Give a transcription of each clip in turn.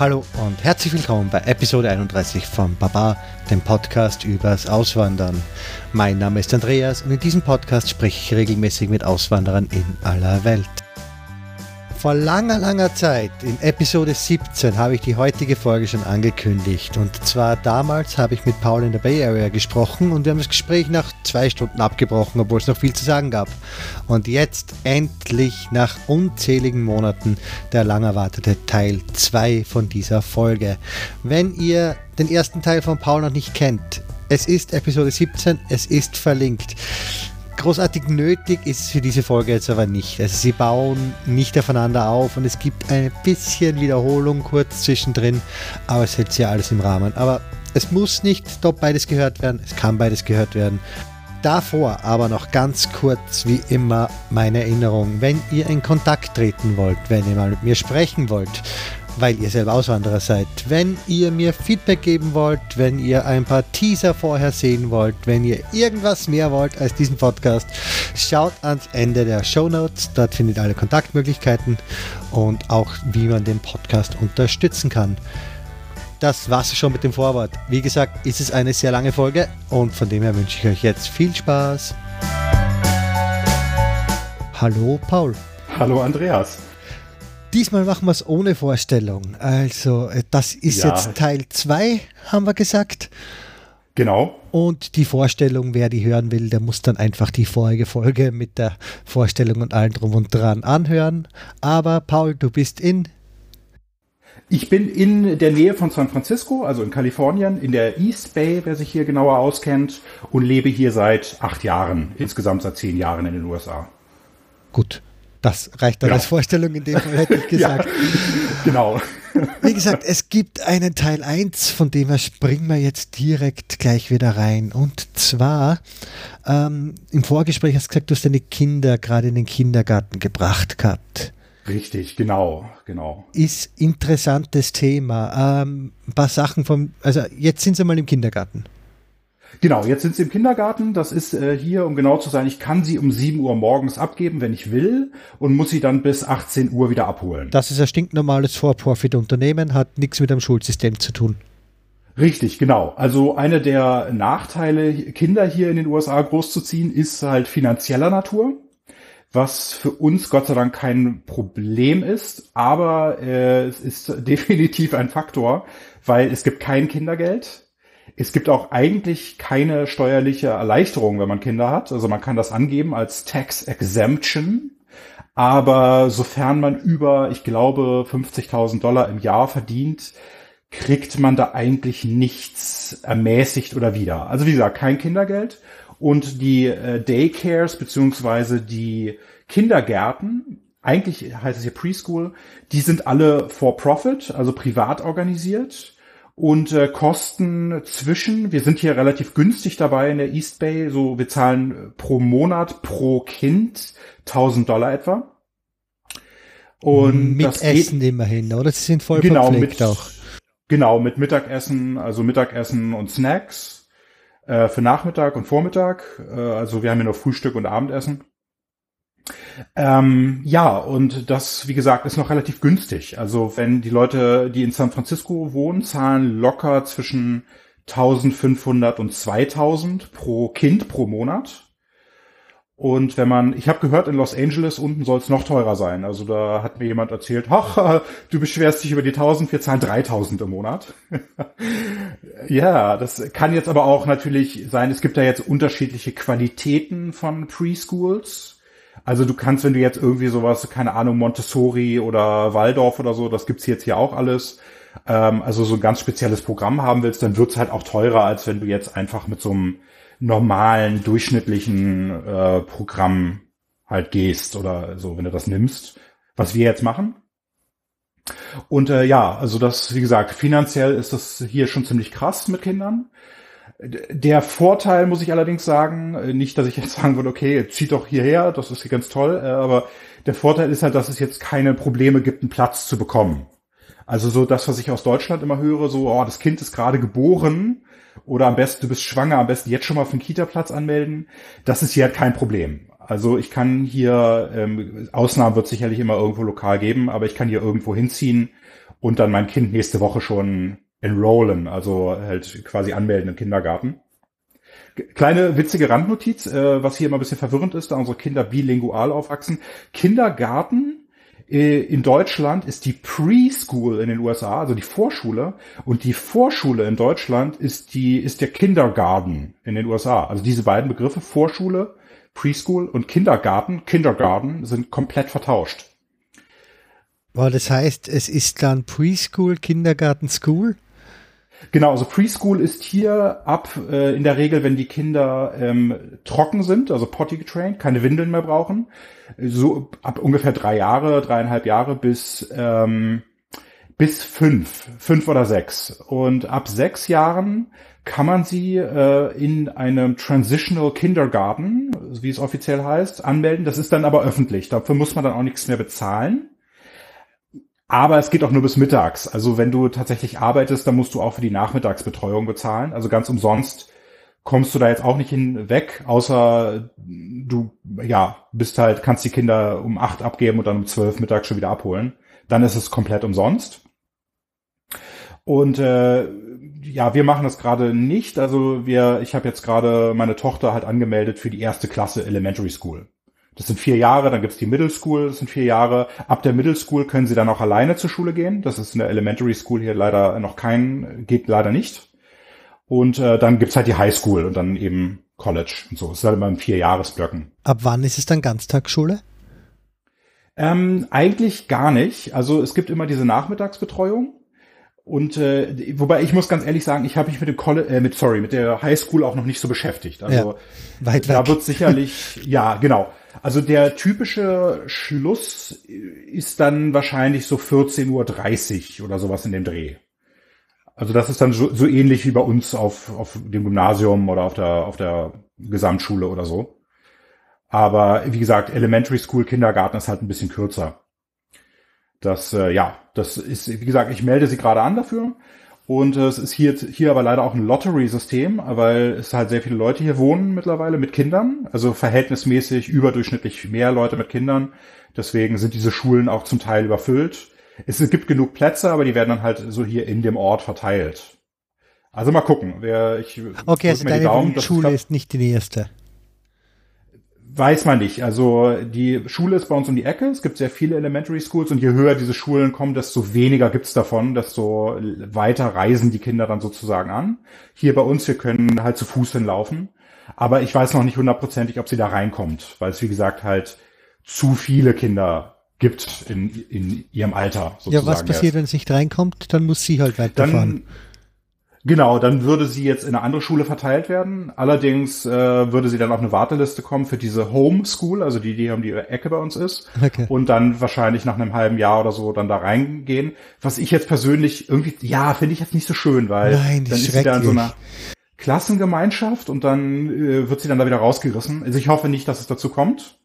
Hallo und herzlich willkommen bei Episode 31 von Baba, dem Podcast übers Auswandern. Mein Name ist Andreas und in diesem Podcast spreche ich regelmäßig mit Auswanderern in aller Welt. Vor langer, langer Zeit, in Episode 17, habe ich die heutige Folge schon angekündigt. Und zwar damals habe ich mit Paul in der Bay Area gesprochen und wir haben das Gespräch nach zwei Stunden abgebrochen, obwohl es noch viel zu sagen gab. Und jetzt endlich nach unzähligen Monaten der lang erwartete Teil 2 von dieser Folge. Wenn ihr den ersten Teil von Paul noch nicht kennt, es ist Episode 17, es ist verlinkt großartig nötig ist es für diese Folge jetzt aber nicht. Also sie bauen nicht aufeinander auf und es gibt ein bisschen Wiederholung kurz zwischendrin, aber es hält sich ja alles im Rahmen. Aber es muss nicht top beides gehört werden, es kann beides gehört werden. Davor aber noch ganz kurz wie immer meine Erinnerung, wenn ihr in Kontakt treten wollt, wenn ihr mal mit mir sprechen wollt, weil ihr selber Auswanderer seid. Wenn ihr mir Feedback geben wollt, wenn ihr ein paar Teaser vorher sehen wollt, wenn ihr irgendwas mehr wollt als diesen Podcast, schaut ans Ende der Show Notes. Dort findet ihr alle Kontaktmöglichkeiten und auch wie man den Podcast unterstützen kann. Das war's schon mit dem Vorwort. Wie gesagt, ist es eine sehr lange Folge und von dem her wünsche ich euch jetzt viel Spaß. Hallo Paul. Hallo Andreas. Diesmal machen wir es ohne Vorstellung. Also, äh, das ist ja. jetzt Teil 2, haben wir gesagt. Genau. Und die Vorstellung, wer die hören will, der muss dann einfach die vorige Folge mit der Vorstellung und allem drum und dran anhören. Aber Paul, du bist in. Ich bin in der Nähe von San Francisco, also in Kalifornien, in der East Bay, wer sich hier genauer auskennt, und lebe hier seit acht Jahren, insgesamt seit zehn Jahren in den USA. Gut. Das reicht dann genau. als Vorstellung, in dem Fall hätte ich gesagt. ja, genau. Wie gesagt, es gibt einen Teil 1, von dem wir springen wir jetzt direkt gleich wieder rein. Und zwar, ähm, im Vorgespräch hast du gesagt, du hast deine Kinder gerade in den Kindergarten gebracht gehabt. Richtig, genau, genau. Ist interessantes Thema. Ähm, ein paar Sachen vom, also jetzt sind sie mal im Kindergarten. Genau, jetzt sind sie im Kindergarten. Das ist äh, hier, um genau zu sein, ich kann sie um 7 Uhr morgens abgeben, wenn ich will, und muss sie dann bis 18 Uhr wieder abholen. Das ist ein stinknormales For-Profit-Unternehmen, hat nichts mit dem Schulsystem zu tun. Richtig, genau. Also eine der Nachteile, Kinder hier in den USA großzuziehen, ist halt finanzieller Natur, was für uns Gott sei Dank kein Problem ist, aber äh, es ist definitiv ein Faktor, weil es gibt kein Kindergeld es gibt auch eigentlich keine steuerliche Erleichterung, wenn man Kinder hat. Also man kann das angeben als Tax Exemption. Aber sofern man über, ich glaube, 50.000 Dollar im Jahr verdient, kriegt man da eigentlich nichts ermäßigt oder wieder. Also wie gesagt, kein Kindergeld. Und die äh, Daycares beziehungsweise die Kindergärten, eigentlich heißt es hier Preschool, die sind alle for profit, also privat organisiert und äh, kosten zwischen, wir sind hier relativ günstig dabei in der East Bay, so wir zahlen pro Monat pro Kind 1000 Dollar etwa. Und mit das Essen geht, immerhin, oder? Sie sind voll genau, mit, auch. Genau, mit Mittagessen, also Mittagessen und Snacks äh, für Nachmittag und Vormittag. Äh, also wir haben hier noch Frühstück und Abendessen. Ähm, ja, und das, wie gesagt, ist noch relativ günstig. Also wenn die Leute, die in San Francisco wohnen, zahlen locker zwischen 1500 und 2000 pro Kind pro Monat. Und wenn man, ich habe gehört, in Los Angeles unten soll es noch teurer sein. Also da hat mir jemand erzählt, ach, du beschwerst dich über die 1000, wir zahlen 3000 im Monat. ja, das kann jetzt aber auch natürlich sein, es gibt da jetzt unterschiedliche Qualitäten von Preschools. Also du kannst, wenn du jetzt irgendwie sowas, keine Ahnung, Montessori oder Waldorf oder so, das gibt's jetzt hier auch alles. Ähm, also so ein ganz spezielles Programm haben willst, dann wird's halt auch teurer, als wenn du jetzt einfach mit so einem normalen, durchschnittlichen äh, Programm halt gehst oder so, wenn du das nimmst, was wir jetzt machen. Und äh, ja, also das, wie gesagt, finanziell ist das hier schon ziemlich krass mit Kindern. Der Vorteil muss ich allerdings sagen, äh, nicht, dass ich jetzt sagen würde, okay, zieht doch hierher, das ist hier ganz toll, äh, aber der Vorteil ist halt, dass es jetzt keine Probleme gibt, einen Platz zu bekommen. Also so das, was ich aus Deutschland immer höre, so, oh, das Kind ist gerade geboren oder am besten, du bist schwanger, am besten jetzt schon mal für einen Kita-Platz anmelden. Das ist hier halt kein Problem. Also ich kann hier, ähm, Ausnahmen wird sicherlich immer irgendwo lokal geben, aber ich kann hier irgendwo hinziehen und dann mein Kind nächste Woche schon enrollen, also halt quasi anmelden im Kindergarten. Kleine witzige Randnotiz, äh, was hier immer ein bisschen verwirrend ist, da unsere Kinder bilingual aufwachsen. Kindergarten äh, in Deutschland ist die Preschool in den USA, also die Vorschule, und die Vorschule in Deutschland ist die ist der Kindergarten in den USA. Also diese beiden Begriffe Vorschule, Preschool und Kindergarten, Kindergarten sind komplett vertauscht. Boah, das heißt, es ist dann Preschool, Kindergarten, School? Genau, also Preschool ist hier ab äh, in der Regel, wenn die Kinder ähm, trocken sind, also potty getrained, keine Windeln mehr brauchen, so ab ungefähr drei Jahre, dreieinhalb Jahre bis ähm, bis fünf, fünf oder sechs. Und ab sechs Jahren kann man sie äh, in einem Transitional Kindergarten, wie es offiziell heißt, anmelden. Das ist dann aber öffentlich. Dafür muss man dann auch nichts mehr bezahlen. Aber es geht auch nur bis mittags. Also wenn du tatsächlich arbeitest, dann musst du auch für die Nachmittagsbetreuung bezahlen. Also ganz umsonst kommst du da jetzt auch nicht hinweg, außer du, ja, bist halt, kannst die Kinder um acht abgeben und dann um zwölf mittags schon wieder abholen. Dann ist es komplett umsonst. Und äh, ja, wir machen das gerade nicht. Also wir, ich habe jetzt gerade meine Tochter halt angemeldet für die erste Klasse Elementary School. Das sind vier Jahre, dann gibt's die Middle School, das sind vier Jahre. Ab der Middle School können sie dann auch alleine zur Schule gehen. Das ist in der Elementary School hier leider noch kein, geht leider nicht. Und äh, dann gibt's halt die High School und dann eben College und so. Das ist halt immer in vier Jahresblöcken. Ab wann ist es dann Ganztagsschule? Ähm, eigentlich gar nicht. Also es gibt immer diese Nachmittagsbetreuung. Und äh, wobei ich muss ganz ehrlich sagen, ich habe mich mit dem College, äh, mit sorry, mit der High School auch noch nicht so beschäftigt. Also ja, weit da wird sicherlich, ja, genau. Also der typische Schluss ist dann wahrscheinlich so 14.30 Uhr oder sowas in dem Dreh. Also das ist dann so, so ähnlich wie bei uns auf, auf dem Gymnasium oder auf der, auf der Gesamtschule oder so. Aber wie gesagt, Elementary School, Kindergarten ist halt ein bisschen kürzer. Das, äh, ja, das ist, wie gesagt, ich melde sie gerade an dafür. Und äh, es ist hier, hier aber leider auch ein Lottery-System, weil es halt sehr viele Leute hier wohnen mittlerweile mit Kindern. Also verhältnismäßig überdurchschnittlich mehr Leute mit Kindern. Deswegen sind diese Schulen auch zum Teil überfüllt. Es gibt genug Plätze, aber die werden dann halt so hier in dem Ort verteilt. Also mal gucken. Wer, ich okay, also deine Daumen, Schule ist nicht die erste. Weiß man nicht. Also die Schule ist bei uns um die Ecke. Es gibt sehr viele Elementary Schools und je höher diese Schulen kommen, desto weniger gibt's davon, desto weiter reisen die Kinder dann sozusagen an. Hier bei uns, wir können halt zu Fuß hinlaufen. Aber ich weiß noch nicht hundertprozentig, ob sie da reinkommt, weil es wie gesagt halt zu viele Kinder gibt in, in ihrem Alter. Sozusagen ja, was passiert, wenn es nicht reinkommt? Dann muss sie halt weiterfahren. Dann, Genau, dann würde sie jetzt in eine andere Schule verteilt werden. Allerdings äh, würde sie dann auf eine Warteliste kommen für diese Homeschool, also die, die um die Ecke bei uns ist. Okay. Und dann wahrscheinlich nach einem halben Jahr oder so dann da reingehen. Was ich jetzt persönlich irgendwie, ja, finde ich jetzt nicht so schön, weil Nein, dann ist sie da in so einer Klassengemeinschaft und dann äh, wird sie dann da wieder rausgerissen. Also ich hoffe nicht, dass es dazu kommt.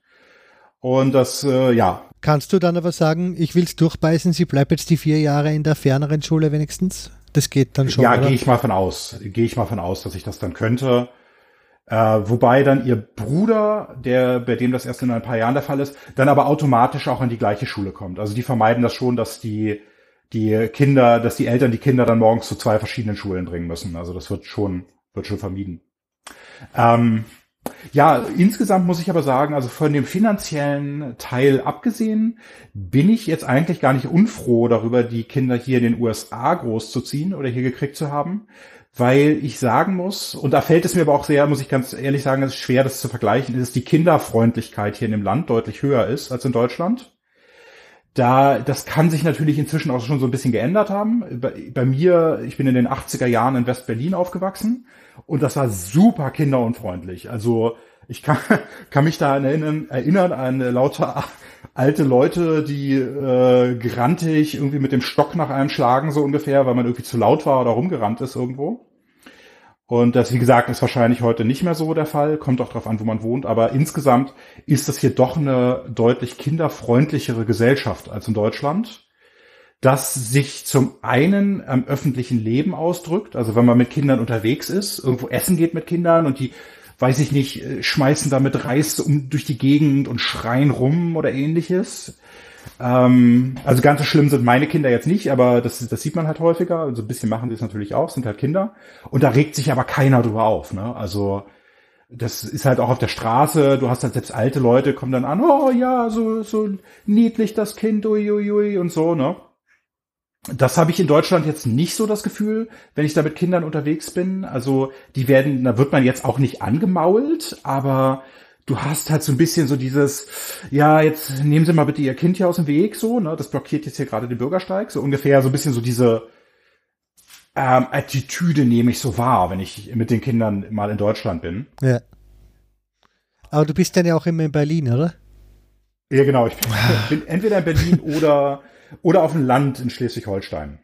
Und das, äh, ja. Kannst du dann aber sagen, ich will's durchbeißen, sie bleibt jetzt die vier Jahre in der ferneren Schule wenigstens? Das geht dann schon. Ja, gehe ich mal von aus. Gehe ich mal von aus, dass ich das dann könnte. Äh, wobei dann ihr Bruder, der, bei dem das erst in ein paar Jahren der Fall ist, dann aber automatisch auch in die gleiche Schule kommt. Also die vermeiden das schon, dass die, die Kinder, dass die Eltern die Kinder dann morgens zu zwei verschiedenen Schulen bringen müssen. Also das wird schon, wird schon vermieden. Ähm, ja, insgesamt muss ich aber sagen, also von dem finanziellen Teil abgesehen, bin ich jetzt eigentlich gar nicht unfroh darüber, die Kinder hier in den USA großzuziehen oder hier gekriegt zu haben, weil ich sagen muss, und da fällt es mir aber auch sehr, muss ich ganz ehrlich sagen, es ist schwer, das zu vergleichen, ist, dass die Kinderfreundlichkeit hier in dem Land deutlich höher ist als in Deutschland. Da, das kann sich natürlich inzwischen auch schon so ein bisschen geändert haben. Bei, bei mir, ich bin in den 80er Jahren in West-Berlin aufgewachsen und das war super kinderunfreundlich. Also ich kann, kann mich da erinnern, erinnern an lauter alte Leute, die äh, grantig irgendwie mit dem Stock nach einem schlagen, so ungefähr, weil man irgendwie zu laut war oder rumgerannt ist irgendwo. Und das, wie gesagt, ist wahrscheinlich heute nicht mehr so der Fall. Kommt auch darauf an, wo man wohnt. Aber insgesamt ist das hier doch eine deutlich kinderfreundlichere Gesellschaft als in Deutschland. Das sich zum einen am öffentlichen Leben ausdrückt. Also wenn man mit Kindern unterwegs ist, irgendwo essen geht mit Kindern und die weiß ich nicht, äh, schmeißen damit Reis um durch die Gegend und schreien rum oder ähnliches. Ähm, also ganz so schlimm sind meine Kinder jetzt nicht, aber das, das sieht man halt häufiger. Also ein bisschen machen sie es natürlich auch, sind halt Kinder. Und da regt sich aber keiner drüber auf. Ne? Also das ist halt auch auf der Straße, du hast halt selbst alte Leute, kommen dann an, oh ja, so, so niedlich das Kind, uiuiui ui, ui, und so, ne? Das habe ich in Deutschland jetzt nicht so das Gefühl, wenn ich da mit Kindern unterwegs bin. Also die werden, da wird man jetzt auch nicht angemault, aber du hast halt so ein bisschen so dieses, ja, jetzt nehmen Sie mal bitte Ihr Kind hier aus dem Weg, so, ne? Das blockiert jetzt hier gerade den Bürgersteig, so ungefähr so ein bisschen so diese ähm, Attitüde nehme ich so wahr, wenn ich mit den Kindern mal in Deutschland bin. Ja. Aber du bist dann ja auch immer in Berlin, oder? Ja, genau. Ich bin, bin entweder in Berlin oder, oder auf dem Land in Schleswig-Holstein.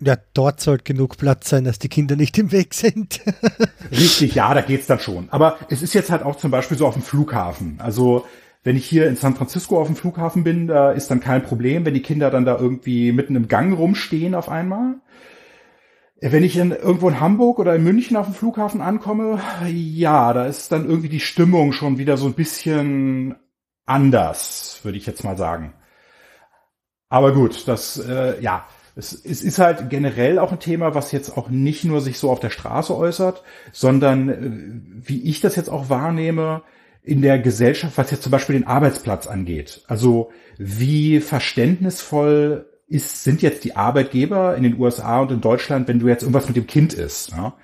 Ja, dort sollte genug Platz sein, dass die Kinder nicht im Weg sind. Richtig, ja, da geht's dann schon. Aber es ist jetzt halt auch zum Beispiel so auf dem Flughafen. Also wenn ich hier in San Francisco auf dem Flughafen bin, da ist dann kein Problem, wenn die Kinder dann da irgendwie mitten im Gang rumstehen auf einmal. Wenn ich in, irgendwo in Hamburg oder in München auf dem Flughafen ankomme, ja, da ist dann irgendwie die Stimmung schon wieder so ein bisschen anders, würde ich jetzt mal sagen. Aber gut, das, äh, ja, es, es ist halt generell auch ein Thema, was jetzt auch nicht nur sich so auf der Straße äußert, sondern äh, wie ich das jetzt auch wahrnehme, in der Gesellschaft, was jetzt zum Beispiel den Arbeitsplatz angeht. Also wie verständnisvoll ist, sind jetzt die Arbeitgeber in den USA und in Deutschland, wenn du jetzt irgendwas mit dem Kind ist. Ja?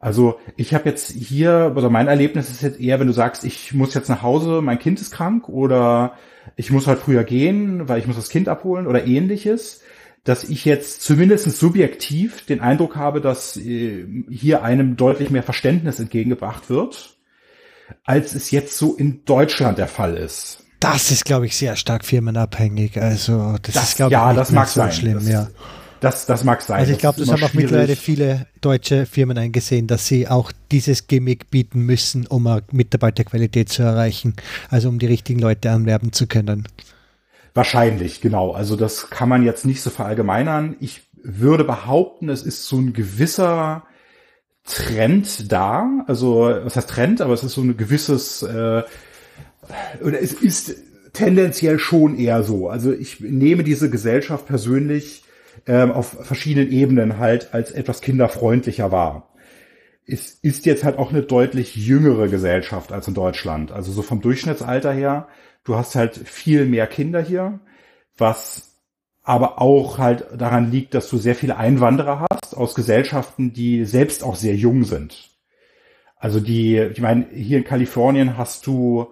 Also ich habe jetzt hier, also mein Erlebnis ist jetzt eher, wenn du sagst, ich muss jetzt nach Hause, mein Kind ist krank oder ich muss halt früher gehen, weil ich muss das Kind abholen oder ähnliches, dass ich jetzt zumindest subjektiv den Eindruck habe, dass äh, hier einem deutlich mehr Verständnis entgegengebracht wird, als es jetzt so in Deutschland der Fall ist. Das ist, glaube ich, sehr stark firmenabhängig. Also das, das ist, glaube ja, ich, das mag so sein. schlimm. Das, ja. das, das mag sein. Also ich glaube, das, das haben auch schwierig. mittlerweile viele deutsche Firmen eingesehen, dass sie auch dieses Gimmick bieten müssen, um Mitarbeiterqualität zu erreichen. Also um die richtigen Leute anwerben zu können. Wahrscheinlich, genau. Also das kann man jetzt nicht so verallgemeinern. Ich würde behaupten, es ist so ein gewisser Trend da. Also was heißt Trend? Aber es ist so ein gewisses äh, oder es ist tendenziell schon eher so. Also ich nehme diese Gesellschaft persönlich ähm, auf verschiedenen Ebenen halt als etwas kinderfreundlicher wahr. Es ist jetzt halt auch eine deutlich jüngere Gesellschaft als in Deutschland. Also so vom Durchschnittsalter her, du hast halt viel mehr Kinder hier, was aber auch halt daran liegt, dass du sehr viele Einwanderer hast aus Gesellschaften, die selbst auch sehr jung sind. Also die, ich meine, hier in Kalifornien hast du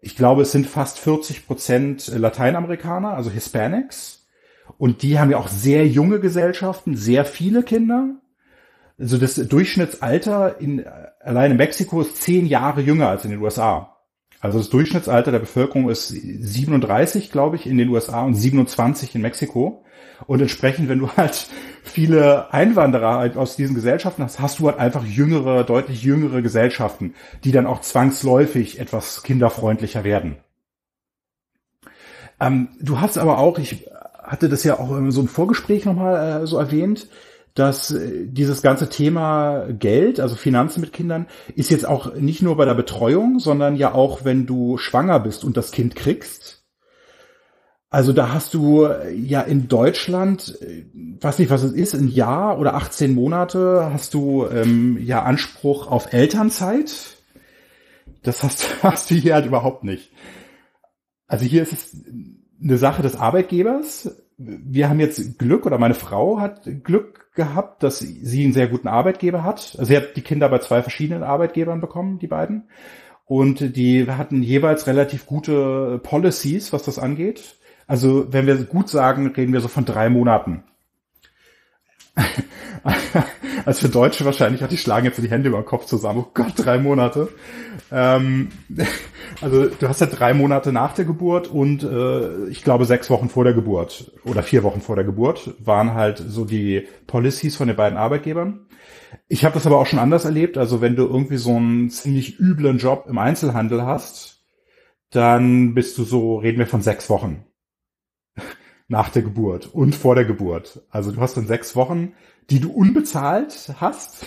ich glaube, es sind fast 40 Prozent Lateinamerikaner, also Hispanics. Und die haben ja auch sehr junge Gesellschaften, sehr viele Kinder. Also das Durchschnittsalter in, allein in Mexiko ist zehn Jahre jünger als in den USA. Also das Durchschnittsalter der Bevölkerung ist 37, glaube ich, in den USA und 27 in Mexiko. Und entsprechend, wenn du halt viele Einwanderer halt aus diesen Gesellschaften hast, hast du halt einfach jüngere, deutlich jüngere Gesellschaften, die dann auch zwangsläufig etwas kinderfreundlicher werden. Ähm, du hast aber auch, ich hatte das ja auch in so einem Vorgespräch nochmal äh, so erwähnt, dass äh, dieses ganze Thema Geld, also Finanzen mit Kindern, ist jetzt auch nicht nur bei der Betreuung, sondern ja auch, wenn du schwanger bist und das Kind kriegst, also da hast du äh, ja in Deutschland, äh, weiß nicht, was es ist, ein Jahr oder 18 Monate hast du ähm, ja Anspruch auf Elternzeit. Das hast, hast du hier halt überhaupt nicht. Also hier ist es eine Sache des Arbeitgebers. Wir haben jetzt Glück oder meine Frau hat Glück gehabt, dass sie einen sehr guten Arbeitgeber hat. Also sie hat die Kinder bei zwei verschiedenen Arbeitgebern bekommen, die beiden. Und die hatten jeweils relativ gute Policies, was das angeht. Also wenn wir gut sagen, reden wir so von drei Monaten. also für Deutsche wahrscheinlich hat die schlagen jetzt die Hände über den Kopf zusammen. Oh Gott, drei Monate. Ähm, also du hast ja drei Monate nach der Geburt und äh, ich glaube sechs Wochen vor der Geburt oder vier Wochen vor der Geburt waren halt so die Policies von den beiden Arbeitgebern. Ich habe das aber auch schon anders erlebt. Also wenn du irgendwie so einen ziemlich üblen Job im Einzelhandel hast, dann bist du so, reden wir von sechs Wochen nach der Geburt und vor der Geburt. Also du hast dann sechs Wochen, die du unbezahlt hast.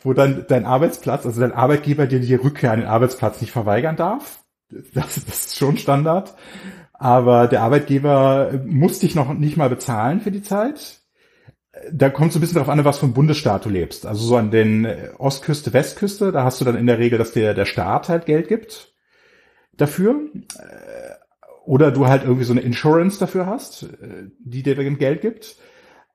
wo dann dein Arbeitsplatz, also dein Arbeitgeber dir die Rückkehr an den Arbeitsplatz nicht verweigern darf. Das, das ist schon Standard. Aber der Arbeitgeber muss dich noch nicht mal bezahlen für die Zeit. Da kommt so ein bisschen darauf an, was für ein Bundesstaat du lebst. Also so an den Ostküste, Westküste, da hast du dann in der Regel, dass dir der Staat halt Geld gibt dafür. Oder du halt irgendwie so eine Insurance dafür hast, die dir dann Geld gibt.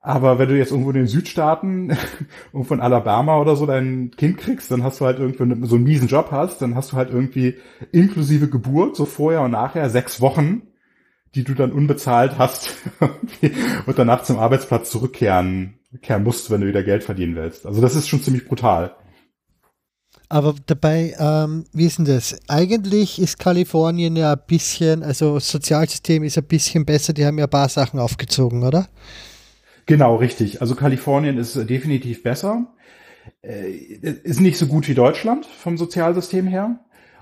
Aber wenn du jetzt irgendwo in den Südstaaten, irgendwo in Alabama oder so dein Kind kriegst, dann hast du halt irgendwie so einen miesen Job hast, dann hast du halt irgendwie inklusive Geburt, so vorher und nachher, sechs Wochen, die du dann unbezahlt hast und danach zum Arbeitsplatz zurückkehren kehren musst, wenn du wieder Geld verdienen willst. Also das ist schon ziemlich brutal. Aber dabei, ähm, wie ist denn das? Eigentlich ist Kalifornien ja ein bisschen, also das Sozialsystem ist ein bisschen besser, die haben ja ein paar Sachen aufgezogen, oder? Genau, richtig. Also Kalifornien ist definitiv besser. Äh, ist nicht so gut wie Deutschland vom Sozialsystem her.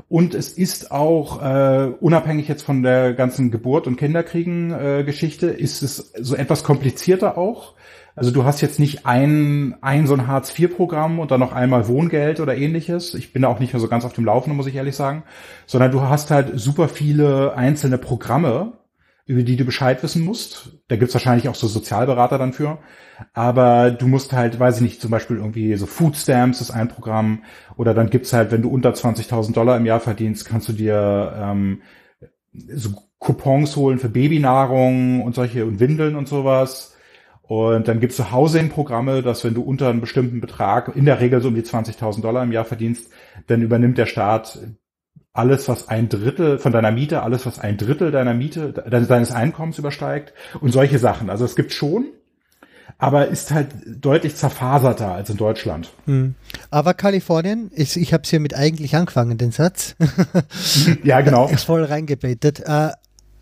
Und es ist auch, äh, unabhängig jetzt von der ganzen Geburt- und Kinderkriegen-Geschichte, äh, ist es so etwas komplizierter auch. Also du hast jetzt nicht ein, ein so ein Hartz-IV-Programm und dann noch einmal Wohngeld oder ähnliches. Ich bin da auch nicht mehr so ganz auf dem Laufenden, muss ich ehrlich sagen. Sondern du hast halt super viele einzelne Programme, über die du Bescheid wissen musst. Da gibt's wahrscheinlich auch so Sozialberater dann für. Aber du musst halt, weiß ich nicht, zum Beispiel irgendwie so Food Stamps ist ein Programm. Oder dann gibt's halt, wenn du unter 20.000 Dollar im Jahr verdienst, kannst du dir ähm, so Coupons holen für Babynahrung und solche und Windeln und sowas. Und dann gibt's so Housing-Programme, dass wenn du unter einem bestimmten Betrag, in der Regel so um die 20.000 Dollar im Jahr verdienst, dann übernimmt der Staat alles, was ein Drittel von deiner Miete, alles, was ein Drittel deiner Miete, deines Einkommens übersteigt und solche Sachen. Also es gibt schon, aber ist halt deutlich zerfaserter als in Deutschland. Hm. Aber Kalifornien, ist, ich habe es hier mit eigentlich angefangen, den Satz. ja, genau. Ist voll reingebetet. Äh,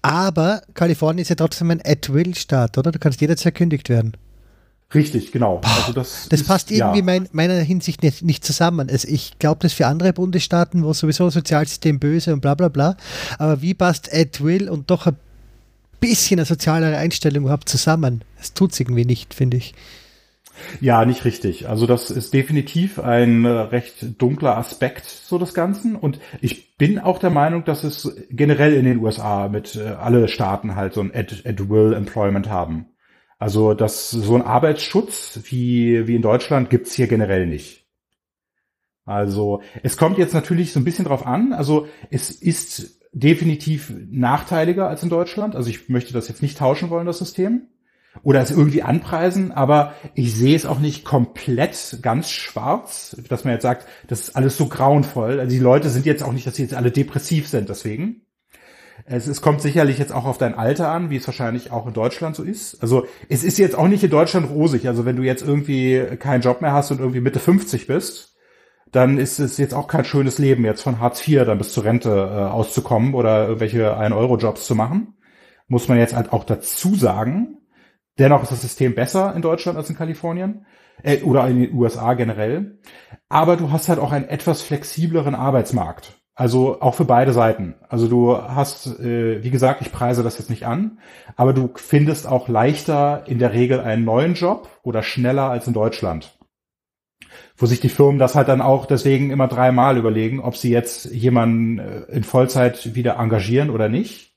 aber Kalifornien ist ja trotzdem ein At-Will-Staat, oder? Du kannst jederzeit kündigt werden. Richtig, genau. Boah, also das, das ist, passt irgendwie ja. mein, meiner Hinsicht nicht, nicht zusammen. Also ich glaube, das für andere Bundesstaaten, wo sowieso Sozialsystem böse und bla bla bla. Aber wie passt Ed Will und doch ein bisschen eine sozialere Einstellung überhaupt zusammen? Das tut es irgendwie nicht, finde ich. Ja, nicht richtig. Also das ist definitiv ein äh, recht dunkler Aspekt so des Ganzen. Und ich bin auch der Meinung, dass es generell in den USA mit äh, alle Staaten halt so ein At-Will-Employment haben. Also das, so ein Arbeitsschutz wie, wie in Deutschland gibt's hier generell nicht. Also es kommt jetzt natürlich so ein bisschen drauf an. Also es ist definitiv nachteiliger als in Deutschland. Also ich möchte das jetzt nicht tauschen wollen, das System. Oder es irgendwie anpreisen, aber ich sehe es auch nicht komplett ganz schwarz, dass man jetzt sagt, das ist alles so grauenvoll. Also die Leute sind jetzt auch nicht, dass sie jetzt alle depressiv sind deswegen. Es, es kommt sicherlich jetzt auch auf dein Alter an, wie es wahrscheinlich auch in Deutschland so ist. Also es ist jetzt auch nicht in Deutschland rosig. Also wenn du jetzt irgendwie keinen Job mehr hast und irgendwie Mitte 50 bist, dann ist es jetzt auch kein schönes Leben, jetzt von Hartz IV dann bis zur Rente äh, auszukommen oder irgendwelche 1-Euro-Jobs zu machen. Muss man jetzt halt auch dazu sagen. Dennoch ist das System besser in Deutschland als in Kalifornien äh, oder in den USA generell. Aber du hast halt auch einen etwas flexibleren Arbeitsmarkt. Also auch für beide Seiten. Also du hast, äh, wie gesagt, ich preise das jetzt nicht an, aber du findest auch leichter in der Regel einen neuen Job oder schneller als in Deutschland. Wo sich die Firmen das halt dann auch deswegen immer dreimal überlegen, ob sie jetzt jemanden äh, in Vollzeit wieder engagieren oder nicht.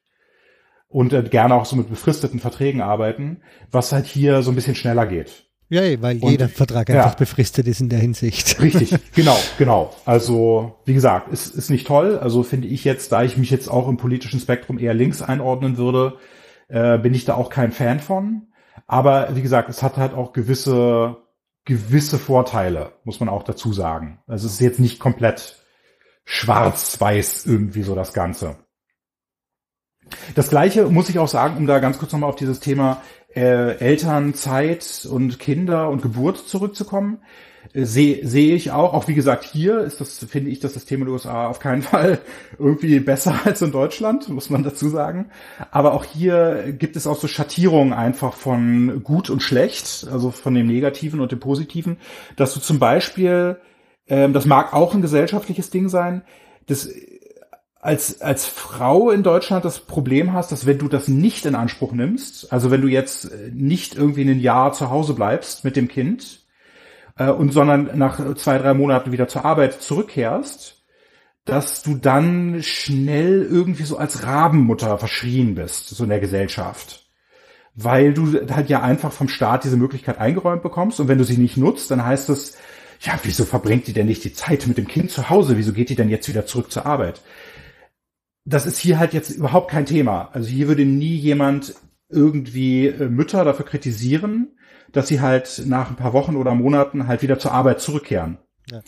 Und äh, gerne auch so mit befristeten Verträgen arbeiten, was halt hier so ein bisschen schneller geht. Ja, weil und, jeder Vertrag einfach ja, befristet ist in der Hinsicht. Richtig, genau, genau. Also, wie gesagt, ist, ist nicht toll. Also finde ich jetzt, da ich mich jetzt auch im politischen Spektrum eher links einordnen würde, äh, bin ich da auch kein Fan von. Aber wie gesagt, es hat halt auch gewisse, gewisse Vorteile, muss man auch dazu sagen. Also es ist jetzt nicht komplett schwarz-weiß irgendwie so das Ganze. Das gleiche muss ich auch sagen, um da ganz kurz nochmal auf dieses Thema äh, Elternzeit und Kinder und Geburt zurückzukommen, äh, sehe seh ich auch, auch wie gesagt, hier ist das, finde ich, das System in den USA auf keinen Fall irgendwie besser als in Deutschland, muss man dazu sagen. Aber auch hier gibt es auch so Schattierungen einfach von gut und schlecht, also von dem Negativen und dem Positiven, dass du zum Beispiel, ähm, das mag auch ein gesellschaftliches Ding sein, das als, als Frau in Deutschland das Problem hast, dass wenn du das nicht in Anspruch nimmst, also wenn du jetzt äh, nicht irgendwie ein Jahr zu Hause bleibst mit dem Kind, äh, und sondern nach zwei, drei Monaten wieder zur Arbeit zurückkehrst, dass du dann schnell irgendwie so als Rabenmutter verschrien bist, so in der Gesellschaft. Weil du halt ja einfach vom Staat diese Möglichkeit eingeräumt bekommst und wenn du sie nicht nutzt, dann heißt es, ja, wieso verbringt die denn nicht die Zeit mit dem Kind zu Hause? Wieso geht die denn jetzt wieder zurück zur Arbeit? Das ist hier halt jetzt überhaupt kein Thema. Also hier würde nie jemand irgendwie äh, Mütter dafür kritisieren, dass sie halt nach ein paar Wochen oder Monaten halt wieder zur Arbeit zurückkehren. Ja.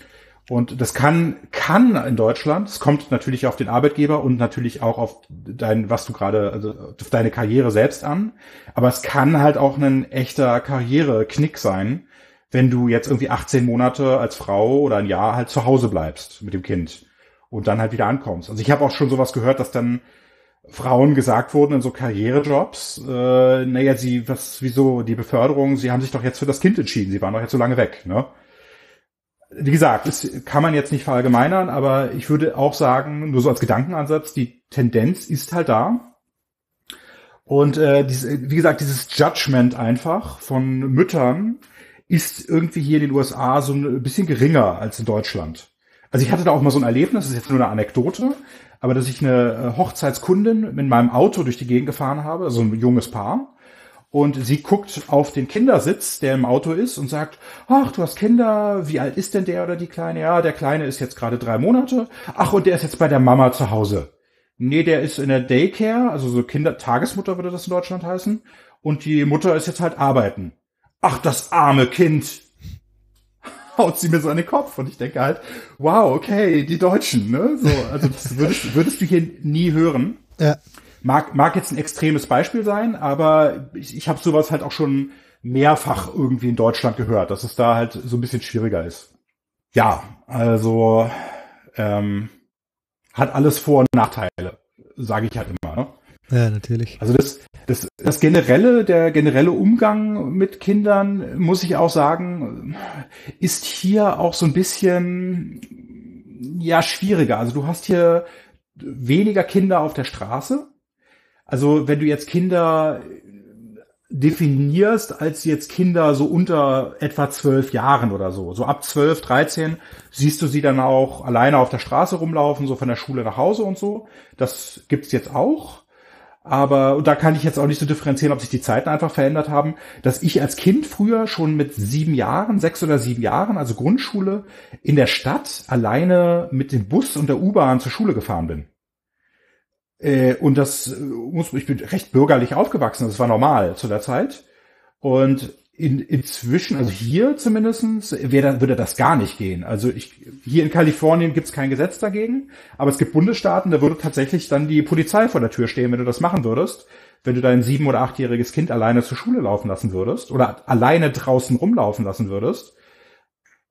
Und das kann, kann in Deutschland, es kommt natürlich auf den Arbeitgeber und natürlich auch auf dein, was du gerade, also auf deine Karriere selbst an. Aber es kann halt auch ein echter Karriereknick sein, wenn du jetzt irgendwie 18 Monate als Frau oder ein Jahr halt zu Hause bleibst mit dem Kind und dann halt wieder ankommst. Also ich habe auch schon sowas gehört, dass dann Frauen gesagt wurden in so Karrierejobs, äh, naja, sie, was, wieso die Beförderung, sie haben sich doch jetzt für das Kind entschieden, sie waren doch jetzt so lange weg, ne? Wie gesagt, das kann man jetzt nicht verallgemeinern, aber ich würde auch sagen, nur so als Gedankenansatz, die Tendenz ist halt da. Und äh, diese, wie gesagt, dieses Judgment einfach von Müttern ist irgendwie hier in den USA so ein bisschen geringer als in Deutschland. Also ich hatte da auch mal so ein Erlebnis, das ist jetzt nur eine Anekdote, aber dass ich eine äh, Hochzeitskundin mit meinem Auto durch die Gegend gefahren habe, also ein junges Paar. Und sie guckt auf den Kindersitz, der im Auto ist, und sagt, ach, du hast Kinder, wie alt ist denn der oder die Kleine? Ja, der Kleine ist jetzt gerade drei Monate. Ach, und der ist jetzt bei der Mama zu Hause. Nee, der ist in der Daycare, also so Kindertagesmutter würde das in Deutschland heißen. Und die Mutter ist jetzt halt arbeiten. Ach, das arme Kind haut sie mir so an den Kopf. Und ich denke halt, wow, okay, die Deutschen, ne? So, also das würdest, würdest du hier nie hören. Ja. Mag, mag jetzt ein extremes Beispiel sein, aber ich, ich habe sowas halt auch schon mehrfach irgendwie in Deutschland gehört, dass es da halt so ein bisschen schwieriger ist. Ja, also ähm, hat alles Vor- und Nachteile, sage ich halt immer. Ne? Ja, natürlich. Also das, das, das generelle, der generelle Umgang mit Kindern, muss ich auch sagen, ist hier auch so ein bisschen, ja, schwieriger. Also du hast hier weniger Kinder auf der Straße. Also wenn du jetzt Kinder definierst als jetzt Kinder so unter etwa zwölf Jahren oder so. So ab zwölf, dreizehn siehst du sie dann auch alleine auf der Straße rumlaufen, so von der Schule nach Hause und so. Das gibt's jetzt auch. Aber, und da kann ich jetzt auch nicht so differenzieren, ob sich die Zeiten einfach verändert haben, dass ich als Kind früher schon mit sieben Jahren, sechs oder sieben Jahren, also Grundschule, in der Stadt alleine mit dem Bus und der U-Bahn zur Schule gefahren bin. Äh, und das äh, muss, ich bin recht bürgerlich aufgewachsen, das war normal zu der Zeit. Und in, inzwischen, also hier zumindestens, wäre, würde das gar nicht gehen. Also ich, hier in Kalifornien gibt es kein Gesetz dagegen, aber es gibt Bundesstaaten, da würde tatsächlich dann die Polizei vor der Tür stehen, wenn du das machen würdest. Wenn du dein sieben- oder achtjähriges Kind alleine zur Schule laufen lassen würdest oder alleine draußen rumlaufen lassen würdest.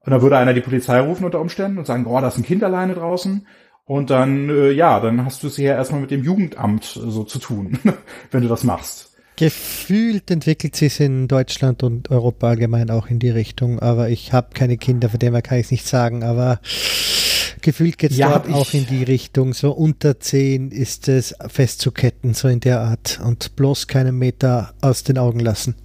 Und dann würde einer die Polizei rufen unter Umständen und sagen, oh, da ist ein Kind alleine draußen. Und dann, äh, ja, dann hast du es hier erstmal mit dem Jugendamt so zu tun, wenn du das machst. Gefühlt entwickelt sich in Deutschland und Europa allgemein auch in die Richtung, aber ich habe keine Kinder, von dem her kann ich es nicht sagen, aber gefühlt geht es ja, dort auch in die Richtung. So unter 10 ist es festzuketten, so in der Art und bloß keinen Meter aus den Augen lassen.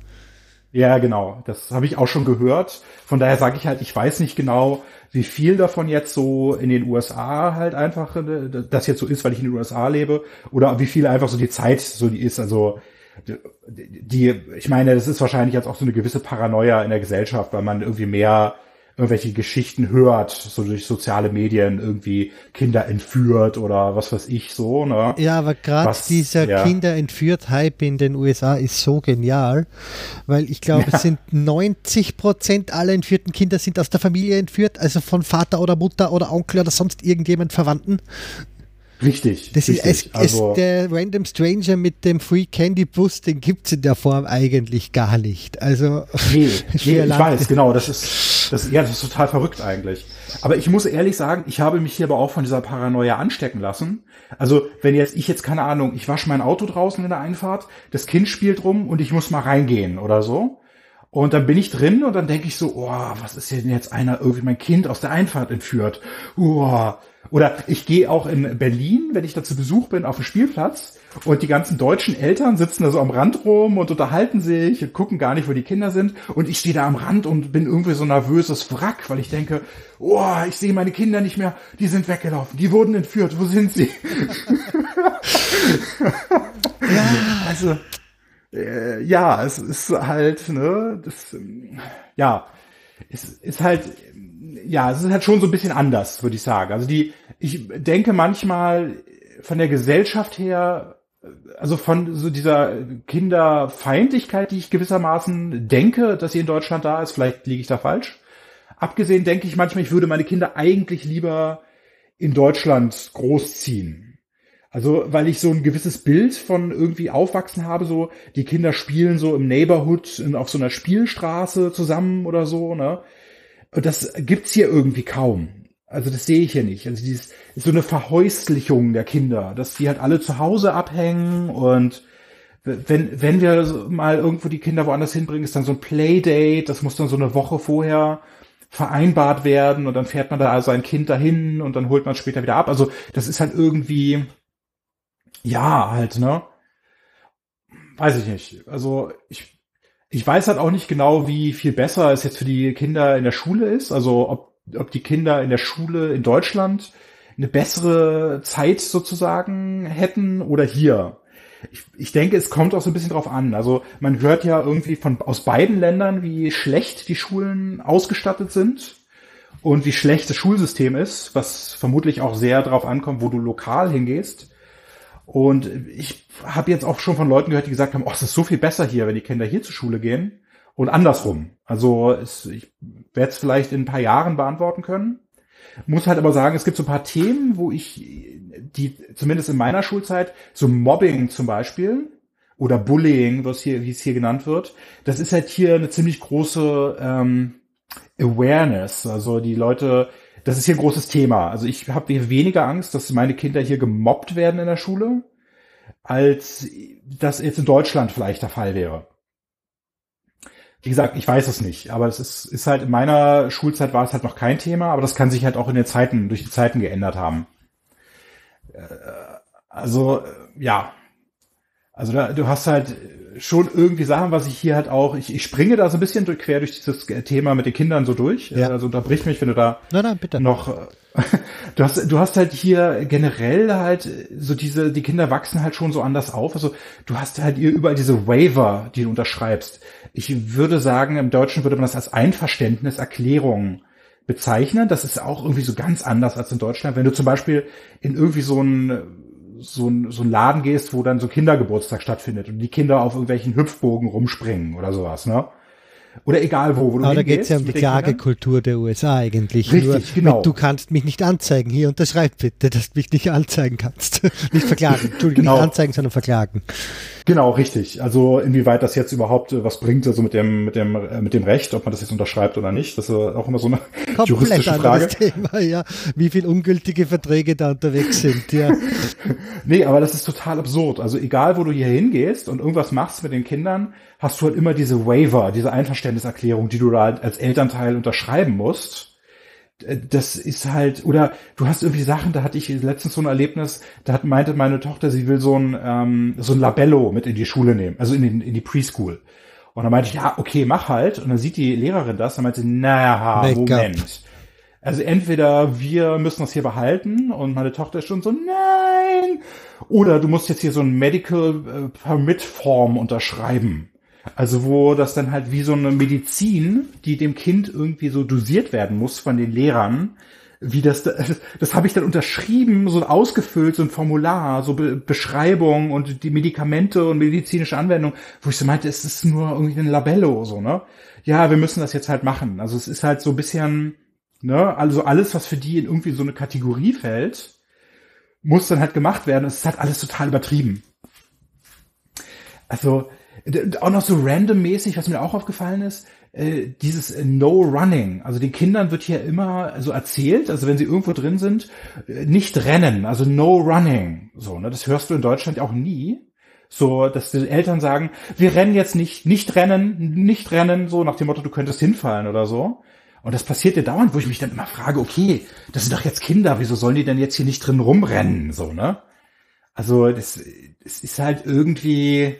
Ja, genau. Das habe ich auch schon gehört. Von daher sage ich halt, ich weiß nicht genau, wie viel davon jetzt so in den USA halt einfach äh, das jetzt so ist, weil ich in den USA lebe, oder wie viel einfach so die Zeit so die ist. Also die, ich meine, das ist wahrscheinlich jetzt auch so eine gewisse Paranoia in der Gesellschaft, weil man irgendwie mehr irgendwelche Geschichten hört, so durch soziale Medien irgendwie Kinder entführt oder was weiß ich so. Ne? Ja, aber gerade dieser ja. Kinder entführt Hype in den USA ist so genial, weil ich glaube, ja. es sind 90 Prozent aller entführten Kinder sind aus der Familie entführt, also von Vater oder Mutter oder Onkel oder sonst irgendjemand Verwandten. Richtig. Das richtig. Ist, es, also, es, der Random Stranger mit dem Free Candy Bus, den gibt es in der Form eigentlich gar nicht. Also nee, nee ich weiß, genau, das ist, das, ja, das ist total verrückt eigentlich. Aber ich muss ehrlich sagen, ich habe mich hier aber auch von dieser Paranoia anstecken lassen. Also, wenn jetzt, ich jetzt, keine Ahnung, ich wasche mein Auto draußen in der Einfahrt, das Kind spielt rum und ich muss mal reingehen oder so. Und dann bin ich drin und dann denke ich so, oh, was ist denn jetzt einer irgendwie mein Kind aus der Einfahrt entführt? Oh. Oder ich gehe auch in Berlin, wenn ich da zu Besuch bin, auf dem Spielplatz. Und die ganzen deutschen Eltern sitzen da so am Rand rum und unterhalten sich und gucken gar nicht, wo die Kinder sind. Und ich stehe da am Rand und bin irgendwie so nervöses Wrack, weil ich denke, oh, ich sehe meine Kinder nicht mehr, die sind weggelaufen, die wurden entführt, wo sind sie? ja, also äh, ja, es ist halt, ne, das, ja, es ist halt, ja, es ist halt schon so ein bisschen anders, würde ich sagen. Also die, ich denke manchmal von der Gesellschaft her, also von so dieser Kinderfeindlichkeit, die ich gewissermaßen denke, dass sie in Deutschland da ist, vielleicht liege ich da falsch. Abgesehen denke ich manchmal, ich würde meine Kinder eigentlich lieber in Deutschland großziehen. Also, weil ich so ein gewisses Bild von irgendwie aufwachsen habe, so, die Kinder spielen so im Neighborhood in, auf so einer Spielstraße zusammen oder so, ne? Und das gibt's hier irgendwie kaum. Also, das sehe ich hier nicht. Also, dieses, ist so eine Verhäuslichung der Kinder, dass die halt alle zu Hause abhängen und wenn, wenn wir mal irgendwo die Kinder woanders hinbringen, ist dann so ein Playdate, das muss dann so eine Woche vorher vereinbart werden und dann fährt man da sein Kind dahin und dann holt man später wieder ab. Also, das ist halt irgendwie, ja, halt, ne? Weiß ich nicht. Also ich, ich weiß halt auch nicht genau, wie viel besser es jetzt für die Kinder in der Schule ist. Also ob, ob die Kinder in der Schule in Deutschland eine bessere Zeit sozusagen hätten oder hier. Ich, ich denke, es kommt auch so ein bisschen drauf an. Also man hört ja irgendwie von aus beiden Ländern, wie schlecht die Schulen ausgestattet sind und wie schlecht das Schulsystem ist, was vermutlich auch sehr darauf ankommt, wo du lokal hingehst. Und ich habe jetzt auch schon von Leuten gehört, die gesagt haben, oh, es ist so viel besser hier, wenn die Kinder hier zur Schule gehen. Und andersrum. Also es, ich werde es vielleicht in ein paar Jahren beantworten können. Muss halt aber sagen, es gibt so ein paar Themen, wo ich, die zumindest in meiner Schulzeit, so Mobbing zum Beispiel oder Bullying, was hier, wie es hier genannt wird, das ist halt hier eine ziemlich große ähm, Awareness. Also die Leute das ist hier ein großes Thema. Also ich habe weniger Angst, dass meine Kinder hier gemobbt werden in der Schule, als das jetzt in Deutschland vielleicht der Fall wäre. Wie gesagt, ich weiß es nicht, aber es ist, ist halt in meiner Schulzeit war es halt noch kein Thema, aber das kann sich halt auch in den Zeiten, durch die Zeiten geändert haben. Äh, also, ja. Also da, du hast halt schon irgendwie Sachen, was ich hier halt auch, ich, ich springe da so ein bisschen durch, quer durch dieses Thema mit den Kindern so durch. Ja. Also unterbrich mich, wenn du da nein, nein, bitte. noch, du hast, du hast halt hier generell halt so diese, die Kinder wachsen halt schon so anders auf. Also du hast halt hier überall diese Waiver, die du unterschreibst. Ich würde sagen, im Deutschen würde man das als Einverständniserklärung bezeichnen. Das ist auch irgendwie so ganz anders als in Deutschland. Wenn du zum Beispiel in irgendwie so ein so ein, so ein Laden gehst, wo dann so Kindergeburtstag stattfindet und die Kinder auf irgendwelchen Hüpfbogen rumspringen oder sowas, ne? Oder egal wo, wo du Aber da geht es ja um die Klagekultur der USA eigentlich. Richtig, Nur, genau. Du kannst mich nicht anzeigen. Hier unterschreib bitte, dass du mich nicht anzeigen kannst. nicht verklagen. Entschuldigung, genau. nicht anzeigen, sondern verklagen. Genau, richtig. Also inwieweit das jetzt überhaupt äh, was bringt, also mit dem, mit dem, äh, mit dem Recht, ob man das jetzt unterschreibt oder nicht, das ist auch immer so eine Komplett juristische Frage. Thema, ja. Wie viel ungültige Verträge da unterwegs sind, ja. nee, aber das ist total absurd. Also egal, wo du hier hingehst und irgendwas machst mit den Kindern, hast du halt immer diese Waiver, diese Einverständniserklärung, die du da als Elternteil unterschreiben musst äh, das ist halt, oder du hast irgendwie Sachen, da hatte ich letztens so ein Erlebnis, da hat, meinte meine Tochter, sie will so ein, ähm, so ein Labello mit in die Schule nehmen, also in, den, in die Preschool. Und dann meinte ich, ja, okay, mach halt. Und dann sieht die Lehrerin das, dann meinte sie, naja, Moment. Also entweder wir müssen das hier behalten und meine Tochter ist schon so, nein. Oder du musst jetzt hier so ein Medical äh, Permit Form unterschreiben. Also wo das dann halt wie so eine Medizin, die dem Kind irgendwie so dosiert werden muss von den Lehrern, wie das, das, das habe ich dann unterschrieben, so ausgefüllt, so ein Formular, so Be Beschreibung und die Medikamente und medizinische Anwendung, wo ich so meinte, es ist nur irgendwie ein Labello, so, ne? Ja, wir müssen das jetzt halt machen. Also es ist halt so ein bisschen, ne, also alles, was für die in irgendwie so eine Kategorie fällt, muss dann halt gemacht werden. Es ist halt alles total übertrieben. Also, auch noch so randommäßig, was mir auch aufgefallen ist, äh, dieses äh, No Running. Also den Kindern wird hier immer so erzählt, also wenn sie irgendwo drin sind, äh, nicht rennen, also No Running. So, ne, das hörst du in Deutschland auch nie, So, dass die Eltern sagen, wir rennen jetzt nicht, nicht rennen, nicht rennen, so nach dem Motto, du könntest hinfallen oder so. Und das passiert ja dauernd, wo ich mich dann immer frage, okay, das sind doch jetzt Kinder, wieso sollen die denn jetzt hier nicht drin rumrennen, so, ne? Also, das, das ist halt irgendwie,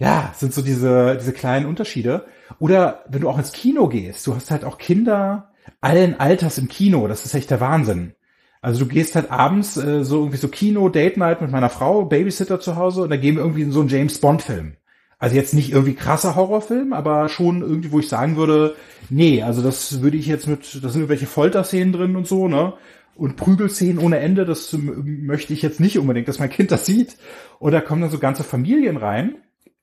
ja, sind so diese, diese kleinen Unterschiede. Oder wenn du auch ins Kino gehst, du hast halt auch Kinder allen Alters im Kino, das ist echt der Wahnsinn. Also du gehst halt abends äh, so irgendwie so Kino, Date Night mit meiner Frau, Babysitter zu Hause und da gehen wir irgendwie in so einen James Bond Film. Also jetzt nicht irgendwie krasser Horrorfilm, aber schon irgendwie, wo ich sagen würde, nee, also das würde ich jetzt mit, da sind irgendwelche Folterszenen drin und so, ne? Und Prügelszenen ohne Ende, das möchte ich jetzt nicht unbedingt, dass mein Kind das sieht. Und da kommen dann so ganze Familien rein,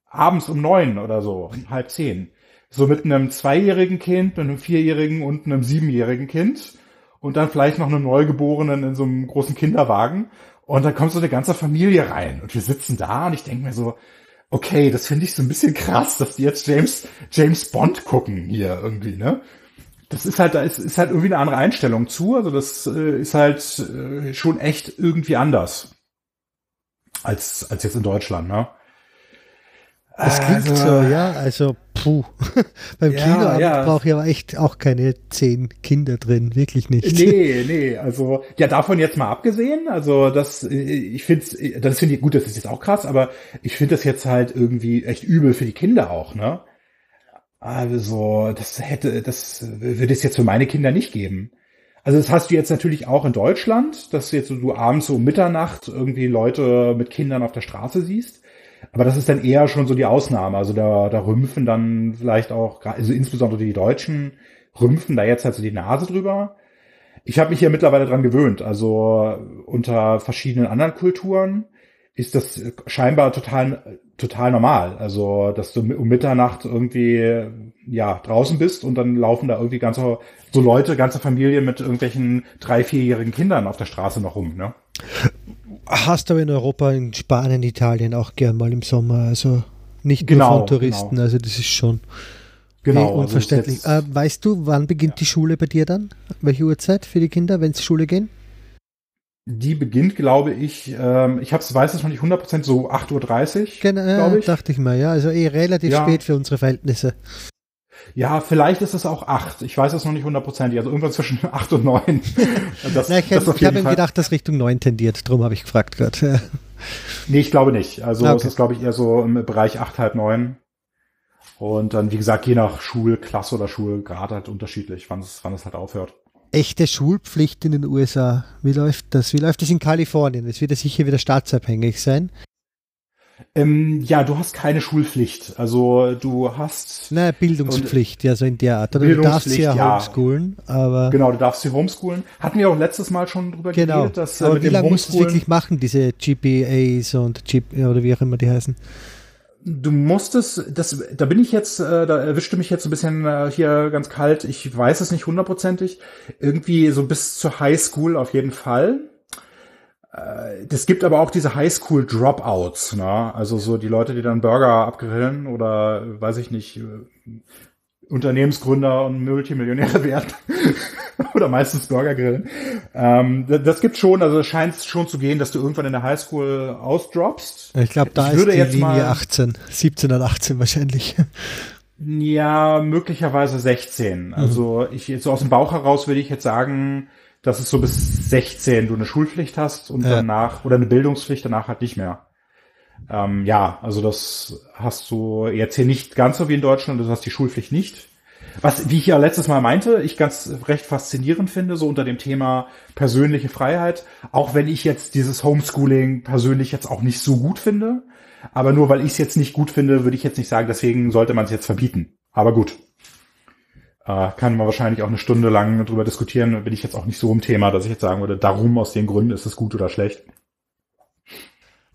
abends um neun oder so, halb zehn. So mit einem zweijährigen Kind, mit einem vierjährigen und einem siebenjährigen Kind und dann vielleicht noch einem Neugeborenen in so einem großen Kinderwagen. Und dann kommt so eine ganze Familie rein und wir sitzen da und ich denke mir so, okay, das finde ich so ein bisschen krass, dass die jetzt James, James Bond gucken hier irgendwie, ne? Das ist halt, da ist, ist halt irgendwie eine andere Einstellung zu. Also das äh, ist halt äh, schon echt irgendwie anders als, als jetzt in Deutschland, ne? Das klingt also, so, ja, also puh. Beim ja, Kinoabend ja. brauche ich aber echt auch keine zehn Kinder drin, wirklich nicht. Nee, nee, also ja, davon jetzt mal abgesehen, also das, ich finde das finde ich gut, das ist jetzt auch krass, aber ich finde das jetzt halt irgendwie echt übel für die Kinder auch, ne? Also, das hätte, das würde es jetzt für meine Kinder nicht geben. Also das hast du jetzt natürlich auch in Deutschland, dass jetzt du abends so um Mitternacht irgendwie Leute mit Kindern auf der Straße siehst. Aber das ist dann eher schon so die Ausnahme. Also da, da rümpfen dann vielleicht auch, also insbesondere die Deutschen, rümpfen da jetzt halt so die Nase drüber. Ich habe mich hier mittlerweile dran gewöhnt. Also unter verschiedenen anderen Kulturen ist das scheinbar total, total normal. Also, dass du um Mitternacht irgendwie, ja, draußen bist und dann laufen da irgendwie ganze, so Leute, ganze Familien mit irgendwelchen drei, vierjährigen Kindern auf der Straße noch rum, ne? Hast aber in Europa, in Spanien, Italien auch gern mal im Sommer. Also nicht genau, nur von Touristen. Genau. Also das ist schon genau, also unverständlich. Also äh, weißt du, wann beginnt ja. die Schule bei dir dann? Welche Uhrzeit für die Kinder, wenn sie Schule gehen? Die beginnt, glaube ich, ähm, ich hab's, weiß es noch nicht 100%, so 8.30 Uhr, genau, glaube ich. Dachte ich mal, ja. Also eh relativ ja. spät für unsere Verhältnisse. Ja, vielleicht ist es auch acht. Ich weiß es noch nicht hundertprozentig. Also irgendwann zwischen acht und neun. Das, Na, ich das ich habe gedacht, dass Richtung neun tendiert. Drum habe ich gefragt gerade. nee, ich glaube nicht. Also okay. es ist, glaube ich, eher so im Bereich acht, halb neun. Und dann, wie gesagt, je nach Schulklasse oder Schulgrad halt unterschiedlich, wann es, wann es halt aufhört. Echte Schulpflicht in den USA. Wie läuft das? Wie läuft das in Kalifornien? Es wird ja sicher wieder staatsabhängig sein. Ähm, ja, du hast keine Schulpflicht. Also du hast. Naja, Bildungspflicht, ja, so in der Art. Oder du darfst sie ja, ja homeschoolen, aber. Genau, du darfst sie homeschoolen. Hatten wir auch letztes Mal schon drüber genau. geredet, dass. Äh, aber wie lange musst du wirklich machen, diese GPAs und GP, oder wie auch immer die heißen? Du musstest, das, da bin ich jetzt, äh, da erwischte mich jetzt ein bisschen äh, hier ganz kalt. Ich weiß es nicht hundertprozentig. Irgendwie so bis zur Highschool auf jeden Fall. Es gibt aber auch diese Highschool-Dropouts, ne? Also so die Leute, die dann Burger abgrillen oder weiß ich nicht, Unternehmensgründer und Multimillionäre werden. oder meistens Burger grillen. Ähm, das gibt schon, also es scheint schon zu gehen, dass du irgendwann in der Highschool ausdroppst. Ich glaube, da ich ist die Linie mal, 18, 17 oder 18 wahrscheinlich. Ja, möglicherweise 16. Also mhm. ich so aus dem Bauch heraus würde ich jetzt sagen, dass es so bis 16 du eine Schulpflicht hast und ja. danach, oder eine Bildungspflicht, danach halt nicht mehr. Ähm, ja, also das hast du jetzt hier nicht ganz so wie in Deutschland, du hast die Schulpflicht nicht. Was, wie ich ja letztes Mal meinte, ich ganz recht faszinierend finde, so unter dem Thema persönliche Freiheit, auch wenn ich jetzt dieses Homeschooling persönlich jetzt auch nicht so gut finde. Aber nur weil ich es jetzt nicht gut finde, würde ich jetzt nicht sagen, deswegen sollte man es jetzt verbieten. Aber gut, äh, kann man wahrscheinlich auch eine Stunde lang drüber diskutieren. Bin ich jetzt auch nicht so im Thema, dass ich jetzt sagen würde, darum aus den Gründen ist es gut oder schlecht.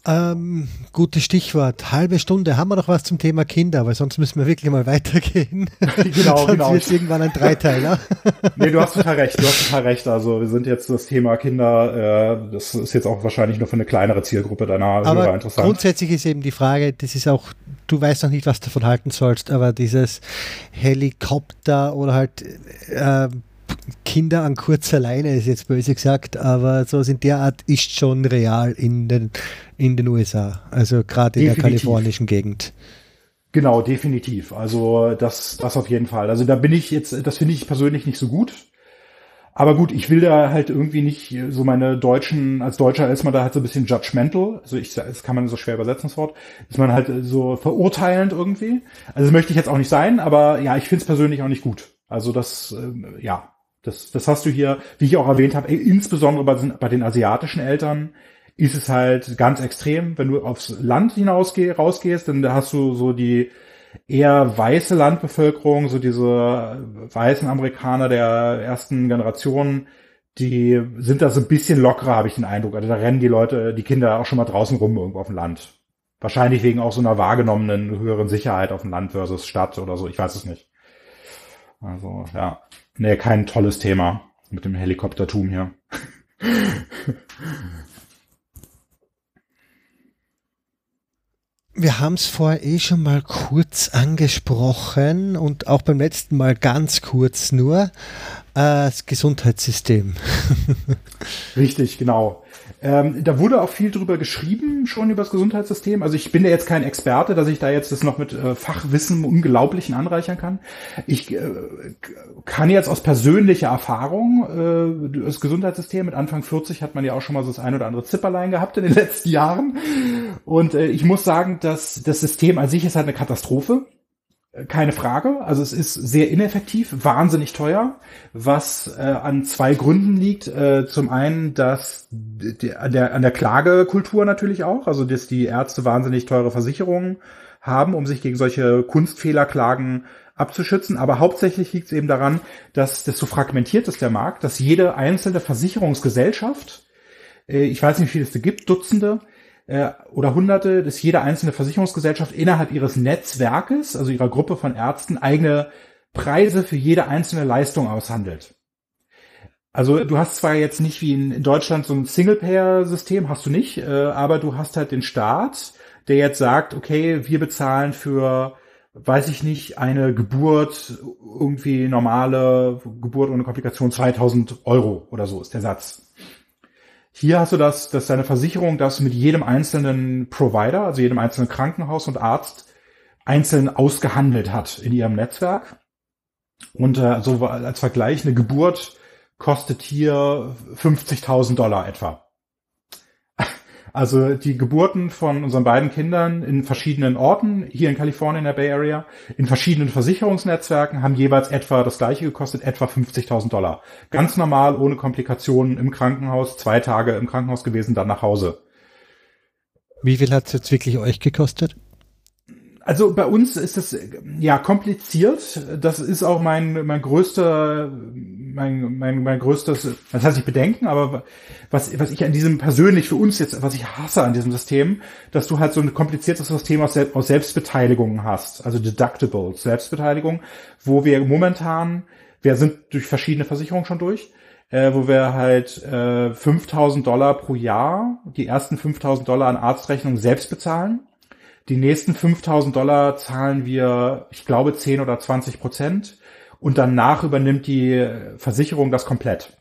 Ähm, gutes Stichwort. Halbe Stunde. Haben wir noch was zum Thema Kinder? Weil sonst müssen wir wirklich mal weitergehen. genau, sonst genau. wird irgendwann ein Dreiteiler. nee, du hast total recht. Du hast total recht. Also wir sind jetzt das Thema Kinder. Äh, das ist jetzt auch wahrscheinlich nur für eine kleinere Zielgruppe deiner aber Hörer interessant. Grundsätzlich ist eben die Frage, das ist auch, du weißt noch nicht, was du davon halten sollst, aber dieses Helikopter oder halt äh, Kinder an kurzer Leine ist jetzt böse gesagt, aber so in der Art ist schon real in den, in den USA, also gerade in der kalifornischen Gegend. Genau, definitiv. Also das, das auf jeden Fall. Also da bin ich jetzt, das finde ich persönlich nicht so gut. Aber gut, ich will da halt irgendwie nicht so meine deutschen, als Deutscher ist man da halt so ein bisschen judgmental. Also ich, das kann man so schwer übersetzen, das Wort. Ist man halt so verurteilend irgendwie. Also das möchte ich jetzt auch nicht sein, aber ja, ich finde es persönlich auch nicht gut. Also das, äh, ja, das, das hast du hier, wie ich auch erwähnt habe, insbesondere bei, bei den asiatischen Eltern ist es halt ganz extrem. Wenn du aufs Land hinausgeh, rausgehst, dann hast du so die eher weiße Landbevölkerung, so diese weißen Amerikaner der ersten Generation, die sind da so ein bisschen lockerer, habe ich den Eindruck. Also da rennen die Leute, die Kinder auch schon mal draußen rum irgendwo auf dem Land. Wahrscheinlich wegen auch so einer wahrgenommenen höheren Sicherheit auf dem Land versus Stadt oder so. Ich weiß es nicht. Also, ja. Nee, kein tolles Thema mit dem Helikoptertum hier. Wir haben es vorher eh schon mal kurz angesprochen und auch beim letzten Mal ganz kurz nur. Äh, das Gesundheitssystem. Richtig, genau. Ähm, da wurde auch viel drüber geschrieben, schon über das Gesundheitssystem. Also ich bin ja jetzt kein Experte, dass ich da jetzt das noch mit äh, Fachwissen Unglaublichen anreichern kann. Ich äh, kann jetzt aus persönlicher Erfahrung äh, das Gesundheitssystem, mit Anfang 40 hat man ja auch schon mal so das ein oder andere Zipperlein gehabt in den letzten Jahren. Und äh, ich muss sagen, dass das System an sich ist halt eine Katastrophe. Keine Frage. Also es ist sehr ineffektiv, wahnsinnig teuer, was äh, an zwei Gründen liegt. Äh, zum einen, dass die, an, der, an der Klagekultur natürlich auch, also dass die Ärzte wahnsinnig teure Versicherungen haben, um sich gegen solche Kunstfehlerklagen abzuschützen. Aber hauptsächlich liegt es eben daran, dass das so fragmentiert ist, der Markt, dass jede einzelne Versicherungsgesellschaft, äh, ich weiß nicht, wie viele es da gibt, Dutzende, äh, oder Hunderte, dass jede einzelne Versicherungsgesellschaft innerhalb ihres Netzwerkes, also ihrer Gruppe von Ärzten, eigene Preise für jede einzelne Leistung aushandelt. Also du hast zwar jetzt nicht wie in Deutschland so ein Single-Payer-System, hast du nicht, äh, aber du hast halt den Staat, der jetzt sagt, okay, wir bezahlen für, weiß ich nicht, eine Geburt, irgendwie normale Geburt ohne Komplikation 2000 Euro oder so ist der Satz. Hier hast du das, dass deine Versicherung das mit jedem einzelnen Provider, also jedem einzelnen Krankenhaus und Arzt einzeln ausgehandelt hat in ihrem Netzwerk. Und äh, so als Vergleich, eine Geburt kostet hier 50.000 Dollar etwa. Also die Geburten von unseren beiden Kindern in verschiedenen Orten, hier in Kalifornien in der Bay Area, in verschiedenen Versicherungsnetzwerken, haben jeweils etwa das gleiche gekostet, etwa 50.000 Dollar. Ganz normal, ohne Komplikationen im Krankenhaus, zwei Tage im Krankenhaus gewesen, dann nach Hause. Wie viel hat es jetzt wirklich euch gekostet? Also bei uns ist es ja kompliziert. Das ist auch mein mein größter mein mein mein größtes das heißt nicht bedenken, aber was was ich an diesem persönlich für uns jetzt was ich hasse an diesem System, dass du halt so ein kompliziertes System aus, aus Selbstbeteiligungen hast, also Deductibles, Selbstbeteiligung, wo wir momentan wir sind durch verschiedene Versicherungen schon durch, äh, wo wir halt äh, 5000 Dollar pro Jahr, die ersten 5000 Dollar an Arztrechnung selbst bezahlen die nächsten 5000 Dollar zahlen wir, ich glaube, 10 oder 20 Prozent. Und danach übernimmt die Versicherung das komplett.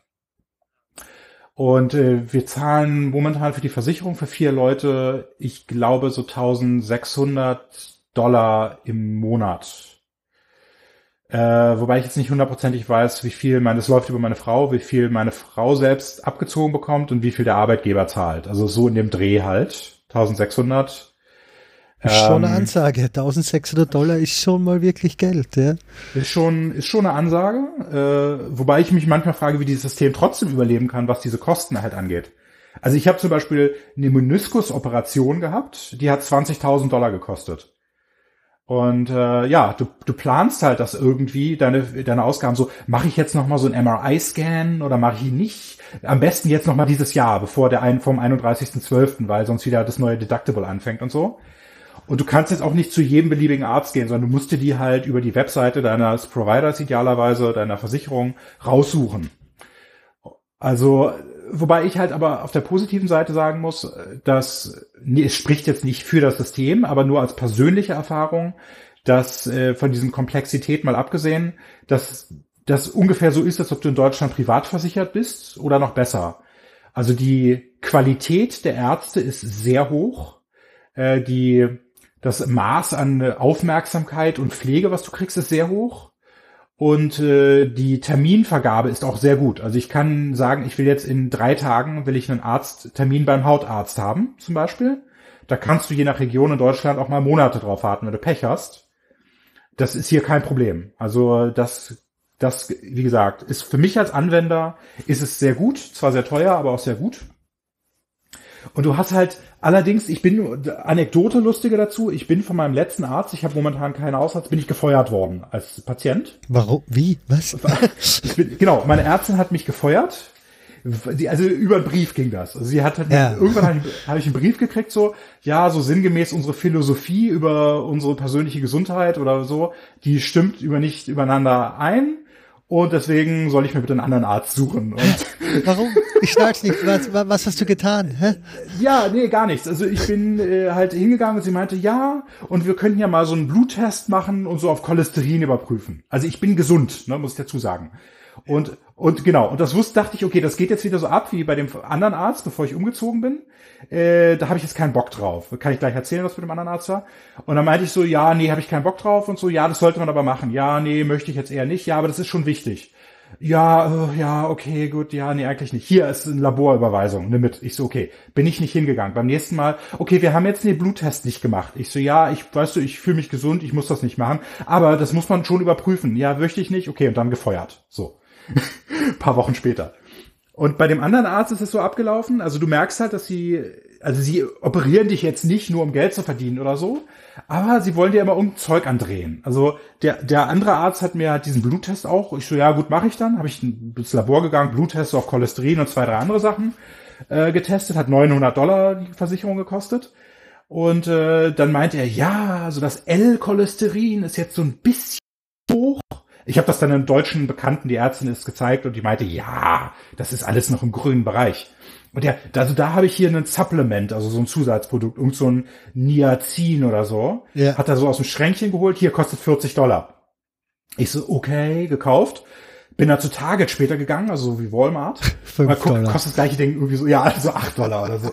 Und äh, wir zahlen momentan für die Versicherung für vier Leute, ich glaube, so 1600 Dollar im Monat. Äh, wobei ich jetzt nicht hundertprozentig weiß, wie viel, meine, das läuft über meine Frau, wie viel meine Frau selbst abgezogen bekommt und wie viel der Arbeitgeber zahlt. Also so in dem Dreh halt. 1600 ist schon eine ähm, Ansage. 1600 Dollar ist schon mal wirklich Geld, ja. Ist schon, ist schon eine Ansage. Äh, wobei ich mich manchmal frage, wie dieses System trotzdem überleben kann, was diese Kosten halt angeht. Also ich habe zum Beispiel eine Meniskusoperation gehabt, die hat 20.000 Dollar gekostet. Und äh, ja, du, du planst halt das irgendwie, deine, deine Ausgaben so, mache ich jetzt nochmal so ein MRI-Scan oder mache ich ihn nicht? Am besten jetzt nochmal dieses Jahr, bevor der ein, vom 31.12., weil sonst wieder das neue Deductible anfängt und so. Und du kannst jetzt auch nicht zu jedem beliebigen Arzt gehen, sondern du musst dir die halt über die Webseite deines Providers idealerweise, deiner Versicherung raussuchen. Also, wobei ich halt aber auf der positiven Seite sagen muss, dass nee, es spricht jetzt nicht für das System, aber nur als persönliche Erfahrung, dass äh, von diesen Komplexität mal abgesehen, dass das ungefähr so ist, als ob du in Deutschland privat versichert bist oder noch besser. Also die Qualität der Ärzte ist sehr hoch. Äh, die, das Maß an Aufmerksamkeit und Pflege, was du kriegst, ist sehr hoch. Und äh, die Terminvergabe ist auch sehr gut. Also ich kann sagen, ich will jetzt in drei Tagen, will ich einen Arzttermin beim Hautarzt haben, zum Beispiel. Da kannst du je nach Region in Deutschland auch mal Monate drauf warten, wenn du Pech hast. Das ist hier kein Problem. Also das, das, wie gesagt, ist für mich als Anwender ist es sehr gut. Zwar sehr teuer, aber auch sehr gut. Und du hast halt, allerdings, ich bin, Anekdote lustige dazu, ich bin von meinem letzten Arzt, ich habe momentan keinen Hausarzt, bin ich gefeuert worden als Patient. Warum? Wie? Was? Bin, genau, meine Ärztin hat mich gefeuert. Also über einen Brief ging das. Also sie hat halt ja. irgendwann habe ich, hab ich einen Brief gekriegt, so, ja, so sinngemäß unsere Philosophie über unsere persönliche Gesundheit oder so, die stimmt über nicht übereinander ein und deswegen soll ich mir bitte einen anderen Arzt suchen. Und Warum? Ich schnall's nicht. Was, was hast du getan? Hä? Ja, nee, gar nichts. Also ich bin äh, halt hingegangen und sie meinte, ja, und wir könnten ja mal so einen Bluttest machen und so auf Cholesterin überprüfen. Also ich bin gesund, ne, muss ich dazu sagen. Und, und genau, und das wusste, dachte ich, okay, das geht jetzt wieder so ab wie bei dem anderen Arzt, bevor ich umgezogen bin. Äh, da habe ich jetzt keinen Bock drauf. Kann ich gleich erzählen, was mit dem anderen Arzt war. Und dann meinte ich so, ja, nee, habe ich keinen Bock drauf und so, ja, das sollte man aber machen. Ja, nee, möchte ich jetzt eher nicht. Ja, aber das ist schon wichtig. Ja, äh, ja, okay, gut, ja, nee, eigentlich nicht. Hier ist eine Laborüberweisung, nimm mit. Ich so, okay, bin ich nicht hingegangen. Beim nächsten Mal, okay, wir haben jetzt den Bluttest nicht gemacht. Ich so, ja, ich, weißt du, ich fühle mich gesund, ich muss das nicht machen. Aber das muss man schon überprüfen. Ja, möchte ich nicht. Okay, und dann gefeuert. So. paar Wochen später. Und bei dem anderen Arzt ist es so abgelaufen, also du merkst halt, dass sie, also sie operieren dich jetzt nicht nur um Geld zu verdienen oder so, aber sie wollen dir immer um Zeug andrehen. Also der, der andere Arzt hat mir halt diesen Bluttest auch, ich so, ja gut, mache ich dann, habe ich ins Labor gegangen, Bluttest auf Cholesterin und zwei, drei andere Sachen äh, getestet, hat 900 Dollar die Versicherung gekostet. Und äh, dann meinte er, ja, also das L-Cholesterin ist jetzt so ein bisschen hoch ich habe das dann einem deutschen Bekannten, die Ärztin ist gezeigt und die meinte, ja, das ist alles noch im grünen Bereich. Und ja, also da habe ich hier ein Supplement, also so ein Zusatzprodukt, irgend so ein Niacin oder so. Ja. Hat er so aus dem Schränkchen geholt, hier kostet 40 Dollar. Ich so, okay, gekauft. Bin da zu Target später gegangen, also so wie Walmart. Mal gucken, kostet das gleiche Ding irgendwie so, ja, also acht Dollar oder so.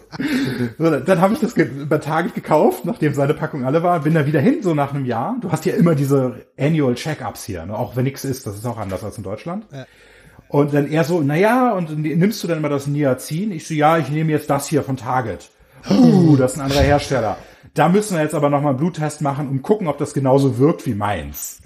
so dann habe ich das bei Target gekauft, nachdem seine Packung alle war, bin da wieder hin, so nach einem Jahr. Du hast ja immer diese Annual Check-ups hier, ne? auch wenn nichts ist, das ist auch anders als in Deutschland. Ja. Und dann er so, naja, und nimmst du denn mal das Niacin? Ich so, ja, ich nehme jetzt das hier von Target. Uh, das ist ein anderer Hersteller. Da müssen wir jetzt aber nochmal einen Bluttest machen und gucken, ob das genauso wirkt wie meins.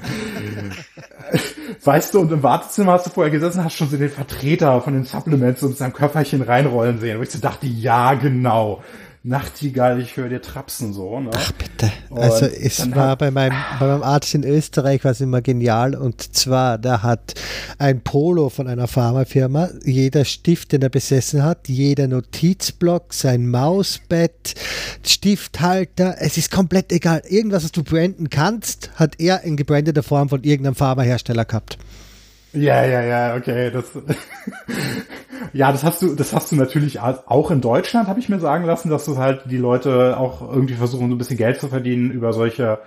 weißt du, und im Wartezimmer hast du vorher gesessen, hast schon so den Vertreter von den Supplements und seinem Köfferchen reinrollen sehen. Und ich so dachte, ja, genau. Nachtigall, ich höre dir trapsen so. Ne? Ach bitte. Und also es war bei meinem, bei meinem Arzt in Österreich was immer genial und zwar, der hat ein Polo von einer Pharmafirma, jeder Stift, den er besessen hat, jeder Notizblock, sein Mausbett, Stifthalter, es ist komplett egal. Irgendwas, was du branden kannst, hat er in gebrandeter Form von irgendeinem Pharmahersteller gehabt. Ja, ja, ja, okay. Das, ja, das hast du, das hast du natürlich auch in Deutschland, habe ich mir sagen lassen, dass du halt die Leute auch irgendwie versuchen, so ein bisschen Geld zu verdienen über solche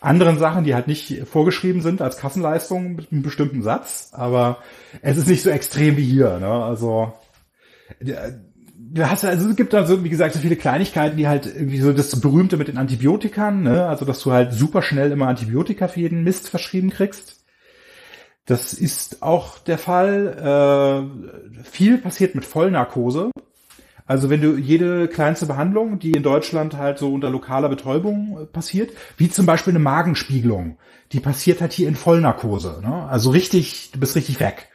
anderen Sachen, die halt nicht vorgeschrieben sind als Kassenleistung mit einem bestimmten Satz. Aber es ist nicht so extrem wie hier. Ne? Also du hast also es gibt da so wie gesagt so viele Kleinigkeiten, die halt irgendwie so das berühmte mit den Antibiotikern, ne? also dass du halt super schnell immer Antibiotika für jeden Mist verschrieben kriegst das ist auch der Fall. Äh, viel passiert mit Vollnarkose. Also wenn du jede kleinste Behandlung, die in Deutschland halt so unter lokaler Betäubung äh, passiert, wie zum Beispiel eine Magenspiegelung, die passiert halt hier in Vollnarkose. Ne? Also richtig, du bist richtig weg.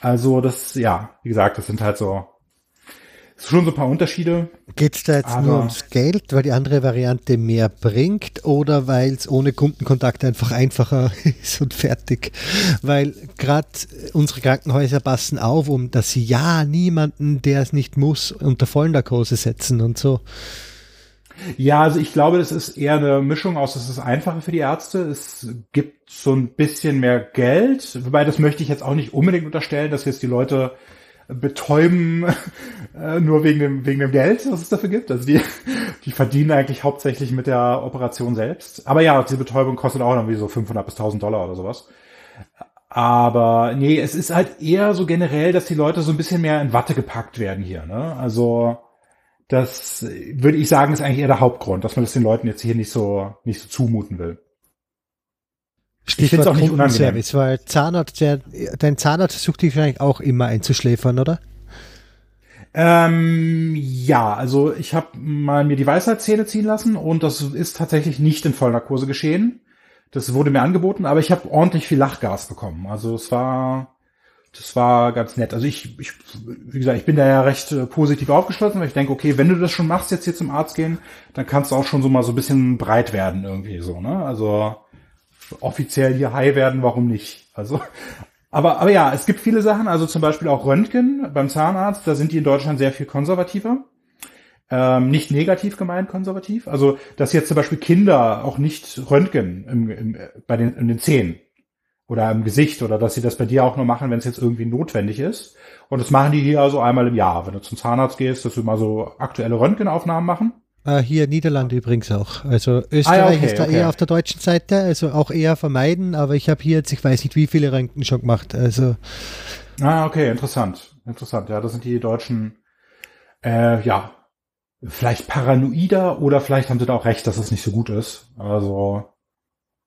Also das, ja, wie gesagt, das sind halt so schon so ein paar Unterschiede. Geht es da jetzt nur ums Geld, weil die andere Variante mehr bringt oder weil es ohne Kundenkontakt einfach einfacher ist und fertig? Weil gerade unsere Krankenhäuser passen auf, um dass sie ja niemanden, der es nicht muss, unter Vollnarkose setzen und so. Ja, also ich glaube, das ist eher eine Mischung aus, es ist einfacher für die Ärzte, es gibt so ein bisschen mehr Geld, wobei das möchte ich jetzt auch nicht unbedingt unterstellen, dass jetzt die Leute betäuben, äh, nur wegen dem, wegen dem Geld, was es dafür gibt. Also die, die verdienen eigentlich hauptsächlich mit der Operation selbst. Aber ja, diese Betäubung kostet auch irgendwie so 500 bis 1000 Dollar oder sowas. Aber nee, es ist halt eher so generell, dass die Leute so ein bisschen mehr in Watte gepackt werden hier. Ne? Also das würde ich sagen, ist eigentlich eher der Hauptgrund, dass man das den Leuten jetzt hier nicht so nicht so zumuten will. Ich finde es auch nicht unangenehm. Weil Zahnarzt, der, dein Zahnarzt versucht dich wahrscheinlich auch immer einzuschläfern, oder? Ähm, ja, also ich habe mal mir die Weisheitszähne ziehen lassen und das ist tatsächlich nicht in Vollnarkose geschehen. Das wurde mir angeboten, aber ich habe ordentlich viel Lachgas bekommen. Also es war, das war ganz nett. Also ich, ich, wie gesagt, ich bin da ja recht äh, positiv aufgeschlossen, weil ich denke, okay, wenn du das schon machst, jetzt hier zum Arzt gehen, dann kannst du auch schon so mal so ein bisschen breit werden irgendwie so, ne? Also offiziell hier high werden, warum nicht? Also aber, aber ja, es gibt viele Sachen, also zum Beispiel auch Röntgen beim Zahnarzt, da sind die in Deutschland sehr viel konservativer. Ähm, nicht negativ gemeint konservativ. Also, dass jetzt zum Beispiel Kinder auch nicht Röntgen im, im, bei den, in den Zähnen oder im Gesicht oder dass sie das bei dir auch nur machen, wenn es jetzt irgendwie notwendig ist. Und das machen die hier also einmal im Jahr. Wenn du zum Zahnarzt gehst, dass du mal so aktuelle Röntgenaufnahmen machen. Ah, hier Niederlande übrigens auch. Also Österreich ah, okay, ist da okay. eher auf der deutschen Seite, also auch eher vermeiden, aber ich habe hier jetzt, ich weiß nicht, wie viele Röntgen schon gemacht. Also. Ah, okay, interessant. Interessant. Ja, das sind die deutschen, äh, ja, vielleicht paranoider oder vielleicht haben sie da auch recht, dass es nicht so gut ist. Also,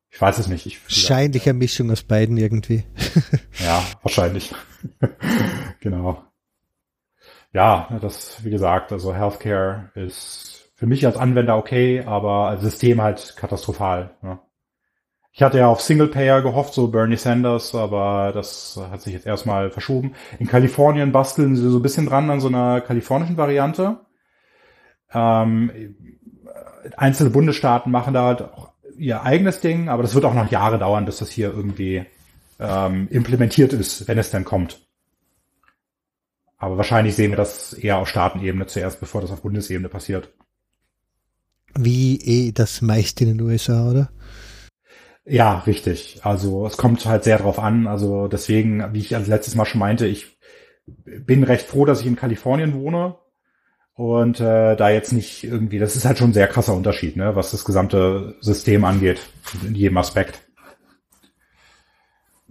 ich weiß es nicht. Ich, wahrscheinlich eine Mischung aus beiden irgendwie. ja, wahrscheinlich. genau. Ja, das, wie gesagt, also Healthcare ist für mich als Anwender okay, aber als System halt katastrophal. Ja. Ich hatte ja auf Singlepayer gehofft, so Bernie Sanders, aber das hat sich jetzt erstmal verschoben. In Kalifornien basteln sie so ein bisschen dran an so einer kalifornischen Variante. Ähm, einzelne Bundesstaaten machen da halt auch ihr eigenes Ding, aber das wird auch noch Jahre dauern, bis das hier irgendwie ähm, implementiert ist, wenn es dann kommt. Aber wahrscheinlich sehen wir das eher auf Staatenebene zuerst, bevor das auf Bundesebene passiert. Wie eh das meiste in den USA, oder? Ja, richtig. Also es kommt halt sehr drauf an. Also deswegen, wie ich als letztes Mal schon meinte, ich bin recht froh, dass ich in Kalifornien wohne und äh, da jetzt nicht irgendwie, das ist halt schon ein sehr krasser Unterschied, ne, was das gesamte System angeht, in jedem Aspekt.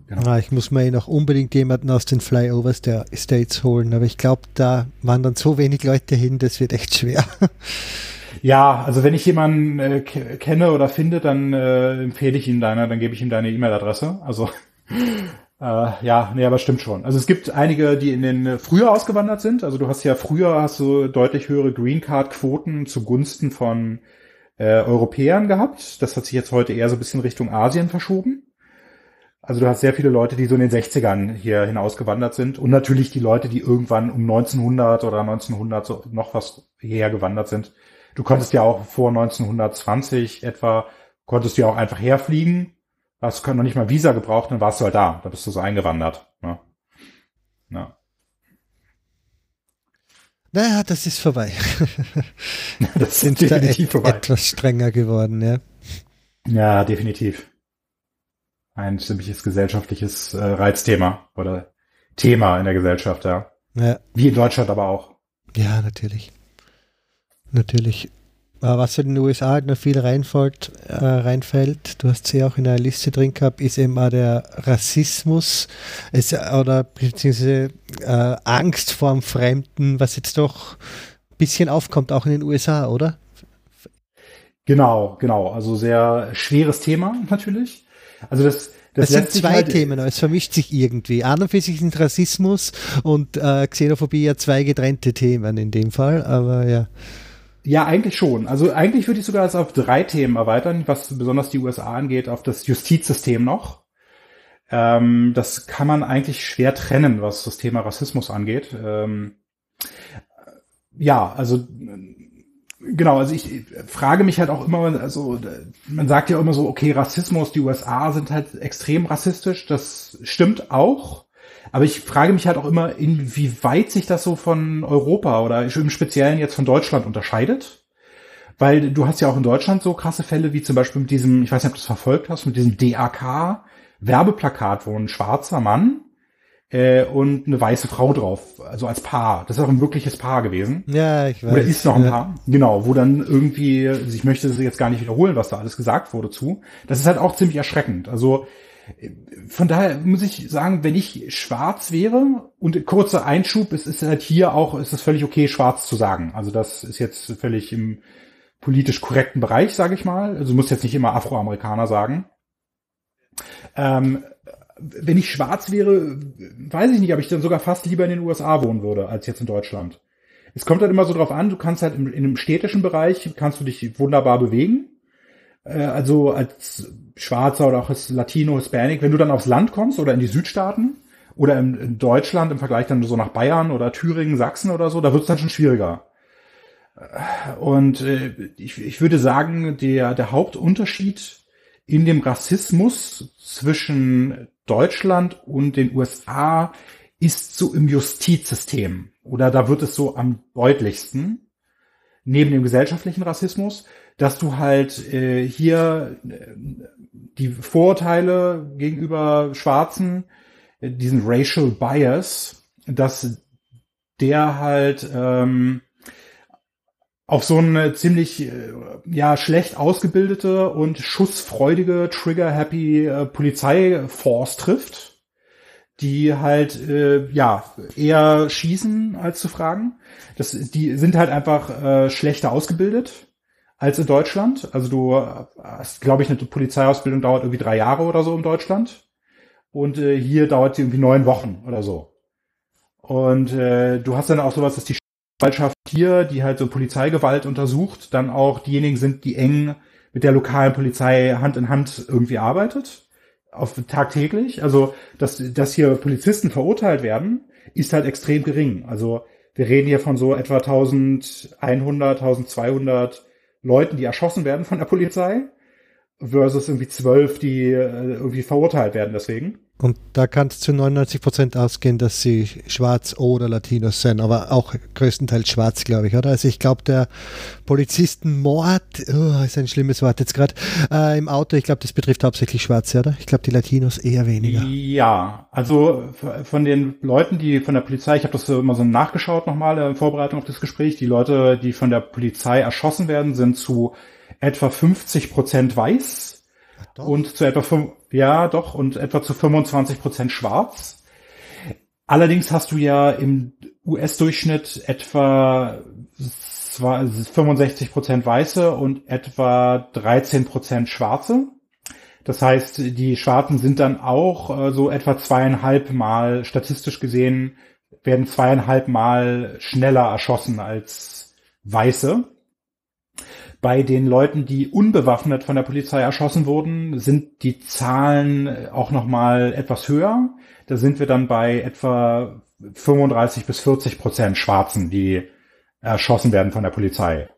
Genau. Ah, ich muss mir noch unbedingt jemanden aus den Flyovers der States holen, aber ich glaube, da wandern so wenig Leute hin, das wird echt schwer. Ja, also wenn ich jemanden äh, kenne oder finde, dann äh, empfehle ich ihm deine, dann gebe ich ihm deine E-Mail-Adresse. Also äh, ja, nee, aber stimmt schon. Also es gibt einige, die in den äh, früher ausgewandert sind. Also du hast ja früher hast du deutlich höhere Green Card Quoten zugunsten von äh, Europäern gehabt. Das hat sich jetzt heute eher so ein bisschen Richtung Asien verschoben. Also du hast sehr viele Leute, die so in den 60ern hier hinausgewandert sind und natürlich die Leute, die irgendwann um 1900 oder 1900 so noch was hierher gewandert sind. Du konntest ja auch vor 1920 etwa, konntest du ja auch einfach herfliegen. Hast noch nicht mal Visa gebraucht, dann warst du halt da. Da bist du so eingewandert. Ne? Ja. Naja, das ist vorbei. das sind definitiv da vorbei. Etwas strenger geworden, ja. Ja, definitiv. Ein ziemliches gesellschaftliches äh, Reizthema oder Thema in der Gesellschaft, ja. ja. Wie in Deutschland aber auch. Ja, natürlich natürlich. Was in den USA halt noch viel reinfällt, äh, reinfällt, du hast sie auch in der Liste drin gehabt, ist eben auch der Rassismus es, oder beziehungsweise äh, Angst vor dem Fremden, was jetzt doch ein bisschen aufkommt, auch in den USA, oder? Genau, genau. Also sehr schweres Thema natürlich. Also das, das, das sind zwei halt Themen, es vermischt sich irgendwie. An und für sich sind Rassismus und äh, Xenophobie ja zwei getrennte Themen in dem Fall, aber ja. Ja, eigentlich schon. Also eigentlich würde ich sogar das auf drei Themen erweitern, was besonders die USA angeht, auf das Justizsystem noch. Ähm, das kann man eigentlich schwer trennen, was das Thema Rassismus angeht. Ähm, ja, also genau, also ich frage mich halt auch immer, also man sagt ja immer so, okay, Rassismus, die USA sind halt extrem rassistisch, das stimmt auch. Aber ich frage mich halt auch immer, inwieweit sich das so von Europa oder im Speziellen jetzt von Deutschland unterscheidet. Weil du hast ja auch in Deutschland so krasse Fälle wie zum Beispiel mit diesem, ich weiß nicht, ob du es verfolgt hast, mit diesem DAK Werbeplakat, wo ein schwarzer Mann äh, und eine weiße Frau drauf, also als Paar. Das ist auch ein wirkliches Paar gewesen. Ja, ich weiß. Oder ist noch ein ja. Paar. Genau, wo dann irgendwie, also ich möchte das jetzt gar nicht wiederholen, was da alles gesagt wurde zu. Das ist halt auch ziemlich erschreckend. Also von daher muss ich sagen, wenn ich schwarz wäre und kurzer Einschub, es ist halt hier auch, ist es völlig okay, schwarz zu sagen. Also das ist jetzt völlig im politisch korrekten Bereich, sage ich mal. Also muss jetzt nicht immer Afroamerikaner sagen. Ähm, wenn ich schwarz wäre, weiß ich nicht, ob ich dann sogar fast lieber in den USA wohnen würde, als jetzt in Deutschland. Es kommt halt immer so drauf an, du kannst halt im, in einem städtischen Bereich, kannst du dich wunderbar bewegen. Äh, also als Schwarzer oder auch als Latino, Hispanic, wenn du dann aufs Land kommst oder in die Südstaaten oder in, in Deutschland im Vergleich dann so nach Bayern oder Thüringen, Sachsen oder so, da wird es dann schon schwieriger. Und äh, ich, ich würde sagen, der, der Hauptunterschied in dem Rassismus zwischen Deutschland und den USA ist so im Justizsystem. Oder da wird es so am deutlichsten, neben dem gesellschaftlichen Rassismus, dass du halt äh, hier äh, die Vorurteile gegenüber Schwarzen, äh, diesen Racial Bias, dass der halt ähm, auf so eine ziemlich äh, ja schlecht ausgebildete und schussfreudige Trigger-happy äh, Polizeiforce trifft, die halt äh, ja eher schießen als zu fragen. Das, die sind halt einfach äh, schlechter ausgebildet als in Deutschland. Also du hast, glaube ich, eine Polizeiausbildung dauert irgendwie drei Jahre oder so in Deutschland und äh, hier dauert sie irgendwie neun Wochen oder so. Und äh, du hast dann auch sowas, dass die Anwaltschaft hier, die halt so Polizeigewalt untersucht, dann auch diejenigen sind, die eng mit der lokalen Polizei Hand in Hand irgendwie arbeitet, auf tagtäglich. Also, dass, dass hier Polizisten verurteilt werden, ist halt extrem gering. Also, wir reden hier von so etwa 1100, 1200 Leuten, die erschossen werden von der Polizei, versus irgendwie zwölf, die äh, irgendwie verurteilt werden deswegen. Und da kann es zu 99 Prozent ausgehen, dass sie schwarz oder Latinos sind, aber auch größtenteils schwarz, glaube ich, oder? Also ich glaube, der Polizistenmord, oh, ist ein schlimmes Wort jetzt gerade, äh, im Auto, ich glaube, das betrifft hauptsächlich Schwarze, oder? Ich glaube, die Latinos eher weniger. Ja, also von den Leuten, die von der Polizei, ich habe das immer so nachgeschaut nochmal in Vorbereitung auf das Gespräch, die Leute, die von der Polizei erschossen werden, sind zu etwa 50 Prozent weiß und zu etwa ja doch und etwa zu 25 Prozent schwarz. Allerdings hast du ja im US-Durchschnitt etwa 65 Prozent Weiße und etwa 13 Prozent Schwarze. Das heißt, die Schwarzen sind dann auch äh, so etwa zweieinhalb Mal statistisch gesehen werden zweieinhalb Mal schneller erschossen als Weiße. Bei den Leuten, die unbewaffnet von der Polizei erschossen wurden, sind die Zahlen auch noch mal etwas höher. Da sind wir dann bei etwa 35 bis 40 Prozent Schwarzen, die erschossen werden von der Polizei.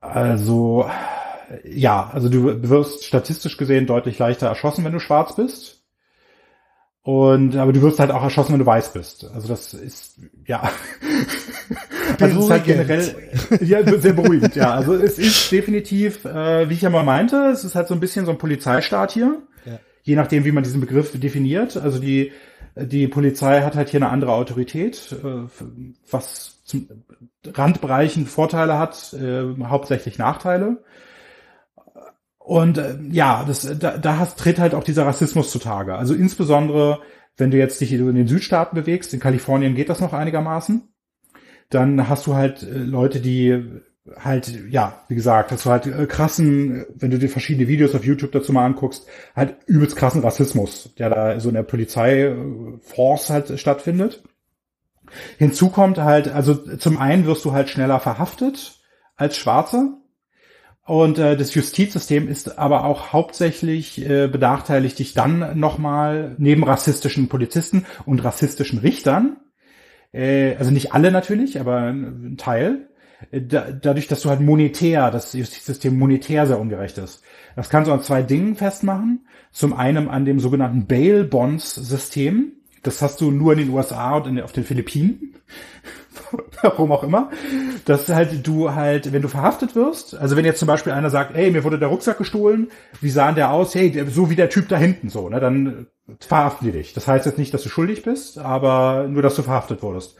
Also, ja, also du wirst statistisch gesehen deutlich leichter erschossen, wenn du schwarz bist. Und, aber du wirst halt auch erschossen, wenn du weiß bist. Also das ist, ja. also es ist halt generell, ja, sehr beruhigend, ja. Also es ist definitiv, äh, wie ich ja mal meinte, es ist halt so ein bisschen so ein Polizeistaat hier. Ja. Je nachdem, wie man diesen Begriff definiert. Also die, die Polizei hat halt hier eine andere Autorität, äh, was zum Randbereichen Vorteile hat, äh, hauptsächlich Nachteile. Und äh, ja, das, da, da hast, tritt halt auch dieser Rassismus zutage. Also insbesondere, wenn du jetzt dich in den Südstaaten bewegst, in Kalifornien geht das noch einigermaßen, dann hast du halt äh, Leute, die halt, ja, wie gesagt, hast du halt äh, krassen, wenn du dir verschiedene Videos auf YouTube dazu mal anguckst, halt übelst krassen Rassismus, der da so in der Polizeiforce halt stattfindet. Hinzu kommt halt, also zum einen wirst du halt schneller verhaftet als Schwarze, und äh, das Justizsystem ist aber auch hauptsächlich äh, benachteiligt dich dann nochmal neben rassistischen Polizisten und rassistischen Richtern, äh, also nicht alle natürlich, aber ein Teil, äh, da, dadurch, dass du halt monetär, das Justizsystem monetär sehr ungerecht ist. Das kannst du an zwei Dingen festmachen. Zum einen an dem sogenannten Bail-Bonds-System. Das hast du nur in den USA und in, auf den Philippinen. warum auch immer, dass halt du halt, wenn du verhaftet wirst, also wenn jetzt zum Beispiel einer sagt, ey, mir wurde der Rucksack gestohlen, wie sah der aus? Hey, so wie der Typ da hinten so, ne, dann verhaften die dich. Das heißt jetzt nicht, dass du schuldig bist, aber nur, dass du verhaftet wurdest.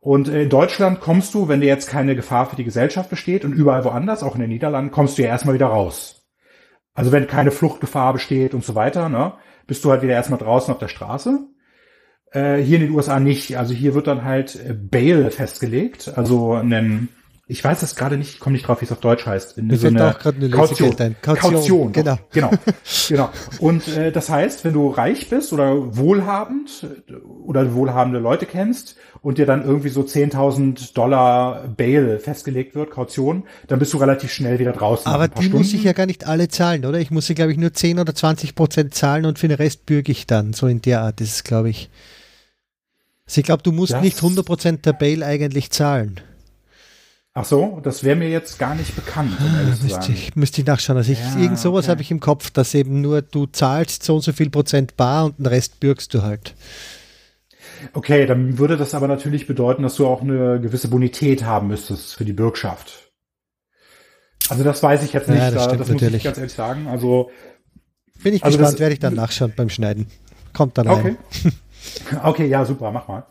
Und in Deutschland kommst du, wenn dir jetzt keine Gefahr für die Gesellschaft besteht und überall woanders, auch in den Niederlanden, kommst du ja erstmal wieder raus. Also wenn keine Fluchtgefahr besteht und so weiter, ne, bist du halt wieder erstmal draußen auf der Straße. Äh, hier in den USA nicht. Also hier wird dann halt äh, Bail festgelegt, also ein ich weiß es gerade nicht, ich komme nicht drauf, wie es auf Deutsch heißt. In Mir so eine, eine Kaution. Kaution. Kaution. Genau. genau. genau. Und äh, das heißt, wenn du reich bist oder wohlhabend oder wohlhabende Leute kennst und dir dann irgendwie so 10.000 Dollar Bail festgelegt wird, Kaution, dann bist du relativ schnell wieder draußen. Aber die Stunden. muss ich ja gar nicht alle zahlen, oder? Ich muss sie, glaube ich, nur 10 oder 20 Prozent zahlen und für den Rest bürge ich dann. So in der Art ist es, glaube ich. Also ich glaube, du musst das nicht 100 Prozent der Bail eigentlich zahlen. Ach so, das wäre mir jetzt gar nicht bekannt, um zu müsste, Ich, müsste ich nachschauen. Also ich, ja, irgend sowas okay. habe ich im Kopf, dass eben nur du zahlst so und so viel Prozent bar und den Rest bürgst du halt. Okay, dann würde das aber natürlich bedeuten, dass du auch eine gewisse Bonität haben müsstest für die Bürgschaft. Also das weiß ich jetzt nicht, ja, das, da, das muss ich ganz ehrlich sagen. Also bin ich also gespannt, werde ich dann nachschauen beim Schneiden. Kommt dann okay. rein. Okay, ja, super, mach mal.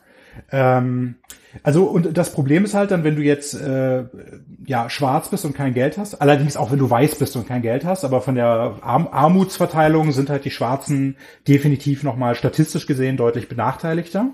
Ähm, also und das Problem ist halt dann, wenn du jetzt äh, ja schwarz bist und kein Geld hast, allerdings auch wenn du weiß bist und kein Geld hast, aber von der Arm Armutsverteilung sind halt die Schwarzen definitiv nochmal statistisch gesehen deutlich benachteiligter.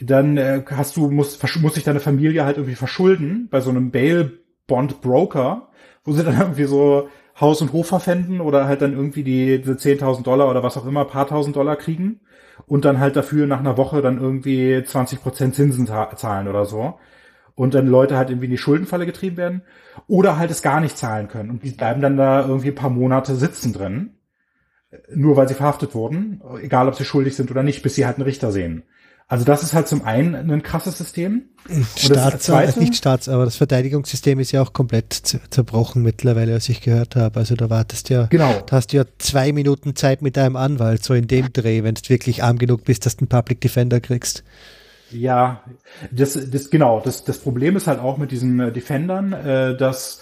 Dann äh, hast du muss muss sich deine Familie halt irgendwie verschulden bei so einem Bail Bond Broker, wo sie dann irgendwie so Haus und Hof verpfänden oder halt dann irgendwie die, diese 10.000 Dollar oder was auch immer, paar tausend Dollar kriegen und dann halt dafür nach einer Woche dann irgendwie 20 Prozent Zinsen zahlen oder so. Und dann Leute halt irgendwie in die Schuldenfalle getrieben werden oder halt es gar nicht zahlen können und die bleiben dann da irgendwie ein paar Monate sitzen drin, nur weil sie verhaftet wurden, egal ob sie schuldig sind oder nicht, bis sie halt einen Richter sehen. Also das ist halt zum einen ein krasses System. Staats, zweite, nicht Staats, aber das Verteidigungssystem ist ja auch komplett zerbrochen mittlerweile, was ich gehört habe. Also da wartest ja, genau. da hast du ja zwei Minuten Zeit mit deinem Anwalt, so in dem Dreh, wenn du wirklich arm genug bist, dass du einen Public Defender kriegst. Ja, das, das genau. Das, das Problem ist halt auch mit diesen äh, Defendern, äh, dass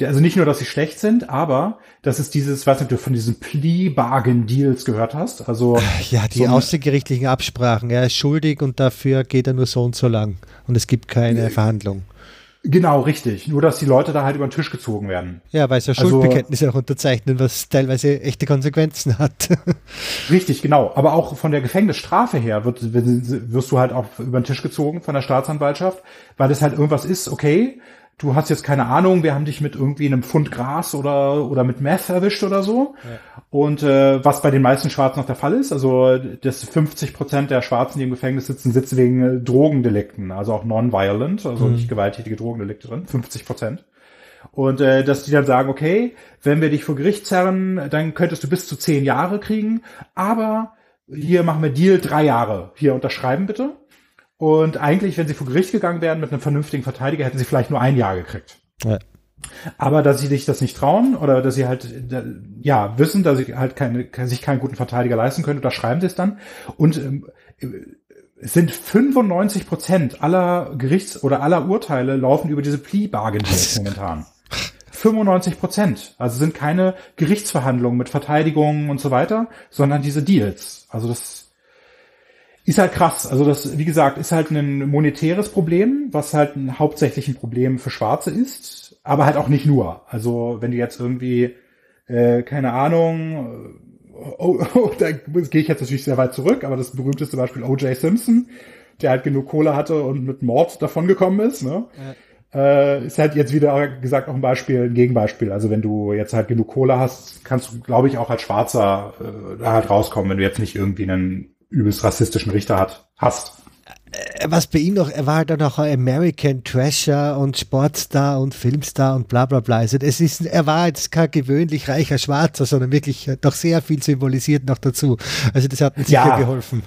also nicht nur, dass sie schlecht sind, aber das ist dieses, weiß nicht, du von diesen Plea-Bargain-Deals gehört hast. Also ja, die so außergerichtlichen Absprachen. Er ist schuldig und dafür geht er nur so und so lang und es gibt keine äh, Verhandlung. Genau, richtig. Nur, dass die Leute da halt über den Tisch gezogen werden. Ja, weil sie ja also, Schuldbekenntnisse auch unterzeichnen, was teilweise echte Konsequenzen hat. richtig, genau. Aber auch von der Gefängnisstrafe her wird, wirst du halt auch über den Tisch gezogen von der Staatsanwaltschaft, weil das halt irgendwas ist, okay, du hast jetzt keine Ahnung, wir haben dich mit irgendwie einem Pfund Gras oder, oder mit Meth erwischt oder so. Ja. Und äh, was bei den meisten Schwarzen noch der Fall ist, also das 50 Prozent der Schwarzen, die im Gefängnis sitzen, sitzen wegen äh, Drogendelikten, also auch non-violent, also mhm. nicht gewalttätige Drogendelikte drin, 50 Prozent. Und äh, dass die dann sagen, okay, wenn wir dich vor Gericht zerren, dann könntest du bis zu zehn Jahre kriegen, aber hier machen wir Deal drei Jahre. Hier unterschreiben bitte. Und eigentlich, wenn sie vor Gericht gegangen wären mit einem vernünftigen Verteidiger, hätten sie vielleicht nur ein Jahr gekriegt. Ja. Aber dass sie sich das nicht trauen oder dass sie halt ja wissen, dass sie halt keine, sich keinen guten Verteidiger leisten können, da schreiben sie es dann. Und ähm, es sind 95 Prozent aller Gerichts- oder aller Urteile laufen über diese Plea-Bargain momentan. 95 Prozent. Also sind keine Gerichtsverhandlungen mit Verteidigungen und so weiter, sondern diese Deals. Also das ist halt krass. Also das, wie gesagt, ist halt ein monetäres Problem, was halt ein hauptsächlich ein Problem für Schwarze ist, aber halt auch nicht nur. Also wenn du jetzt irgendwie, äh, keine Ahnung, äh, oh, oh, da gehe ich jetzt natürlich sehr weit zurück, aber das berühmteste Beispiel O.J. Simpson, der halt genug Kohle hatte und mit Mord davongekommen ist, ne? Ja. Äh, ist halt jetzt wieder gesagt auch ein Beispiel, ein Gegenbeispiel. Also wenn du jetzt halt genug Kohle hast, kannst du, glaube ich, auch als Schwarzer äh, da halt rauskommen, wenn du jetzt nicht irgendwie einen übelst rassistischen Richter hat, hast. Äh, was bei ihm noch, er war halt dann auch ein American Trasher und Sportstar und Filmstar und bla bla bla. Also es ist, er war jetzt kein gewöhnlich reicher Schwarzer, sondern wirklich doch sehr viel symbolisiert noch dazu. Also das hat mir sicher ja, geholfen.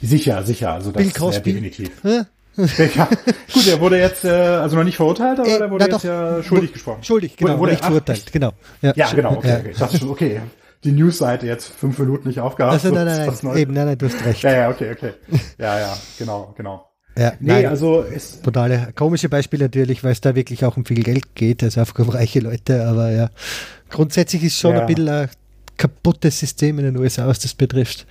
Sicher, sicher. Also das Bill Cosby. definitiv. Ja? Ja, gut, er wurde jetzt äh, also noch nicht verurteilt, aber äh, er wurde jetzt doch, ja schuldig gesprochen. Schuldig, genau, wurde, wurde nicht verurteilt, genau. Ja, ja genau, okay, okay. Dachte schon, okay, die Newsseite jetzt fünf Minuten nicht aufgehabt. Also, nein, nein, nein, eben, nein, nein, du hast recht. Ja, ja, okay, okay. Ja, ja, genau, genau. Ja, nee, nein, also ist totale komische Beispiel natürlich, weil es da wirklich auch um viel Geld geht, also auf reiche Leute, aber ja, grundsätzlich ist schon ja. ein bisschen ein kaputtes System in den USA, was das betrifft.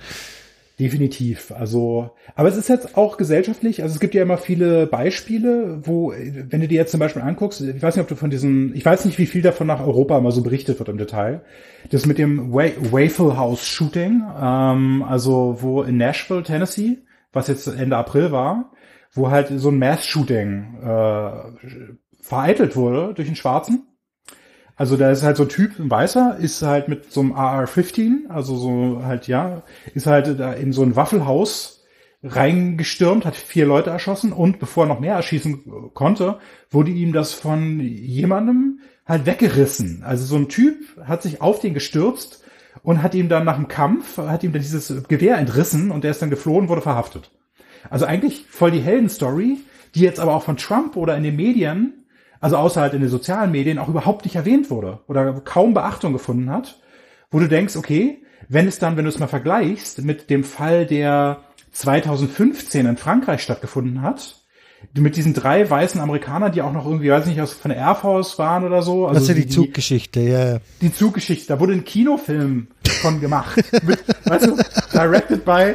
Definitiv. Also, aber es ist jetzt auch gesellschaftlich, also es gibt ja immer viele Beispiele, wo, wenn du dir jetzt zum Beispiel anguckst, ich weiß nicht, ob du von diesen, ich weiß nicht, wie viel davon nach Europa mal so berichtet wird im Detail, das mit dem Wa Waffle House Shooting, ähm, also wo in Nashville, Tennessee, was jetzt Ende April war, wo halt so ein Mass-Shooting äh, vereitelt wurde durch einen Schwarzen. Also da ist halt so ein Typ, ein Weißer, ist halt mit so einem AR-15, also so halt, ja, ist halt da in so ein Waffelhaus reingestürmt, hat vier Leute erschossen und bevor er noch mehr erschießen konnte, wurde ihm das von jemandem halt weggerissen. Also so ein Typ hat sich auf den gestürzt und hat ihm dann nach dem Kampf, hat ihm dann dieses Gewehr entrissen und der ist dann geflohen, wurde verhaftet. Also eigentlich voll die Heldenstory, die jetzt aber auch von Trump oder in den Medien also außer halt in den sozialen Medien, auch überhaupt nicht erwähnt wurde oder kaum Beachtung gefunden hat, wo du denkst, okay, wenn es dann, wenn du es mal vergleichst mit dem Fall, der 2015 in Frankreich stattgefunden hat, mit diesen drei weißen Amerikanern, die auch noch irgendwie, weiß nicht, aus von der Air Force waren oder so. Also das ist ja die, Zuggeschichte, ja. Die Zuggeschichte, da wurde ein Kinofilm von gemacht. mit, weißt du, directed by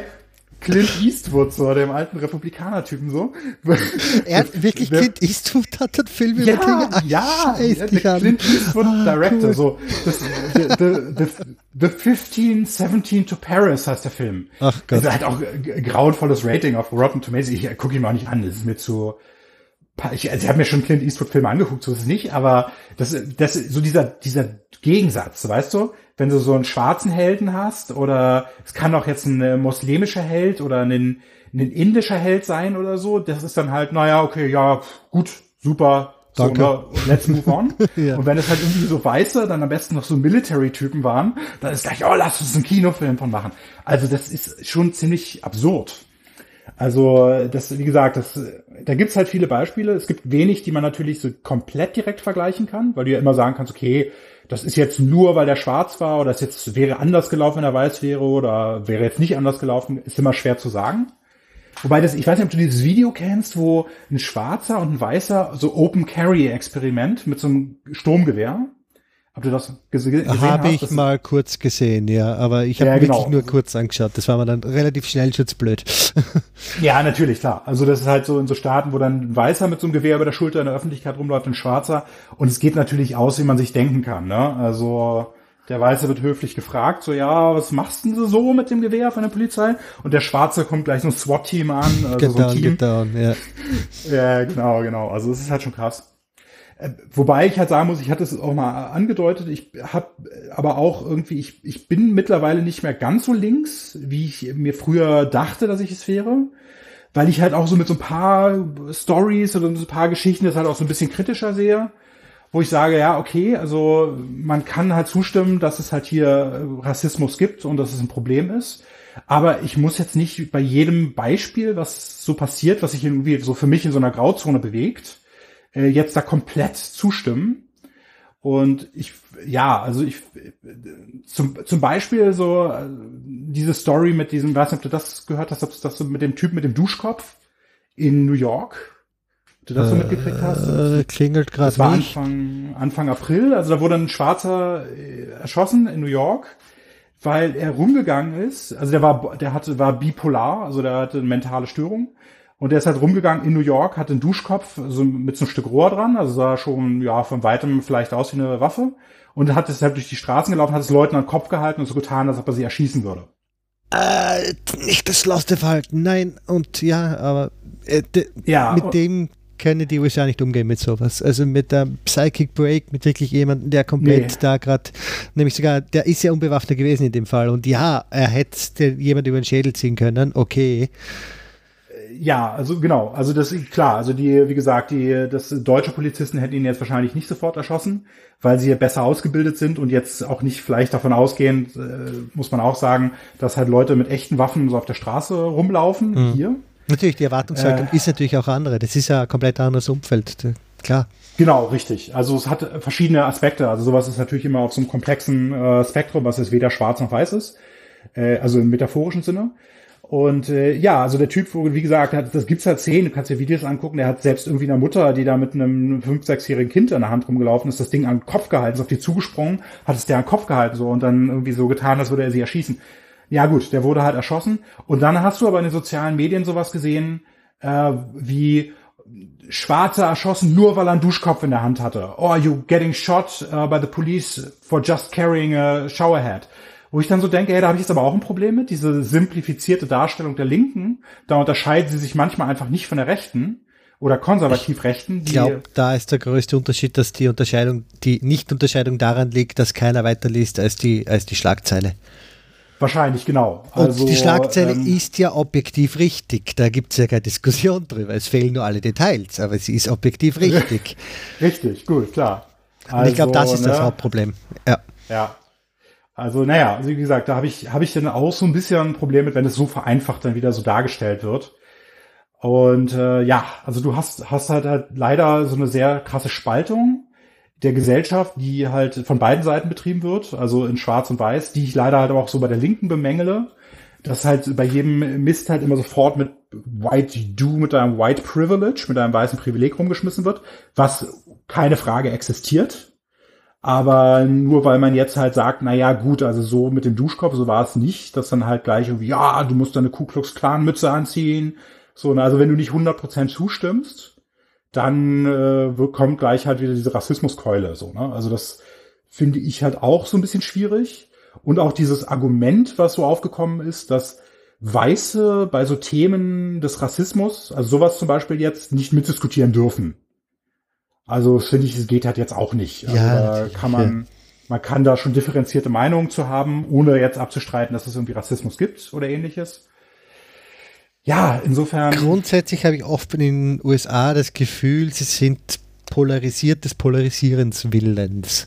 Clint Eastwood, so, dem alten Republikaner-Typen, so. Er hat wirklich Clint Eastwood hat den Film ja, Ach, ja, ja der Clint Eastwood ah, Director, cool. so. Das, the, the, the, the 15, 17 to Paris heißt der Film. Ach Gott. Also hat auch grauenvolles Rating auf Rotten Tomatoes. Ich gucke ihn mal nicht an, das ist mir zu, ich, also ich habe mir schon Clint Eastwood Filme angeguckt, so ist es nicht, aber das, das, so dieser, dieser Gegensatz, weißt du? Wenn du so einen schwarzen Helden hast oder es kann auch jetzt ein äh, muslimischer Held oder ein, ein indischer Held sein oder so, das ist dann halt, naja, okay, ja, gut, super, Danke. So, let's move on. ja. Und wenn es halt irgendwie so weiße, dann am besten noch so Military-Typen waren, dann ist gleich, oh, lass uns einen Kinofilm von machen. Also das ist schon ziemlich absurd. Also das, wie gesagt, das, da gibt's halt viele Beispiele. Es gibt wenig, die man natürlich so komplett direkt vergleichen kann, weil du ja immer sagen kannst, okay, das ist jetzt nur, weil der schwarz war oder es jetzt wäre anders gelaufen, wenn er weiß wäre oder wäre jetzt nicht anders gelaufen, ist immer schwer zu sagen. Wobei das, ich weiß nicht, ob du dieses Video kennst, wo ein Schwarzer und ein Weißer so Open Carry Experiment mit so einem Sturmgewehr Habt du das gesehen? Habe ich mal kurz gesehen, ja, aber ich habe ja, genau. wirklich nur kurz angeschaut. Das war mir dann relativ schnell schutzblöd. ja, natürlich, klar. Also das ist halt so in so Staaten, wo dann ein Weißer mit so einem Gewehr über der Schulter in der Öffentlichkeit rumläuft, ein Schwarzer. Und es geht natürlich aus, wie man sich denken kann. Ne? Also der Weiße wird höflich gefragt, so ja, was machst denn du so mit dem Gewehr von der Polizei? Und der Schwarze kommt gleich so ein SWAT-Team an. Also get so ein down, Team. Get down, ja. ja, genau, genau. Also es ist halt schon krass. Äh, wobei ich halt sagen muss, ich hatte es auch mal angedeutet, ich habe aber auch irgendwie, ich, ich bin mittlerweile nicht mehr ganz so links, wie ich mir früher dachte, dass ich es wäre, weil ich halt auch so mit so ein paar Stories oder so ein paar Geschichten das halt auch so ein bisschen kritischer sehe, wo ich sage, ja, okay, also man kann halt zustimmen, dass es halt hier Rassismus gibt und dass es ein Problem ist. Aber ich muss jetzt nicht bei jedem Beispiel, was so passiert, was sich irgendwie so für mich in so einer Grauzone bewegt, äh, jetzt da komplett zustimmen. Und ich, ja, also ich, zum, zum Beispiel so äh, diese Story mit diesem, weiß nicht, ob du das gehört hast, ob du das so mit dem Typ mit dem Duschkopf in New York, ob du das so mitgekriegt hast? Äh, klingelt gerade Das war Anfang, Anfang April, also da wurde ein Schwarzer äh, erschossen in New York, weil er rumgegangen ist, also der war, der hatte, war bipolar, also der hatte eine mentale Störung und der ist halt rumgegangen in New York, hat einen Duschkopf so mit so einem Stück Rohr dran, also sah schon ja von weitem vielleicht aus wie eine Waffe. Und hat es halt durch die Straßen gelaufen, hat es Leuten an den Kopf gehalten und so getan, als ob er sie erschießen würde. Äh, nicht das loste Verhalten, nein. Und ja, aber äh, ja, mit dem können die USA nicht umgehen mit sowas. Also mit der Psychic Break, mit wirklich jemandem, der komplett nee. da gerade, nämlich sogar, der ist ja unbewaffnet gewesen in dem Fall. Und ja, er hätte jemand über den Schädel ziehen können, okay ja, also genau, also das klar, also die, wie gesagt, die, das deutsche Polizisten hätten ihn jetzt wahrscheinlich nicht sofort erschossen, weil sie besser ausgebildet sind und jetzt auch nicht vielleicht davon ausgehen, äh, muss man auch sagen, dass halt Leute mit echten Waffen so auf der Straße rumlaufen, mhm. hier. Natürlich, die Erwartungshaltung äh, ist natürlich auch andere. Das ist ja ein komplett anderes Umfeld, klar. Genau, richtig. Also es hat verschiedene Aspekte. Also sowas ist natürlich immer auf so einem komplexen äh, Spektrum, was jetzt weder schwarz noch weiß ist. Äh, also im metaphorischen Sinne. Und äh, ja, also der Typ, wie gesagt, hat, das gibt's halt zehn, du kannst dir Videos angucken, der hat selbst irgendwie eine Mutter, die da mit einem fünf-, sechsjährigen Kind in der Hand rumgelaufen ist, das Ding an den Kopf gehalten, ist auf die zugesprungen, hat es der an den Kopf gehalten so und dann irgendwie so getan, als würde er sie erschießen. Ja gut, der wurde halt erschossen. Und dann hast du aber in den sozialen Medien sowas gesehen, äh, wie Schwarzer erschossen, nur weil er einen Duschkopf in der Hand hatte. Oh, you getting shot uh, by the police for just carrying a showerhead. Wo ich dann so denke, hey, da habe ich jetzt aber auch ein Problem mit, diese simplifizierte Darstellung der Linken. Da unterscheiden sie sich manchmal einfach nicht von der Rechten oder konservativ Rechten. Ich glaube, da ist der größte Unterschied, dass die Unterscheidung, die Nicht-Unterscheidung daran liegt, dass keiner weiter liest als die, als die Schlagzeile. Wahrscheinlich, genau. Also, Und die Schlagzeile ähm, ist ja objektiv richtig. Da gibt es ja keine Diskussion drüber. Es fehlen nur alle Details, aber sie ist objektiv richtig. richtig, gut, klar. Also, Und ich glaube, das ist ne? das Hauptproblem. Ja. Ja. Also, naja, also wie gesagt, da habe ich, hab ich dann auch so ein bisschen ein Problem mit, wenn es so vereinfacht dann wieder so dargestellt wird. Und äh, ja, also du hast, hast halt, halt leider so eine sehr krasse Spaltung der Gesellschaft, die halt von beiden Seiten betrieben wird, also in Schwarz und Weiß, die ich leider halt auch so bei der Linken bemängele, dass halt bei jedem Mist halt immer sofort mit White Do, mit einem White Privilege, mit einem weißen Privileg rumgeschmissen wird, was keine Frage existiert. Aber nur weil man jetzt halt sagt, na ja, gut, also so mit dem Duschkopf, so war es nicht, dass dann halt gleich irgendwie, ja, du musst deine Ku Klux Klan Mütze anziehen. So, also wenn du nicht 100% zustimmst, dann äh, kommt gleich halt wieder diese Rassismuskeule. So, ne? Also das finde ich halt auch so ein bisschen schwierig. Und auch dieses Argument, was so aufgekommen ist, dass Weiße bei so Themen des Rassismus, also sowas zum Beispiel jetzt, nicht mitdiskutieren dürfen. Also finde ich, es geht halt jetzt auch nicht. Also ja, kann man, man kann da schon differenzierte Meinungen zu haben, ohne jetzt abzustreiten, dass es irgendwie Rassismus gibt oder ähnliches ja, insofern. Grundsätzlich habe ich oft in den USA das Gefühl, sie sind polarisiert des Polarisierens Willens.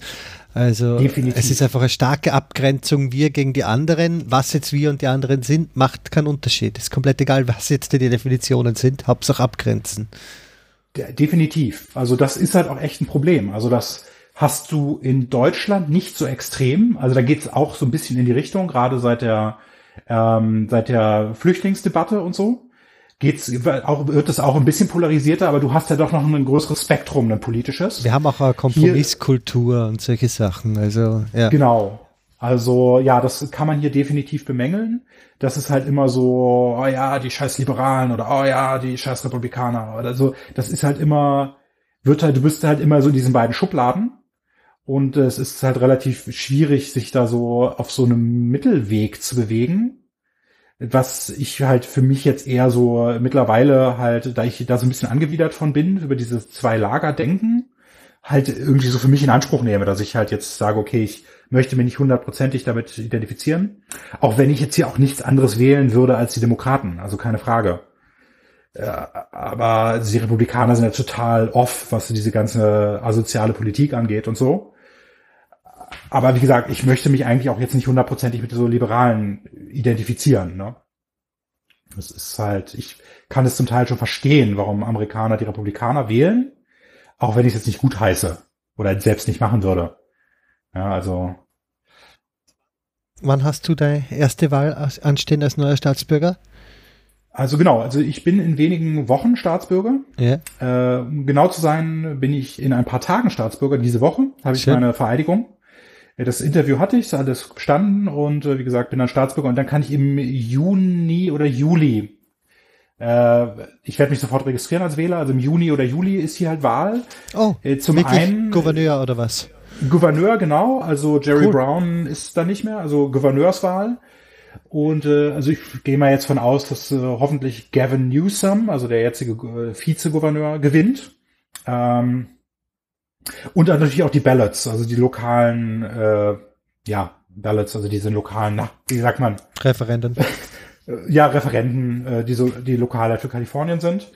Also Definitiv. es ist einfach eine starke Abgrenzung, wir gegen die anderen. Was jetzt wir und die anderen sind, macht keinen Unterschied. Es ist komplett egal, was jetzt die Definitionen sind, Hauptsache abgrenzen. Definitiv. Also das ist halt auch echt ein Problem. Also das hast du in Deutschland nicht so extrem. Also da geht es auch so ein bisschen in die Richtung, gerade seit der ähm, seit der Flüchtlingsdebatte und so geht's auch wird es auch ein bisschen polarisierter, aber du hast ja doch noch ein größeres Spektrum, ein politisches. Wir haben auch eine Kompromisskultur hier, und solche Sachen, also ja. Genau. Also ja, das kann man hier definitiv bemängeln. Das ist halt immer so, oh ja, die scheiß Liberalen oder oh ja, die scheiß Republikaner oder so. Das ist halt immer, wird halt, du bist halt immer so in diesen beiden Schubladen und es ist halt relativ schwierig, sich da so auf so einem Mittelweg zu bewegen. Was ich halt für mich jetzt eher so mittlerweile halt, da ich da so ein bisschen angewidert von bin, über dieses zwei Lager denken, halt irgendwie so für mich in Anspruch nehme, dass ich halt jetzt sage, okay, ich möchte mich nicht hundertprozentig damit identifizieren. Auch wenn ich jetzt hier auch nichts anderes wählen würde als die Demokraten, also keine Frage. aber die Republikaner sind ja total off, was diese ganze asoziale Politik angeht und so aber wie gesagt, ich möchte mich eigentlich auch jetzt nicht hundertprozentig mit so Liberalen identifizieren. Ne? Das ist halt, ich kann es zum Teil schon verstehen, warum Amerikaner die Republikaner wählen, auch wenn ich es jetzt nicht gut heiße oder selbst nicht machen würde. Ja, also. Wann hast du deine erste Wahl anstehen als neuer Staatsbürger? Also genau, also ich bin in wenigen Wochen Staatsbürger. Ja. Äh, um genau zu sein, bin ich in ein paar Tagen Staatsbürger. Diese Woche habe ich Schön. meine Vereidigung. Ja, das Interview hatte ich, alles bestanden und äh, wie gesagt, bin dann Staatsbürger und dann kann ich im Juni oder Juli, äh, ich werde mich sofort registrieren als Wähler, also im Juni oder Juli ist hier halt Wahl. Oh, äh, zum einen Gouverneur oder was? Gouverneur, genau, also Jerry cool. Brown ist da nicht mehr, also Gouverneurswahl. Und äh, also ich gehe mal jetzt von aus, dass äh, hoffentlich Gavin Newsom, also der jetzige äh, Vizegouverneur, gewinnt. Ähm, und dann natürlich auch die Ballots, also die lokalen, äh, ja, Ballots, also diese lokalen, na, wie sagt man? Referenden. ja, Referenten, äh, die so, die lokal für Kalifornien sind.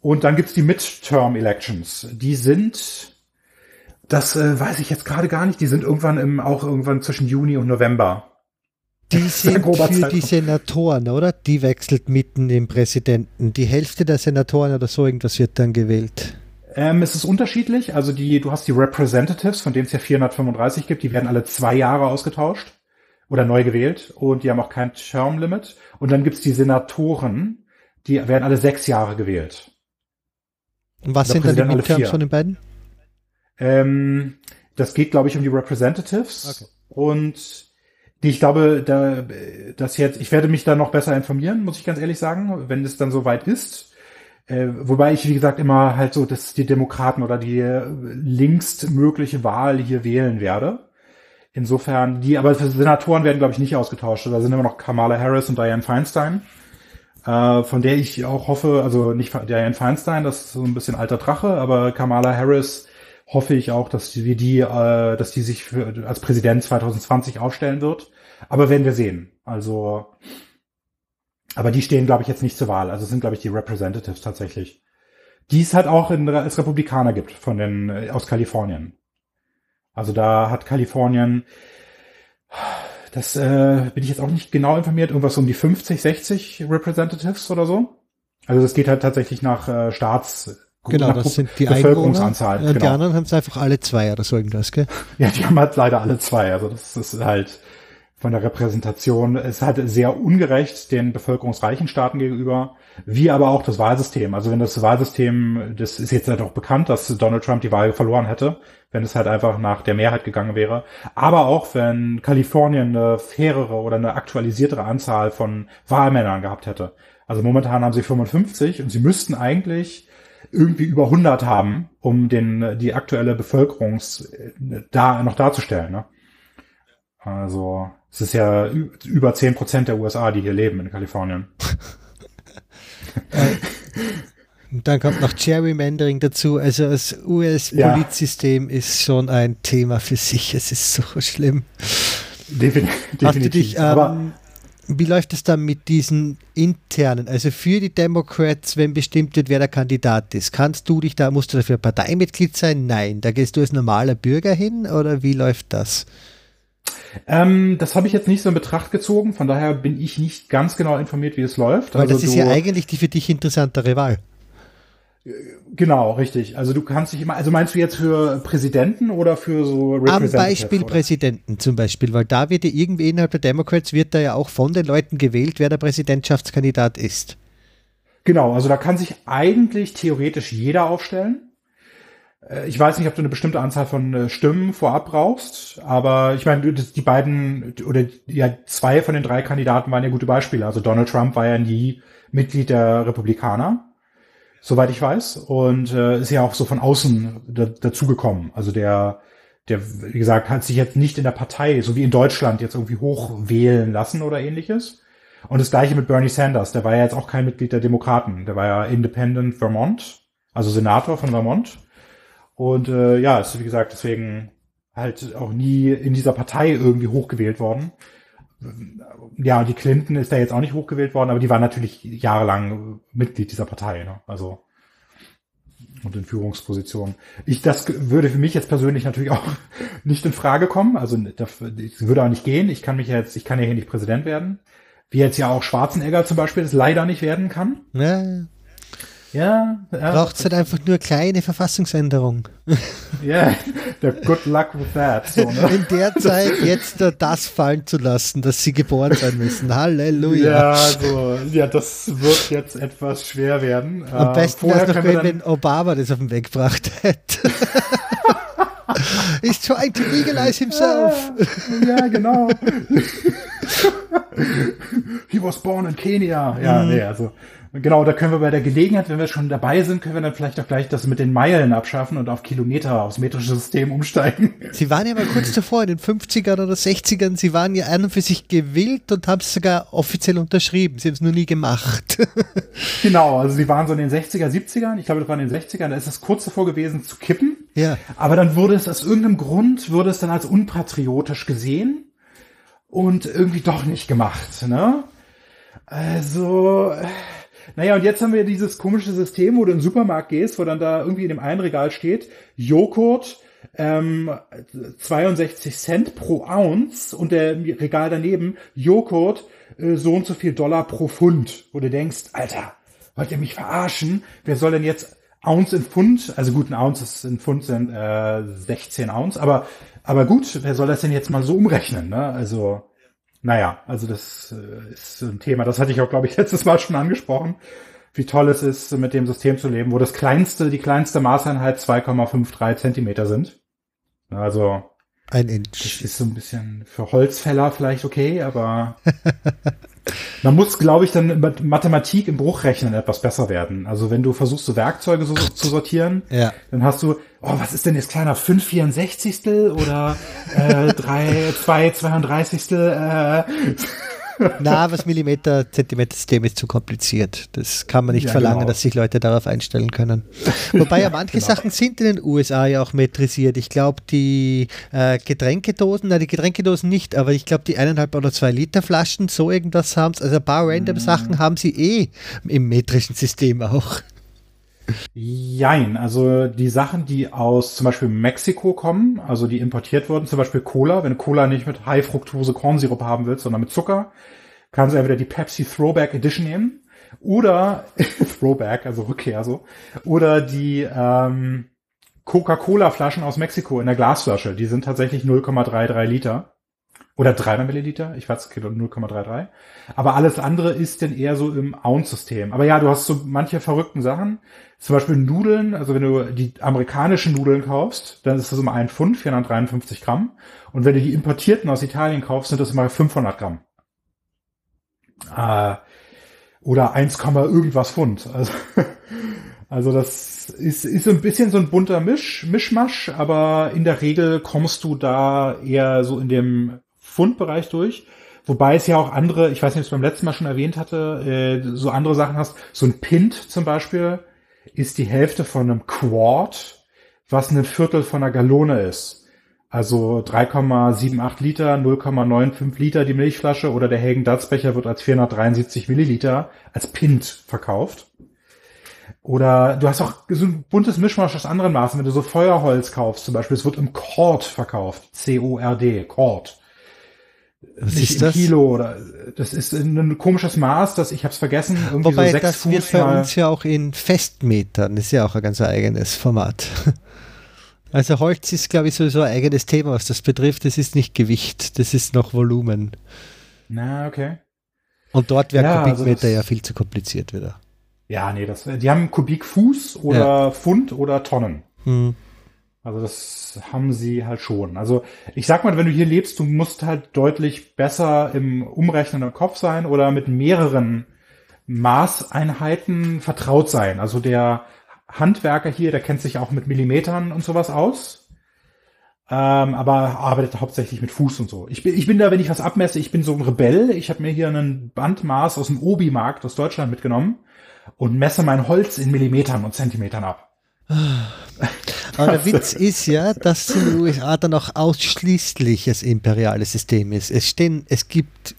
Und dann gibt's die Midterm Elections. Die sind, das äh, weiß ich jetzt gerade gar nicht, die sind irgendwann im, auch irgendwann zwischen Juni und November. Die sind für Zeitraum. die Senatoren, oder? Die wechselt mitten im Präsidenten. Die Hälfte der Senatoren oder so irgendwas wird dann gewählt. Ähm, es ist unterschiedlich. Also die, du hast die Representatives, von denen es ja 435 gibt, die werden alle zwei Jahre ausgetauscht oder neu gewählt und die haben auch kein Term Limit. Und dann gibt's die Senatoren, die werden alle sechs Jahre gewählt. Und was sind dann die Midterms von den beiden? Ähm, das geht, glaube ich, um die Representatives. Okay. Und ich glaube, da, das jetzt, ich werde mich da noch besser informieren, muss ich ganz ehrlich sagen, wenn es dann soweit ist. Äh, wobei ich, wie gesagt, immer halt so, dass die Demokraten oder die linkstmögliche Wahl hier wählen werde. Insofern, die, aber für Senatoren werden, glaube ich, nicht ausgetauscht. Da sind immer noch Kamala Harris und Diane Feinstein, äh, von der ich auch hoffe, also nicht Diane Feinstein, das ist so ein bisschen alter Drache, aber Kamala Harris hoffe ich auch, dass wir die, äh, dass die sich für, als Präsident 2020 aufstellen wird. Aber werden wir sehen. Also, aber die stehen, glaube ich, jetzt nicht zur Wahl. Also sind, glaube ich, die Representatives tatsächlich. Die es halt auch in, als Republikaner gibt von den äh, aus Kalifornien. Also da hat Kalifornien, das äh, bin ich jetzt auch nicht genau informiert, irgendwas um die 50, 60 Representatives oder so. Also das geht halt tatsächlich nach äh, Staats Genau, das sind die Bevölkerungsanzahl. Einwohner, genau. Die anderen haben es einfach alle zwei oder so irgendwas, gell? Ja, die haben halt leider alle zwei. Also das ist halt von der Repräsentation, ist halt sehr ungerecht den bevölkerungsreichen Staaten gegenüber, wie aber auch das Wahlsystem. Also wenn das Wahlsystem, das ist jetzt halt auch bekannt, dass Donald Trump die Wahl verloren hätte, wenn es halt einfach nach der Mehrheit gegangen wäre. Aber auch wenn Kalifornien eine fairere oder eine aktualisiertere Anzahl von Wahlmännern gehabt hätte. Also momentan haben sie 55 und sie müssten eigentlich irgendwie über 100 haben, um den, die aktuelle Bevölkerungs da noch darzustellen. Ne? Also es ist ja über 10 Prozent der USA, die hier leben in Kalifornien. Und dann kommt noch Gerrymandering dazu. Also das US-Polizsystem ja. ist schon ein Thema für sich. Es ist so schlimm. Definitiv. Hast du dich ähm, wie läuft es dann mit diesen internen, also für die Democrats, wenn bestimmt wird, wer der Kandidat ist? Kannst du dich da, musst du dafür Parteimitglied sein? Nein. Da gehst du als normaler Bürger hin oder wie läuft das? Ähm, das habe ich jetzt nicht so in Betracht gezogen, von daher bin ich nicht ganz genau informiert, wie es läuft. Weil also das ist ja eigentlich die für dich interessantere Wahl. Genau, richtig. Also du kannst dich immer, also meinst du jetzt für Präsidenten oder für so Am Beispiel oder? Präsidenten zum Beispiel, weil da wird ja irgendwie innerhalb der Democrats wird da ja auch von den Leuten gewählt, wer der Präsidentschaftskandidat ist. Genau, also da kann sich eigentlich theoretisch jeder aufstellen. Äh, ich weiß nicht, ob du eine bestimmte Anzahl von äh, Stimmen vorab brauchst, aber ich meine, die beiden oder ja zwei von den drei Kandidaten waren ja gute Beispiele. Also Donald Trump war ja nie Mitglied der Republikaner soweit ich weiß. Und äh, ist ja auch so von außen da, dazugekommen. Also der, der, wie gesagt, hat sich jetzt nicht in der Partei, so wie in Deutschland, jetzt irgendwie hochwählen lassen oder ähnliches. Und das gleiche mit Bernie Sanders, der war ja jetzt auch kein Mitglied der Demokraten, der war ja Independent Vermont, also Senator von Vermont. Und äh, ja, ist wie gesagt deswegen halt auch nie in dieser Partei irgendwie hochgewählt worden ja, die Clinton ist da jetzt auch nicht hochgewählt worden, aber die war natürlich jahrelang Mitglied dieser Partei, ne? Also und in Führungspositionen. Ich, das würde für mich jetzt persönlich natürlich auch nicht in Frage kommen. Also das würde auch nicht gehen. Ich kann mich jetzt, ich kann ja hier nicht Präsident werden. Wie jetzt ja auch Schwarzenegger zum Beispiel es leider nicht werden kann. Ja, ja. ja Braucht es halt einfach nur kleine Verfassungsänderung. Ja, yeah, good luck with that. So, ne? In der Zeit jetzt das fallen zu lassen, dass sie geboren sein müssen. Halleluja. Ja, so, ja, das wird jetzt etwas schwer werden. Am äh, besten wäre es noch, wenn, wenn Obama das auf den Weg gebracht hätte. He's trying to legalize himself. Ja, genau. He was born in Kenia. Ja, mm. nee, also Genau, da können wir bei der Gelegenheit, wenn wir schon dabei sind, können wir dann vielleicht auch gleich das mit den Meilen abschaffen und auf Kilometer, aufs metrische System umsteigen. Sie waren ja mal kurz davor, in den 50ern oder 60ern, Sie waren ja an und für sich gewillt und haben es sogar offiziell unterschrieben. Sie haben es nur nie gemacht. genau, also Sie waren so in den 60er, 70ern, ich glaube, das war in den 60ern, da ist es kurz davor gewesen zu kippen. Ja. Aber dann wurde es aus irgendeinem Grund, wurde es dann als unpatriotisch gesehen und irgendwie doch nicht gemacht, ne? Also, naja, und jetzt haben wir dieses komische System, wo du in den Supermarkt gehst, wo dann da irgendwie in dem einen Regal steht, Joghurt, ähm, 62 Cent pro Ounce und der Regal daneben, Joghurt, äh, so und so viel Dollar pro Pfund. Wo du denkst, Alter, wollt ihr mich verarschen? Wer soll denn jetzt Ounce in Pfund, also gut, ein Ounce ist in Pfund sind äh, 16 Ounce, aber, aber gut, wer soll das denn jetzt mal so umrechnen? Ne? Also naja, also das äh, ist ein Thema, das hatte ich auch, glaube ich, letztes Mal schon angesprochen, wie toll es ist, mit dem System zu leben, wo das kleinste, die kleinste Maßeinheit 2,53 Zentimeter sind. Also Ein Inch. Das ist so ein bisschen für Holzfäller vielleicht okay, aber man muss, glaube ich, dann mit Mathematik im Bruchrechnen etwas besser werden. Also wenn du versuchst, so Werkzeuge so, zu sortieren, Ja. dann hast du, oh, was ist denn jetzt kleiner? 5 64 oder äh, 3, 2 32 äh, Na, was Millimeter, Zentimeter System ist zu kompliziert. Das kann man nicht Ja, verlangen, genau. dass sich Leute darauf einstellen können. Wobei ja manche genau. Sachen sind in den USA ja auch metrisiert. Ich glaube, die äh, Getränkedosen, na, die Getränkedosen nicht, aber ich glaube, die eineinhalb oder zwei Liter Flaschen, so irgendwas haben Also ein paar random Mhm. Sachen haben sie eh im metrischen System auch. Jein, also die Sachen, die aus zum Beispiel Mexiko kommen, also die importiert wurden, zum Beispiel Cola, wenn du Cola nicht mit High-Fructose Kornsirup haben willst, sondern mit Zucker, kannst du entweder die Pepsi Throwback Edition nehmen oder Throwback, also Rückkehr so, oder die ähm, Coca-Cola-Flaschen aus Mexiko in der Glasflasche, die sind tatsächlich 0,33 Liter. Oder 300 Milliliter, ich weiß, okay, 0,33. Aber alles andere ist denn eher so im Ounce-System. Aber ja, du hast so manche verrückten Sachen. Zum Beispiel Nudeln, also wenn du die amerikanischen Nudeln kaufst, dann ist das immer ein Pfund, 453 Gramm. Und wenn du die importierten aus Italien kaufst, sind das immer 500 Gramm. Äh, oder 1, irgendwas Pfund. Also, also das ist, ist ein bisschen so ein bunter Misch, Mischmasch, aber in der Regel kommst du da eher so in dem Pfundbereich durch. Wobei es ja auch andere, ich weiß nicht, ob ich es beim letzten Mal schon erwähnt hatte, äh, so andere Sachen hast. So ein Pint zum Beispiel ist die Hälfte von einem Quart, was ein Viertel von einer Gallone ist. Also 3,78 Liter, 0,95 Liter die Milchflasche oder der Dazs Becher wird als 473 Milliliter als Pint verkauft. Oder du hast auch so ein buntes Mischmasch aus anderen Maßen. Wenn du so Feuerholz kaufst zum Beispiel, es wird im Cord verkauft. C-O-R-D, Cord. Was Nicht ist das? Kilo oder das ist ein komisches Maß, das ich habe es vergessen. Irgendwie Wobei so sechs das wird Fuß bei mal. uns ja auch in Festmetern, das ist ja auch ein ganz eigenes Format. Also Holz ist, glaube ich, sowieso ein eigenes Thema, was das betrifft. Das ist nicht Gewicht, das ist noch Volumen. Na, okay. Und dort wäre Ja, also Kubikmeter das- ja viel zu kompliziert wieder. Ja, nee, das, die haben Kubikfuß oder Pfund oder Tonnen. Hm. Also das haben sie halt schon. Also ich sag mal, wenn du hier lebst, du musst halt deutlich besser im Umrechnen im Kopf sein oder mit mehreren Maßeinheiten vertraut sein. Also der Handwerker hier, der kennt sich auch mit Millimetern und sowas aus. Ähm, aber arbeitet hauptsächlich mit Fuß und so. Ich bin, ich bin da, wenn ich was abmesse, ich bin so ein Rebell. Ich habe mir hier einen Bandmaß aus dem Obi-Markt aus Deutschland mitgenommen und messe mein Holz in Millimetern und Zentimetern ab. Aber der Witz ist ja, dass es in den USA dann auch ausschließlich das imperiale System ist. Es stehen, es gibt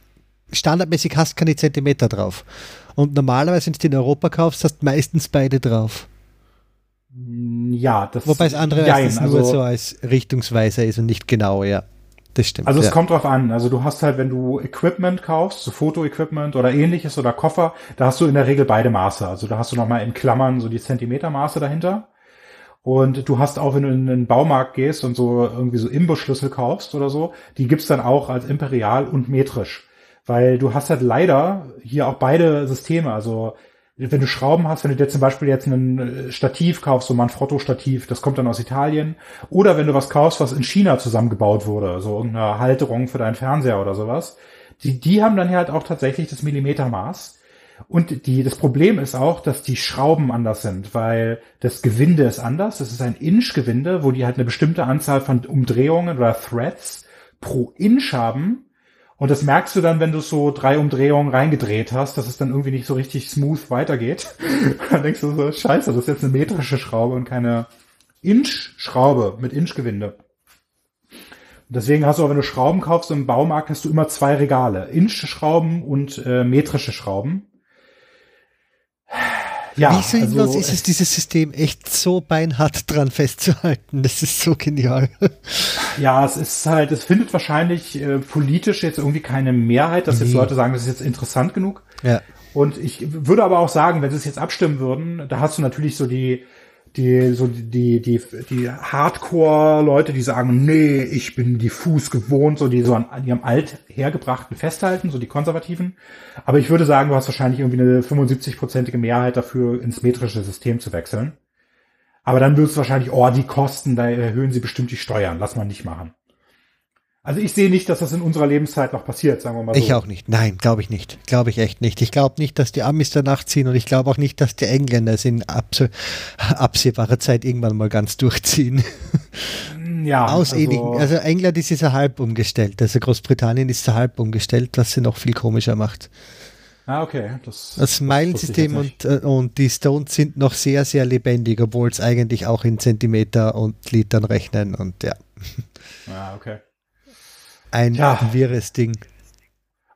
standardmäßig hast keine Zentimeter drauf. Und normalerweise, wenn du in Europa kaufst, hast du meistens beide drauf. Ja, das Wobei das andere Jein, meistens nur so als Richtungsweiser ist und nicht genau, ja. Das stimmt. Also es ja. kommt drauf an. Also du hast halt, wenn du Equipment kaufst, so Fotoequipment oder ähnliches oder Koffer, da hast du in der Regel beide Maße. Also da hast du nochmal in Klammern so die Zentimetermaße dahinter. Und du hast auch, wenn du in den Baumarkt gehst und so irgendwie so Imbusschlüssel kaufst oder so, die gibt's dann auch als imperial und metrisch. Weil du hast halt leider hier auch beide Systeme. Also wenn du Schrauben hast, wenn du dir zum Beispiel jetzt ein äh, Stativ kaufst, so Manfrotto-Stativ, das kommt dann aus Italien, oder wenn du was kaufst, was in China zusammengebaut wurde, so irgendeine Halterung für deinen Fernseher oder sowas, die, die haben dann halt auch tatsächlich das Millimetermaß. Und die, das Problem ist auch, dass die Schrauben anders sind, weil das Gewinde ist anders. Das ist ein Inch-Gewinde, wo die halt eine bestimmte Anzahl von Umdrehungen oder Threads pro Inch haben. Und das merkst du dann, wenn du so drei Umdrehungen reingedreht hast, dass es dann irgendwie nicht so richtig smooth weitergeht. dann denkst du so, scheiße, das ist jetzt eine metrische Schraube und keine Inch-Schraube mit Inch-Gewinde. Deswegen hast du auch, wenn du Schrauben kaufst im Baumarkt, hast du immer zwei Regale. Inch-Schrauben und äh, metrische Schrauben. Ja, Wie sinnlos also, ist es, dieses System echt so beinhart dran festzuhalten? Das ist so genial. Ja, es ist halt, es findet wahrscheinlich äh, politisch jetzt irgendwie keine Mehrheit, dass jetzt Nee. Leute sagen, das ist jetzt interessant genug. Ja. Und ich würde aber auch sagen, wenn sie es jetzt abstimmen würden, da hast du natürlich so die, die, so die, die, die Hardcore-Leute, die sagen, nee, ich bin diffus gewohnt, so die so an, an ihrem althergebrachten festhalten, so die Konservativen. Aber ich würde sagen, du hast wahrscheinlich irgendwie eine 75-prozentige Mehrheit dafür, ins metrische System zu wechseln. Aber dann würdest du wahrscheinlich, oh, die Kosten, da erhöhen sie bestimmt die Steuern, lass mal nicht machen. Also ich sehe nicht, dass das in unserer Lebenszeit noch passiert, sagen wir mal so. Ich auch nicht. Nein, glaube ich nicht. Glaube ich echt nicht. Ich glaube nicht, dass die Amis danach ziehen und ich glaube auch nicht, dass die Engländer es in absehbarer Zeit irgendwann mal ganz durchziehen. Ja. Aus also, also England ist ja halb umgestellt. Also Großbritannien ist ja halb umgestellt, was sie noch viel komischer macht. Ah, okay. Das, das Meilensystem und, äh, und die Stones sind noch sehr, sehr lebendig, obwohl es eigentlich auch in Zentimeter und Litern rechnen und ja. Ah, okay. Ein ja. wirres Ding.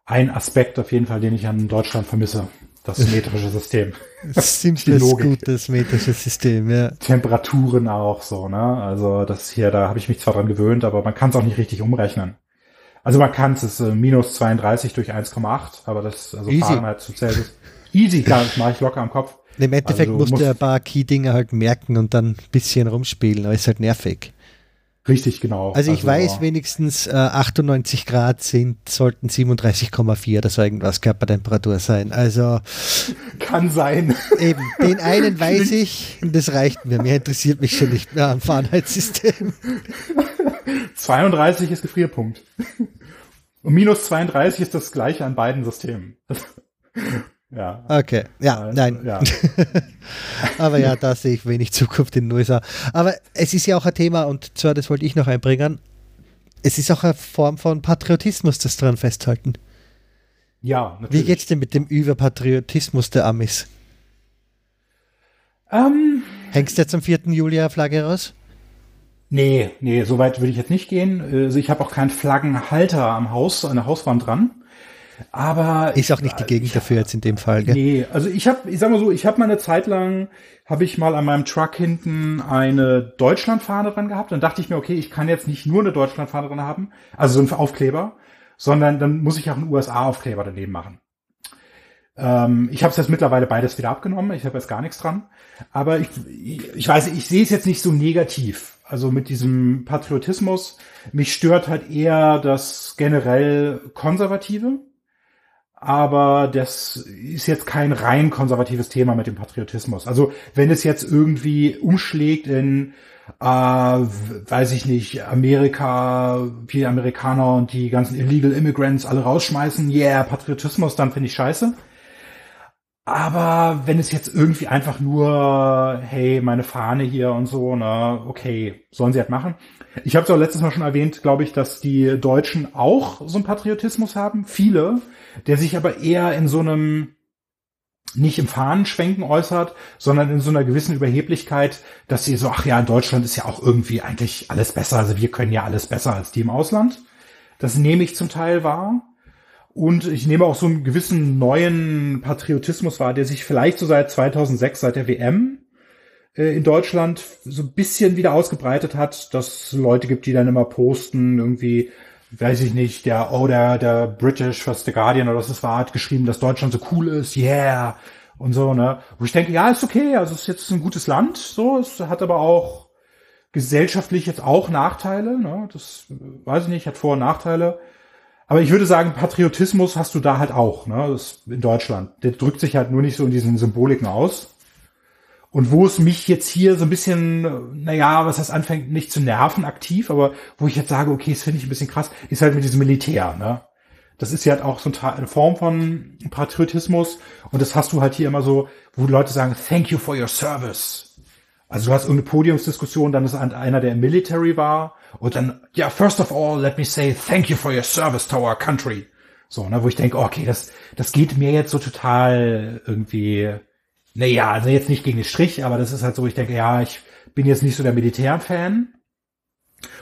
Ein Aspekt auf jeden Fall, den ich an Deutschland vermisse. Das metrische System. Simples, gutes metrische System, ja. Temperaturen auch so, ne? Also das hier, da habe ich mich zwar dran gewöhnt, aber man kann es auch nicht richtig umrechnen. Also man kann es, ist äh, minus 32 durch 1,8, aber das, also Easy. Fahrenheit zu Celsius. Easy, klar, das mache ich locker am Kopf. Im Endeffekt also, musst du ein paar Key-Dinge halt merken und dann ein bisschen rumspielen, aber ist halt nervig. Richtig, genau. Also ich also, weiß wenigstens, äh, 98 Grad sind, sollten 37,4 oder so irgendwas Körpertemperatur sein. Also kann sein. Eben, den einen weiß ich und das reicht mir. Mehr interessiert mich schon nicht mehr am Fahrenheitssystem. 32 ist Gefrierpunkt. Und minus 32 ist das gleiche an beiden Systemen. Ja. Okay, ja, nein. Ja. Aber ja, da sehe ich wenig Zukunft in den USA. Aber es ist ja auch ein Thema, und zwar, das wollte ich noch einbringen, es ist auch eine Form von Patriotismus, das dran festhalten. Ja, natürlich. Wie geht's denn mit dem Überpatriotismus der Amis? Ähm, Hängst du jetzt am 4. Juli Flagge raus? Nee, nee, so weit würde ich jetzt nicht gehen. Also ich habe auch keinen Flaggenhalter am Haus, an der Hauswand dran. Aber ist auch nicht die Gegend hab, dafür jetzt in dem Fall. Gell? Nee, also ich habe, ich sag mal so, ich habe mal eine Zeit lang, habe ich mal an meinem Truck hinten eine Deutschlandfahne dran gehabt. Dann dachte ich mir, okay, ich kann jetzt nicht nur eine Deutschlandfahne dran haben, also so ein Aufkleber, sondern dann muss ich auch einen USA-Aufkleber daneben machen. Ähm, ich habe es jetzt mittlerweile beides wieder abgenommen. Ich habe jetzt gar nichts dran. Aber ich, ich, ich weiß, ich sehe es jetzt nicht so negativ. Also mit diesem Patriotismus. Mich stört halt eher das generell Konservative aber das ist jetzt kein rein konservatives Thema mit dem Patriotismus. Also wenn es jetzt irgendwie umschlägt in, äh, weiß ich nicht, Amerika, viele Amerikaner und die ganzen illegal Immigrants alle rausschmeißen, yeah, Patriotismus, dann finde ich scheiße. Aber wenn es jetzt irgendwie einfach nur, hey, meine Fahne hier und so, na, okay, sollen sie halt machen. Ich habe es auch letztes Mal schon erwähnt, glaube ich, dass die Deutschen auch so einen Patriotismus haben, viele, der sich aber eher in so einem nicht im Fahnenschwenken äußert, sondern in so einer gewissen Überheblichkeit, dass sie so, ach ja, in Deutschland ist ja auch irgendwie eigentlich alles besser, also wir können ja alles besser als die im Ausland. Das nehme ich zum Teil wahr. Und ich nehme auch so einen gewissen neuen Patriotismus wahr, der sich vielleicht so seit 2006, seit der WM äh, in Deutschland so ein bisschen wieder ausgebreitet hat, dass Leute gibt, die dann immer posten, irgendwie, weiß ich nicht, der, oh, der, British, was der Guardian oder was es war, hat geschrieben, dass Deutschland so cool ist, yeah, und so, ne. Wo ich denke, ja, ist okay, also es ist jetzt ein gutes Land, so, es hat aber auch gesellschaftlich jetzt auch Nachteile, ne, das weiß ich nicht, hat Vor- und Nachteile. Aber ich würde sagen, Patriotismus hast du da halt auch, ne? Das in Deutschland. Der drückt sich halt nur nicht so in diesen Symboliken aus. Und wo es mich jetzt hier so ein bisschen, naja, was das anfängt, nicht zu nerven aktiv, aber wo ich jetzt sage, okay, das finde ich ein bisschen krass, ist halt mit diesem Militär, ne? Das ist ja halt auch so eine Form von Patriotismus. Und das hast du halt hier immer so, wo Leute sagen, thank you for your service. Also du hast irgendeine Podiumsdiskussion, dann ist einer, der im Military war und dann, ja, first of all, let me say thank you for your service to our country. So, ne, wo ich denke, okay, das, das geht mir jetzt so total irgendwie, naja, also jetzt nicht gegen den Strich, aber das ist halt so, ich denke, ja, ich bin jetzt nicht so der Militärfan.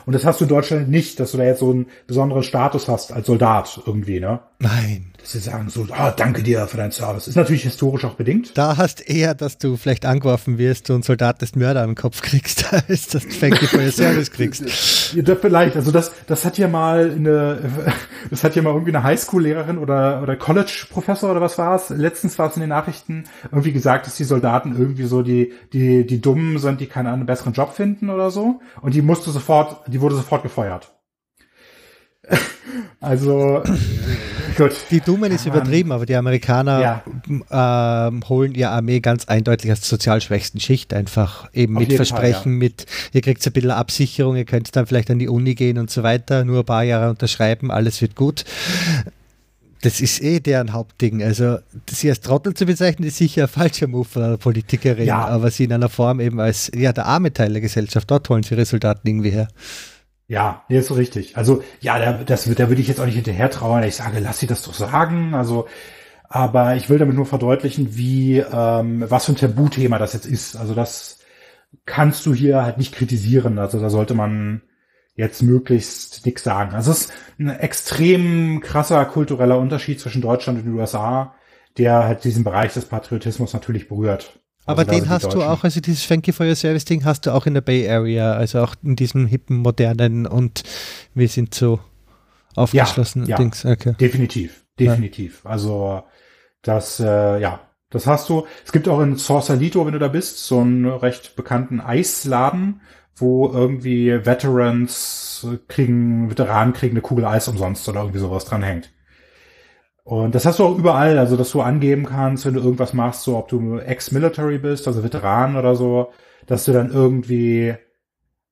Und das hast du in Deutschland nicht, dass du da jetzt so einen besonderen Status hast als Soldat irgendwie, ne? Nein dass sie sagen so, ah, danke dir für deinen Service. Ist natürlich historisch auch bedingt. Da hast eher, dass du vielleicht angeworfen wirst und Soldat des Mörder im Kopf kriegst, als dass du Thank you for your service kriegst. Ja, vielleicht. Also das, das hat ja mal eine, das hat ja mal irgendwie eine Highschool-Lehrerin oder, oder College-Professor oder was war es? Letztens war es in den Nachrichten irgendwie gesagt, dass die Soldaten irgendwie so die, die, die Dummen sind, die keinen besseren Job finden oder so. Und die musste sofort, die wurde sofort gefeuert. Also Gut. Die Dummen ist übertrieben, aber die Amerikaner ja. ähm, holen ihre Armee ganz eindeutig als sozial schwächsten Schicht einfach eben Auf mit Versprechen, Fall, ja. mit, ihr kriegt ein bisschen Absicherung, ihr könnt dann vielleicht an die Uni gehen und so weiter, nur ein paar Jahre unterschreiben, alles wird gut. Das ist eh deren Hauptding. Also, sie als Trottel zu bezeichnen, ist sicher ein falscher Move von einer Politikerin, ja. aber sie in einer Form eben als ja, der arme Teil der Gesellschaft, dort holen sie Resultaten irgendwie her. Ja, ist so richtig. Also, ja, da, das, da würde ich jetzt auch nicht hinterher trauen. Ich sage, lass sie das doch sagen. Also, aber ich will damit nur verdeutlichen, wie, ähm, was für ein Tabuthema das jetzt ist. Also, das kannst du hier halt nicht kritisieren. Also, da sollte man jetzt möglichst nichts sagen. Also, es ist ein extrem krasser kultureller Unterschied zwischen Deutschland und den USA, der halt diesen Bereich des Patriotismus natürlich berührt. Aber also den hast du auch, also dieses Thank you for your service Ding hast du auch in der Bay Area, also auch in diesem hippen, modernen und wir sind so aufgeschlossen ja, ja, Dings. Okay. Definitiv, definitiv. Ja. Also das, äh, ja, das hast du. Es gibt auch in Sausalito, wenn du da bist, so einen recht bekannten Eisladen, wo irgendwie Veterans kriegen, Veteranen kriegen eine Kugel Eis umsonst oder irgendwie sowas dran hängt. Und das hast du auch überall, also dass du angeben kannst, wenn du irgendwas machst, so ob du Ex-Military bist, also Veteran oder so, dass du dann irgendwie,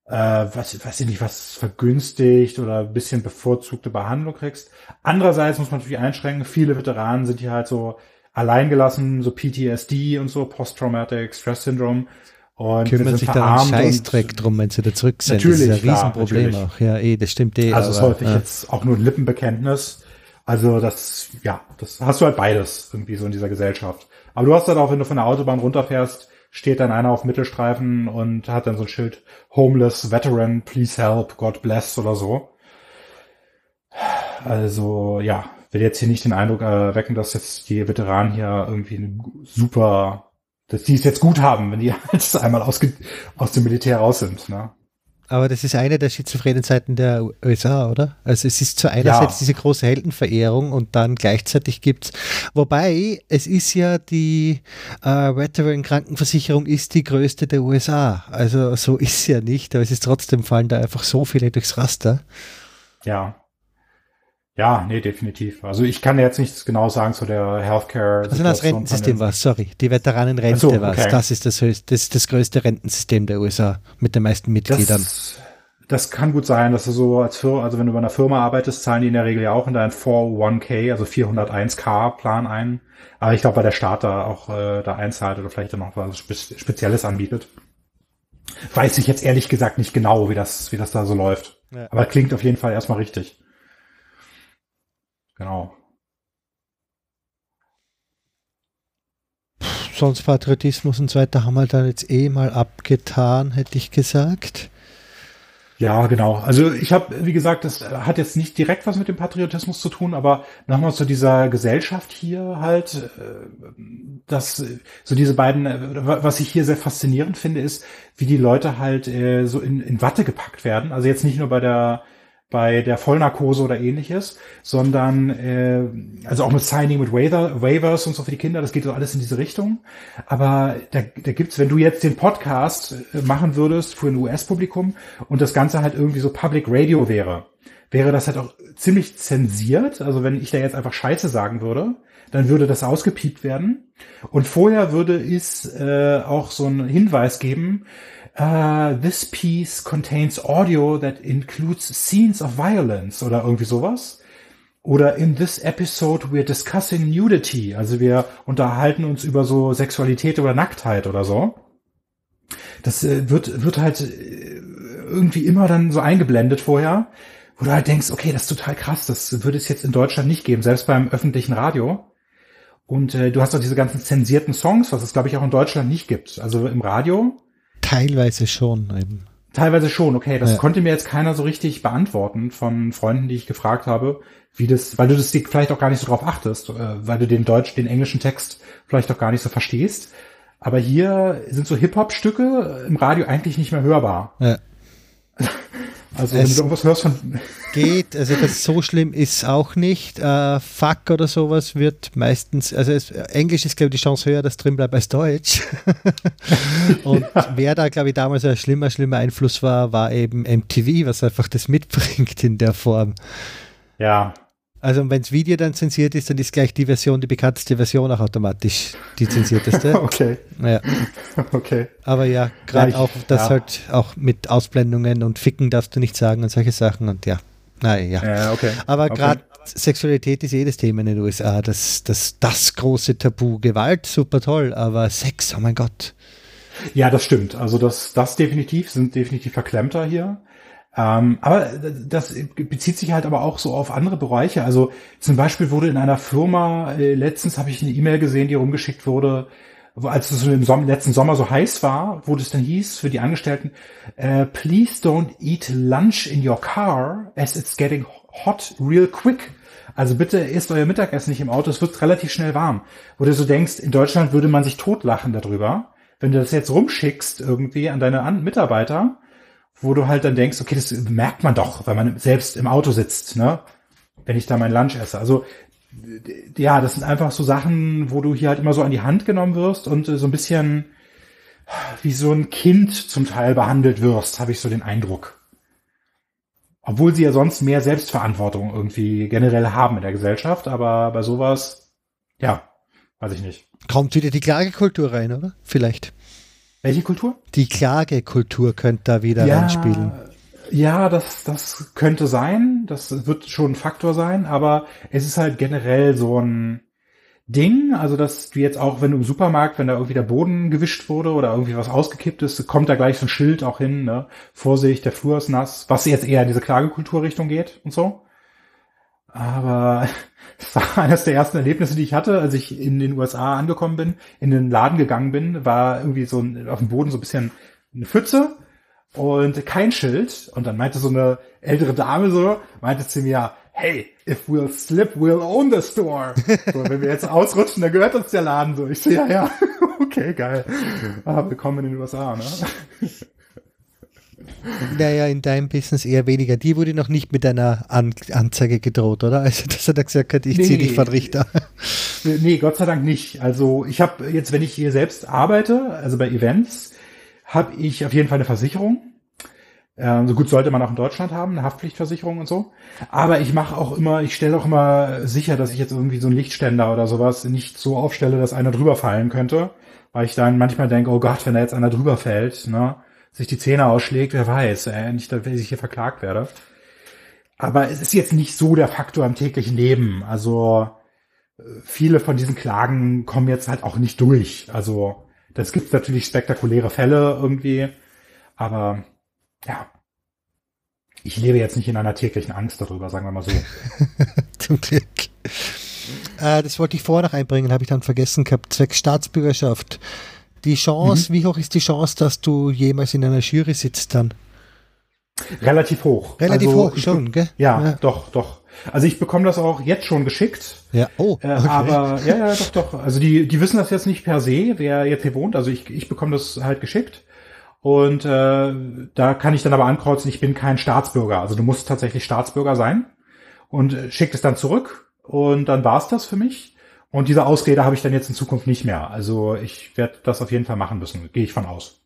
äh, was, weiß ich nicht, was vergünstigt oder ein bisschen bevorzugte Behandlung kriegst. Andererseits muss man natürlich einschränken, viele Veteranen sind hier halt so alleingelassen, so PTSD und so, Post-Traumatic Stress Syndrome. Und kümmern sich da einen Scheißdreck drum, wenn sie da zurück sind. Natürlich, das ist ein Riesenproblem natürlich. auch. Ja, eh, das stimmt eh. Also es ist häufig ja. jetzt auch nur ein Lippenbekenntnis. Also das, ja, das hast du halt beides irgendwie so in dieser Gesellschaft. Aber du hast halt auch, wenn du von der Autobahn runterfährst, steht dann einer auf Mittelstreifen und hat dann so ein Schild Homeless Veteran, please help, God bless oder so. Also ja, will jetzt hier nicht den Eindruck erwecken, dass jetzt die Veteranen hier irgendwie super, dass die es jetzt gut haben, wenn die jetzt einmal aus, aus dem Militär raus sind. Ne? Aber das ist eine der schizophrenen Seiten der USA, oder? Also es ist zu einerseits ja. diese große Heldenverehrung und dann gleichzeitig gibt es, wobei es ist ja die äh, Veteran Krankenversicherung ist die größte der USA. Also so ist es ja nicht, aber es ist trotzdem fallen da einfach so viele durchs Raster. Ja. Ja, nee, definitiv. Also ich kann jetzt nichts genau sagen zu der Healthcare. Also das Rentensystem war sorry. Die Veteranenrente so, okay. war Das ist das, höchste, das ist das größte Rentensystem der USA mit den meisten Mitgliedern. Das, das kann gut sein, dass du so als Firma, also wenn du bei einer Firma arbeitest, zahlen die in der Regel ja auch in deinen 401k, also 401k Plan ein. Aber ich glaube, weil der Staat da auch äh, da einzahlt oder vielleicht dann noch was Spezielles anbietet. Weiß ich jetzt ehrlich gesagt nicht genau, wie das, wie das da so läuft. Ja. Aber klingt auf jeden Fall erstmal richtig. Genau. Sonst Patriotismus und so weiter haben wir dann jetzt eh mal abgetan, hätte ich gesagt. Ja, genau. Also ich habe, wie gesagt, das hat jetzt nicht direkt was mit dem Patriotismus zu tun, aber nochmal zu dieser Gesellschaft hier halt, äh, dass so diese beiden, äh, was ich hier sehr faszinierend finde, ist, wie die Leute halt äh, so in, in Watte gepackt werden. Also jetzt nicht nur bei der bei der Vollnarkose oder ähnliches, sondern äh, also auch mit Signing mit Waiver, Waivers und so für die Kinder, das geht so alles in diese Richtung. Aber da, da gibt's, wenn du jetzt den Podcast äh, machen würdest für ein US-Publikum und das Ganze halt irgendwie so Public Radio wäre, wäre das halt auch ziemlich zensiert. Also wenn ich da jetzt einfach Scheiße sagen würde, dann würde das ausgepiept werden. Und vorher würde es äh, auch so einen Hinweis geben, uh, this piece contains audio that includes scenes of violence oder irgendwie sowas. Oder in this episode we're discussing nudity. Also wir unterhalten uns über so Sexualität oder Nacktheit oder so. Das äh, wird, wird halt äh, irgendwie immer dann so eingeblendet vorher, wo du halt denkst, okay, das ist total krass, das würde es jetzt in Deutschland nicht geben, selbst beim öffentlichen Radio. Und äh, du hast auch diese ganzen zensierten Songs, was es, glaube ich, auch in Deutschland nicht gibt. Also im Radio Teilweise schon eben. Teilweise schon, okay. Das ja. konnte mir jetzt keiner so richtig beantworten von Freunden, die ich gefragt habe, wie das, weil du das vielleicht auch gar nicht so drauf achtest, äh, weil du den Deutsch, den englischen Text vielleicht auch gar nicht so verstehst. Aber hier sind so Hip-Hop-Stücke im Radio eigentlich nicht mehr hörbar. Ja. Also wenn du irgendwas hörst von. Geht, also das so schlimm ist auch nicht. Äh, Fuck oder sowas wird meistens, also es, Englisch ist, glaube ich, die Chance höher, dass drin bleibt als Deutsch. Und ja. wer da, glaube ich, damals ein schlimmer, schlimmer Einfluss war, war eben MTV, was einfach das mitbringt in der Form. Ja. Also wenn das Video dann zensiert ist, dann ist gleich die Version, die bekannteste Version auch automatisch die zensierteste. okay. Ja. Okay. Aber ja, gerade Ja, auch das ja. halt auch mit Ausblendungen und Ficken darfst du nicht sagen und solche Sachen und ja. Naja. Ja, okay. Aber okay. gerade Sexualität ist jedes Thema in den USA. Das, das, das große Tabu. Gewalt, super toll, aber Sex, oh mein Gott. Ja, das stimmt. Also das, das definitiv sind definitiv verklemmter hier. Ähm, aber das bezieht sich halt aber auch so auf andere Bereiche. Also zum Beispiel wurde in einer Firma, äh, letztens habe ich eine E-Mail gesehen, die rumgeschickt wurde, als es im Som letzten Sommer so heiß war, wo es dann hieß für die Angestellten, äh, please don't eat lunch in your car as it's getting hot real quick. Also bitte isst euer Mittagessen nicht im Auto, es wird relativ schnell warm. Wo du so denkst, in Deutschland würde man sich totlachen darüber, wenn du das jetzt rumschickst irgendwie an deine Mitarbeiter, wo du halt dann denkst, okay, das merkt man doch, wenn man selbst im Auto sitzt, ne? Wenn ich da mein Lunch esse. Also ja, das sind einfach so Sachen, wo du hier halt immer so an die Hand genommen wirst und äh, so ein bisschen wie so ein Kind zum Teil behandelt wirst, habe ich so den Eindruck. Obwohl sie ja sonst mehr Selbstverantwortung irgendwie generell haben in der Gesellschaft, aber bei sowas, ja, weiß ich nicht. Kommt wieder die Klagekultur rein, oder? Vielleicht. Welche Kultur? Die Klagekultur könnte da wieder reinspielen. Ja, das, das könnte sein. Das wird schon ein Faktor sein, aber es ist halt generell so ein Ding. Also, dass du jetzt auch, wenn du im Supermarkt, wenn da irgendwie der Boden gewischt wurde oder irgendwie was ausgekippt ist, kommt da gleich so ein Schild auch hin, ne? Vorsicht, der Flur ist nass, was jetzt eher in diese Klagekulturrichtung geht und so. Aber es war eines der ersten Erlebnisse, die ich hatte, als ich in den USA angekommen bin, in den Laden gegangen bin, war irgendwie so ein, auf dem Boden so ein bisschen eine Pfütze und kein Schild. Und dann meinte so eine ältere Dame so, meinte zu mir, hey, if we'll slip, we'll own the store. So, wenn wir jetzt ausrutschen, dann gehört uns der Laden so. Ich so, ja, ja, okay, geil. Ah, willkommen in den USA, ne? Naja, in deinem Business eher weniger. Die wurde noch nicht mit einer An Anzeige gedroht, oder? Also, dass er da gesagt hat, ich Nee, ziehe dich von Richter. Nee, Gott sei Dank nicht. Also ich habe jetzt, wenn ich hier selbst arbeite, also bei Events, habe ich auf jeden Fall eine Versicherung. Ähm, so gut sollte man auch in Deutschland haben, eine Haftpflichtversicherung und so. Aber ich mache auch immer, ich stelle auch immer sicher, dass ich jetzt irgendwie so einen Lichtständer oder sowas nicht so aufstelle, dass einer drüber fallen könnte. Weil ich dann manchmal denke, oh Gott, wenn da jetzt einer drüber fällt, ne, sich die Zähne ausschlägt, wer weiß, äh, nicht, dass ich hier verklagt werde. Aber es ist jetzt nicht so der Faktor im täglichen Leben. Also viele von diesen Klagen kommen jetzt halt auch nicht durch. Also das gibt natürlich spektakuläre Fälle irgendwie, aber ja, ich lebe jetzt nicht in einer täglichen Angst darüber, sagen wir mal so. Zum Glück. Äh, das wollte ich vorher noch einbringen, habe ich dann vergessen gehabt. Zwecks Staatsbürgerschaft. Die Chance, wie hoch ist die Chance, dass du jemals in einer Jury sitzt dann? Relativ hoch. Relativ also, hoch schon, gell? Ja, Ja. doch, doch. Also ich bekomme das auch jetzt schon geschickt. Ja, oh. Äh, okay. Aber ja, ja, doch, doch. Also die, die wissen das jetzt nicht per se, wer jetzt hier wohnt. Also ich, ich bekomme das halt geschickt. Und äh, da kann ich dann aber ankreuzen, ich bin kein Staatsbürger. Also du musst tatsächlich Staatsbürger sein. Und äh, schickt es dann zurück. Und dann war's das für mich. Und diese Ausrede habe ich dann jetzt in Zukunft nicht mehr. Also ich werde das auf jeden Fall machen müssen. Gehe ich von aus.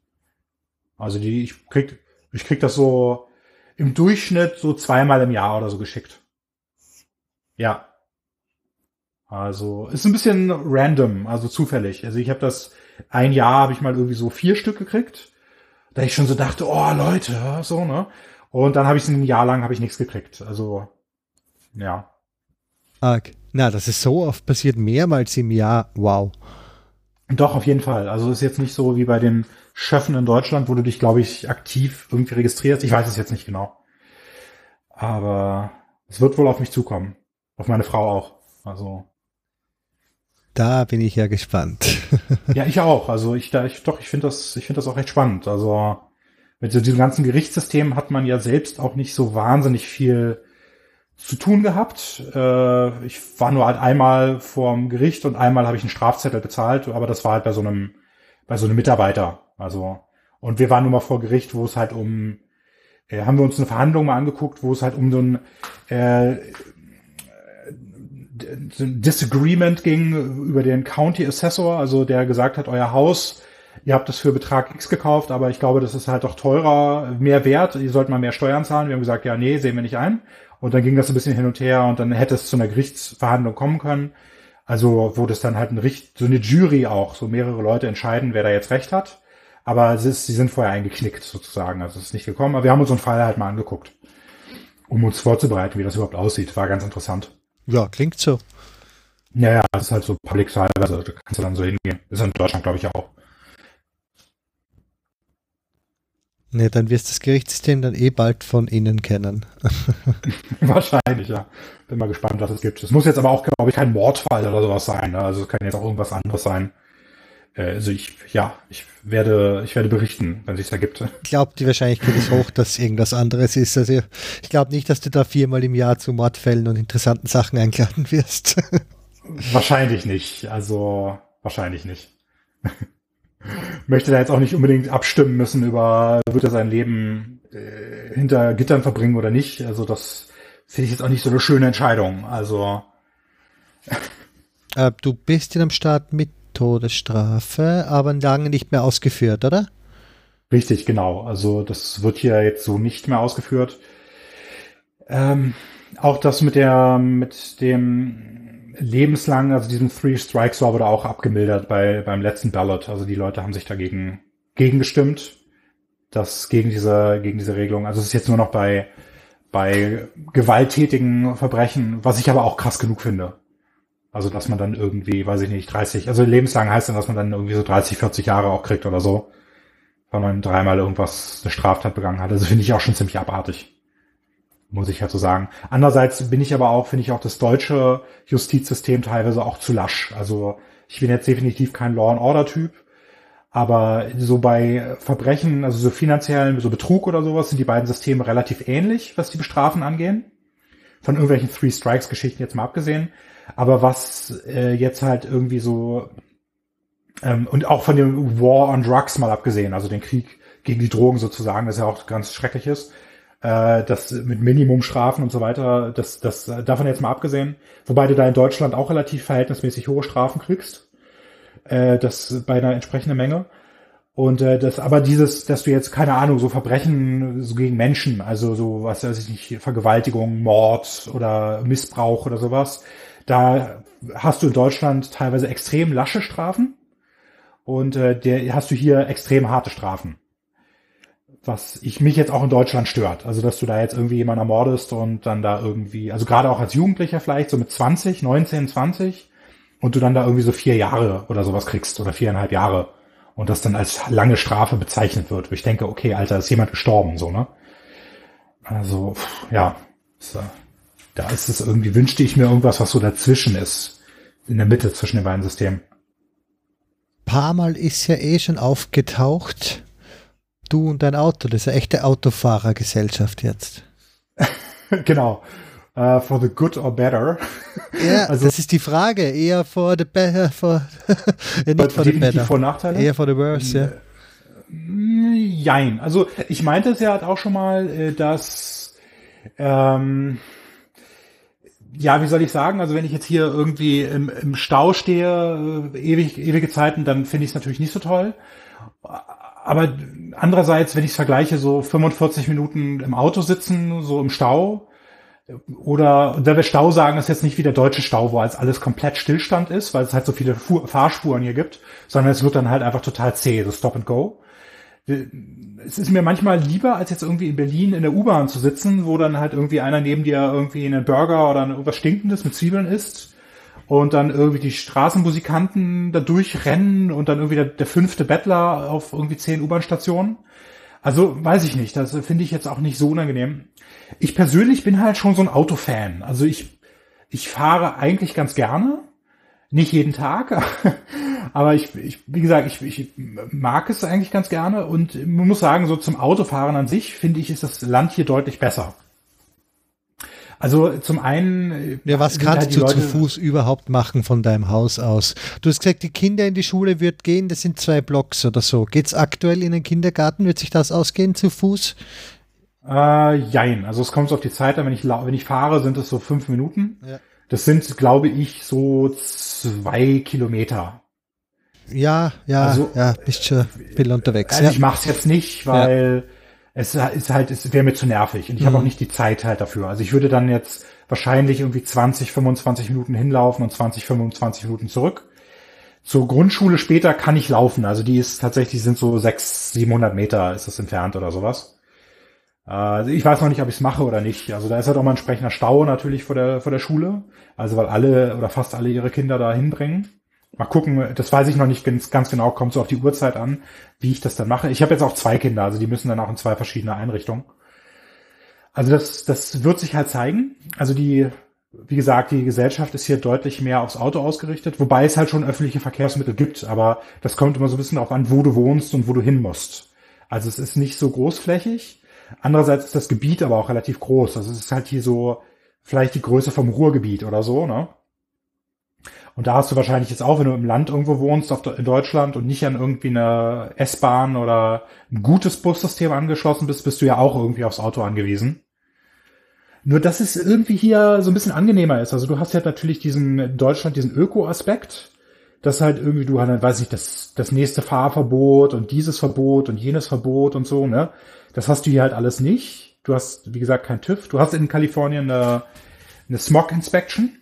Also die, ich krieg, ich krieg das so im Durchschnitt so zweimal im Jahr oder so geschickt. Ja. Also ist ein bisschen random, also zufällig. Also ich habe das ein Jahr habe ich mal irgendwie so vier Stück gekriegt, da ich schon so dachte, oh Leute, so ne. Und dann habe ich ein Jahr lang habe ich nichts gekriegt. Also ja. Arg. Na, das ist so oft passiert, mehrmals im Jahr. Wow. Doch, auf jeden Fall. Also ist jetzt nicht so wie bei den Schöffen in Deutschland, wo du dich, glaube ich, aktiv irgendwie registrierst. Ich weiß es jetzt nicht genau. Aber es wird wohl auf mich zukommen. Auf meine Frau auch. Also, Da bin ich ja gespannt. ja, ich auch. Also ich, da, ich doch, ich finde das, ich finde das auch recht spannend. Also mit so diesem ganzen Gerichtssystem hat man ja selbst auch nicht so wahnsinnig viel zu tun gehabt. Äh, ich war nur halt einmal vorm Gericht und einmal habe ich einen Strafzettel bezahlt, aber das war halt bei so einem, bei so einem Mitarbeiter. Also, und wir waren nur mal vor Gericht, wo es halt um, äh, haben wir uns eine Verhandlung mal angeguckt, wo es halt um so ein, äh, so ein Disagreement ging über den County Assessor, also der gesagt hat, euer Haus, ihr habt es für Betrag X gekauft, aber ich glaube, das ist halt doch teurer, mehr wert, ihr sollt mal mehr Steuern zahlen. Wir haben gesagt, ja, nee, sehen wir nicht ein. Und dann ging das ein bisschen hin und her und dann hätte es zu einer Gerichtsverhandlung kommen können. Also wo das dann halt ein Richt, so eine Jury auch, so mehrere Leute entscheiden, wer da jetzt recht hat. Aber es ist, sie sind vorher eingeknickt sozusagen, also es ist nicht gekommen. Aber wir haben uns so einen Fall halt mal angeguckt, um uns vorzubereiten, wie das überhaupt aussieht. War ganz interessant. Ja, klingt so. Ja, ja, das ist halt so Public Service, also da kannst du dann so hingehen. Ist in Deutschland, glaube ich, auch. Ne, dann wirst du das Gerichtssystem dann eh bald von innen kennen. Wahrscheinlich, ja. Bin mal gespannt, was es gibt. Es muss jetzt aber auch, glaube ich, kein Mordfall oder sowas sein. Ne? Also es kann jetzt auch irgendwas anderes sein. Äh, also ich, ja, ich werde, ich werde berichten, wenn es sich ergibt. Ich glaube, die Wahrscheinlichkeit ist hoch, dass irgendwas anderes ist. Also ich glaube nicht, dass du da viermal im Jahr zu Mordfällen und interessanten Sachen eingeladen wirst. Wahrscheinlich nicht. Also wahrscheinlich nicht möchte da jetzt auch nicht unbedingt abstimmen müssen über, wird er sein Leben äh, hinter Gittern verbringen oder nicht. Also das finde ich jetzt auch nicht so eine schöne Entscheidung. Also. Äh, du bist in einem Staat mit Todesstrafe, aber lange nicht mehr ausgeführt, oder? Richtig, genau. Also das wird hier jetzt so nicht mehr ausgeführt. Ähm, auch das mit der, mit dem lebenslang, also diesem Three Strikes Law wurde auch abgemildert bei, beim letzten Ballot. Also die Leute haben sich dagegen gegen gestimmt, das gegen diese, gegen diese Regelung. Also es ist jetzt nur noch bei, bei gewalttätigen Verbrechen, was ich aber auch krass genug finde. Also, dass man dann irgendwie, weiß ich nicht, 30, also lebenslang heißt dann, dass man dann irgendwie so 30, 40 Jahre auch kriegt oder so, weil man dreimal irgendwas, eine Straftat begangen hat. Also finde ich auch schon ziemlich abartig muss ich halt so sagen. Andererseits bin ich aber auch, finde ich auch das deutsche Justizsystem teilweise auch zu lasch. Also ich bin jetzt definitiv kein Law and Order Typ, aber so bei Verbrechen, also so finanziellen, so Betrug oder sowas, sind die beiden Systeme relativ ähnlich, was die Bestrafen angehen. Von irgendwelchen Three Strikes Geschichten jetzt mal abgesehen. Aber was äh, jetzt halt irgendwie so ähm, und auch von dem War on Drugs mal abgesehen, also den Krieg gegen die Drogen sozusagen, das ja auch ganz schrecklich ist äh, das mit Minimumstrafen und so weiter, das, das davon jetzt mal abgesehen, wobei du da in Deutschland auch relativ verhältnismäßig hohe Strafen kriegst, äh, das bei einer entsprechenden Menge. Und äh, das, aber dieses, dass du jetzt, keine Ahnung, so Verbrechen so gegen Menschen, also so, was weiß ich nicht, Vergewaltigung, Mord oder Missbrauch oder sowas, da hast du in Deutschland teilweise extrem lasche Strafen. Und äh, der hast du hier extrem harte Strafen was ich mich jetzt auch in Deutschland stört. Also, dass du da jetzt irgendwie jemanden ermordest und dann da irgendwie, also gerade auch als Jugendlicher vielleicht, so mit 20, 19, 20, und du dann da irgendwie so vier Jahre oder sowas kriegst oder viereinhalb Jahre und das dann als lange Strafe bezeichnet wird, ich denke, okay, Alter, ist jemand gestorben, so, ne? Also, ja, da ist es irgendwie, wünschte ich mir irgendwas, was so dazwischen ist, in der Mitte zwischen den beiden Systemen. Paar Mal ist ja eh schon aufgetaucht, Du und dein Auto, das ist eine echte Autofahrergesellschaft jetzt. genau. Uh, for the good or better. Ja, also, das ist die Frage. Eher for the better, for, nicht for the better. Vor Nachteile? Eher for the worse, ja. Jein. Also ich meinte es ja halt auch schon mal, äh, dass ähm, ja, wie soll ich sagen? Also wenn ich jetzt hier irgendwie im, im Stau stehe, äh, ewig, ewige Zeiten, dann finde ich es natürlich nicht so toll aber andererseits, wenn ich es vergleiche, so 45 Minuten im Auto sitzen, so im Stau, oder da wir Stau sagen, ist jetzt nicht wie der deutsche Stau, wo als alles komplett Stillstand ist, weil es halt so viele Fu Fahrspuren hier gibt, sondern es wird dann halt einfach total zäh, so Stop and Go. Es ist mir manchmal lieber, als jetzt irgendwie in Berlin in der U-Bahn zu sitzen, wo dann halt irgendwie einer neben dir irgendwie einen Burger oder irgendwas Stinkendes mit Zwiebeln isst und dann irgendwie die Straßenmusikanten da durchrennen und dann irgendwie der, der fünfte Bettler auf irgendwie zehn U-Bahn-Stationen. Also weiß ich nicht, das finde ich jetzt auch nicht so unangenehm. Ich persönlich bin halt schon so ein Autofan. Also ich, ich fahre eigentlich ganz gerne. Nicht jeden Tag, aber ich, ich wie gesagt, ich, ich mag es eigentlich ganz gerne und man muss sagen, so zum Autofahren an sich finde ich, ist das Land hier deutlich besser. Also zum einen. Äh, ja, was kannst halt du Leute, zu Fuß überhaupt machen von deinem Haus aus? Du hast gesagt, die Kinder in die Schule wird gehen, das sind zwei Blocks oder so. Geht's aktuell in den Kindergarten? Wird sich das ausgehen zu Fuß? Äh, jein. Also es kommt auf die Zeit an. Wenn ich, wenn ich fahre, sind es so fünf Minuten. Ja. Das sind, glaube ich, so zwei Kilometer. Ja, ja, also, ja, bist schon viel unterwegs. Also ja. ich mache es jetzt nicht, weil es ist halt, es wäre mir zu nervig und ich mhm. habe auch nicht die Zeit halt dafür. Also ich würde dann jetzt wahrscheinlich irgendwie 20, 25 Minuten hinlaufen und 20, 25 Minuten zurück. Zur Grundschule später kann ich laufen. Also die ist tatsächlich, sind so 600, 700 Meter ist das entfernt oder sowas. Also ich weiß noch nicht, ob ich es mache oder nicht. Also da ist halt auch mal ein entsprechender Stau natürlich vor der, vor der Schule. Also weil alle oder fast alle ihre Kinder da hinbringen. Mal gucken, das weiß ich noch nicht ganz, ganz genau, kommt so auf die Uhrzeit an, wie ich das dann mache. Ich habe jetzt auch zwei Kinder, also die müssen dann auch in zwei verschiedene Einrichtungen. Also das, das wird sich halt zeigen. Also die, wie gesagt, die Gesellschaft ist hier deutlich mehr aufs Auto ausgerichtet, wobei es halt schon öffentliche Verkehrsmittel gibt, aber das kommt immer so ein bisschen darauf an, wo du wohnst und wo du hin musst. Also es ist nicht so großflächig. Andererseits ist das Gebiet aber auch relativ groß. Also es ist halt hier so vielleicht die Größe vom Ruhrgebiet oder so, ne? Und da hast du wahrscheinlich jetzt auch, wenn du im Land irgendwo wohnst, in Deutschland und nicht an irgendwie eine S-Bahn oder ein gutes Bussystem angeschlossen bist, bist du ja auch irgendwie aufs Auto angewiesen. Nur, dass es irgendwie hier so ein bisschen angenehmer ist. Also du hast ja natürlich diesen, in Deutschland diesen Öko-Aspekt, dass halt irgendwie du halt, weiß ich, das, das nächste Fahrverbot und dieses Verbot und jenes Verbot und so, ne? Das hast du hier halt alles nicht. Du hast, wie gesagt, kein TÜV. Du hast in Kalifornien eine, eine Smog-Inspection.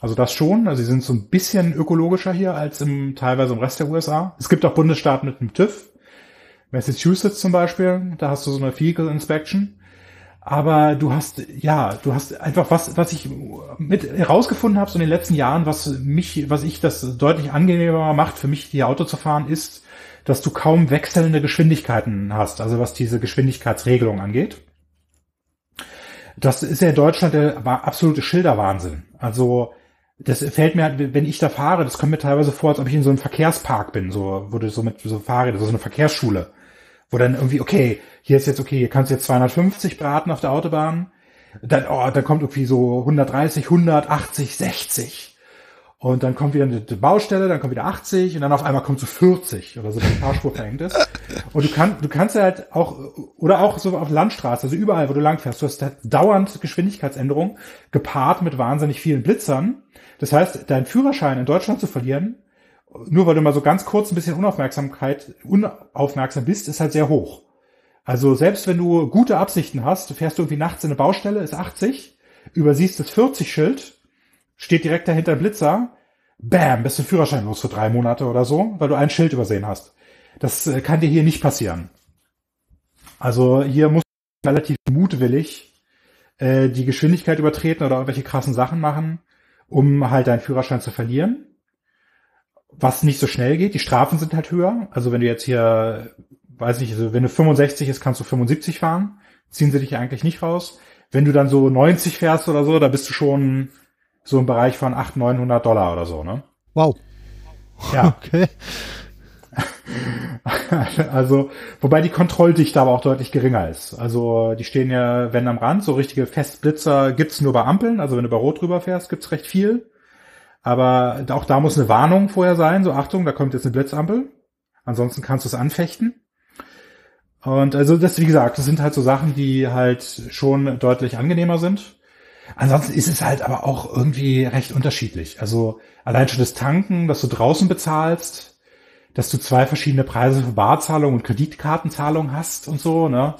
Also das schon. Also sie sind so ein bisschen ökologischer hier als im teilweise im Rest der USA. Es gibt auch Bundesstaaten mit einem TÜV. Massachusetts zum Beispiel, da hast du so eine Vehicle Inspection. Aber du hast, ja, du hast einfach was, was ich mit herausgefunden habe so in den letzten Jahren, was mich, was ich das deutlich angenehmer macht, für mich hier Auto zu fahren, ist, dass du kaum wechselnde Geschwindigkeiten hast, also was diese Geschwindigkeitsregelung angeht. Das ist ja in Deutschland der absolute Schilderwahnsinn. Also das fällt mir, halt, wenn ich da fahre, das kommt mir teilweise vor, als ob ich in so einem Verkehrspark bin, so, wo du so mit so Fahrräder, so eine Verkehrsschule, wo dann irgendwie, okay, hier ist jetzt okay, hier kannst du jetzt 250 braten auf der Autobahn, dann, oh, dann kommt irgendwie so 130, 180, 60. Und dann kommt wieder eine Baustelle, dann kommt wieder 80 und dann auf einmal kommt so 40 oder so, wenn die Fahrspur verhängt ist. Und du kannst, du kannst halt auch, oder auch so auf Landstraße, also überall, wo du langfährst, du hast halt dauernd Geschwindigkeitsänderungen gepaart mit wahnsinnig vielen Blitzern. Das heißt, deinen Führerschein in Deutschland zu verlieren, nur weil du mal so ganz kurz ein bisschen Unaufmerksamkeit, unaufmerksam bist, ist halt sehr hoch. Also selbst wenn du gute Absichten hast, du fährst irgendwie nachts in eine Baustelle, ist 80, übersiehst das 40-Schild, steht direkt dahinter Blitzer, bam, bist du Führerschein los für drei Monate oder so, weil du ein Schild übersehen hast. Das äh, kann dir hier nicht passieren. Also hier musst du relativ mutwillig äh, die Geschwindigkeit übertreten oder irgendwelche krassen Sachen machen um halt deinen Führerschein zu verlieren. Was nicht so schnell geht. Die Strafen sind halt höher. Also wenn du jetzt hier, weiß nicht, also wenn du 65 ist, kannst du 75 fahren. Ziehen sie dich eigentlich nicht raus. Wenn du dann so 90 fährst oder so, da bist du schon so im Bereich von 800, 900 Dollar oder so, ne? Wow. Ja. Okay. also, wobei die Kontrolldichte aber auch deutlich geringer ist. Also, die stehen ja, wenn am Rand, so richtige Festblitzer gibt's nur bei Ampeln. Also, wenn du bei Rot drüber fährst, gibt's recht viel. Aber auch da muss eine Warnung vorher sein. So, Achtung, da kommt jetzt eine Blitzampel. Ansonsten kannst du es anfechten. Und also, das, wie gesagt, das sind halt so Sachen, die halt schon deutlich angenehmer sind. Ansonsten ist es halt aber auch irgendwie recht unterschiedlich. Also, allein schon das Tanken, dass du draußen bezahlst, dass du zwei verschiedene Preise für Barzahlung und Kreditkartenzahlung hast und so, ne?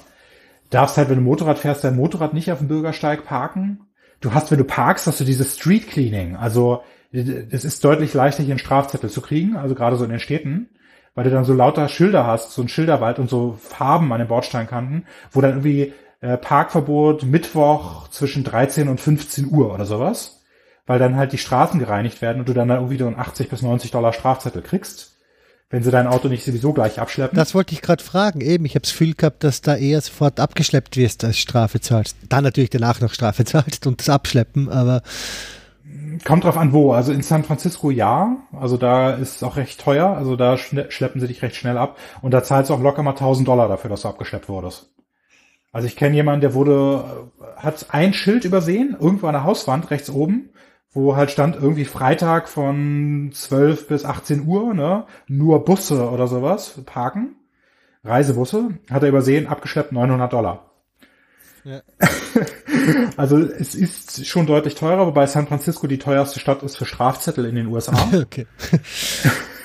Darfst halt, wenn du Motorrad fährst, dein Motorrad nicht auf dem Bürgersteig parken. Du hast, wenn du parkst, hast du dieses Street Cleaning. Also, es ist deutlich leichter, hier einen Strafzettel zu kriegen, also gerade so in den Städten, weil du dann so lauter Schilder hast, so ein Schilderwald und so Farben an den Bordsteinkanten, wo dann irgendwie äh, Parkverbot Mittwoch zwischen 13 und 15 Uhr oder sowas, weil dann halt die Straßen gereinigt werden und du dann, dann irgendwie so einen 80 bis 90 Dollar Strafzettel kriegst wenn sie dein Auto nicht sowieso gleich abschleppen. Das wollte ich gerade fragen. Eben, ich habe das Gefühl gehabt, dass da eher sofort abgeschleppt wirst als Strafe zahlst. Dann natürlich danach noch Strafe zahlst und das Abschleppen, aber Kommt drauf an, wo. Also in San Francisco ja. Also da ist es auch recht teuer. Also da schleppen sie dich recht schnell ab. Und da zahlst du auch locker mal 1000 Dollar dafür, dass du abgeschleppt wurdest. Also ich kenne jemanden, der wurde, hat ein Schild übersehen, irgendwo an der Hauswand rechts oben wo halt stand irgendwie Freitag von 12 bis 18 Uhr, ne, nur Busse oder sowas parken, Reisebusse, hat er übersehen, abgeschleppt 900 Dollar. Ja. also es ist schon deutlich teurer, wobei San Francisco die teuerste Stadt ist für Strafzettel in den USA. Okay.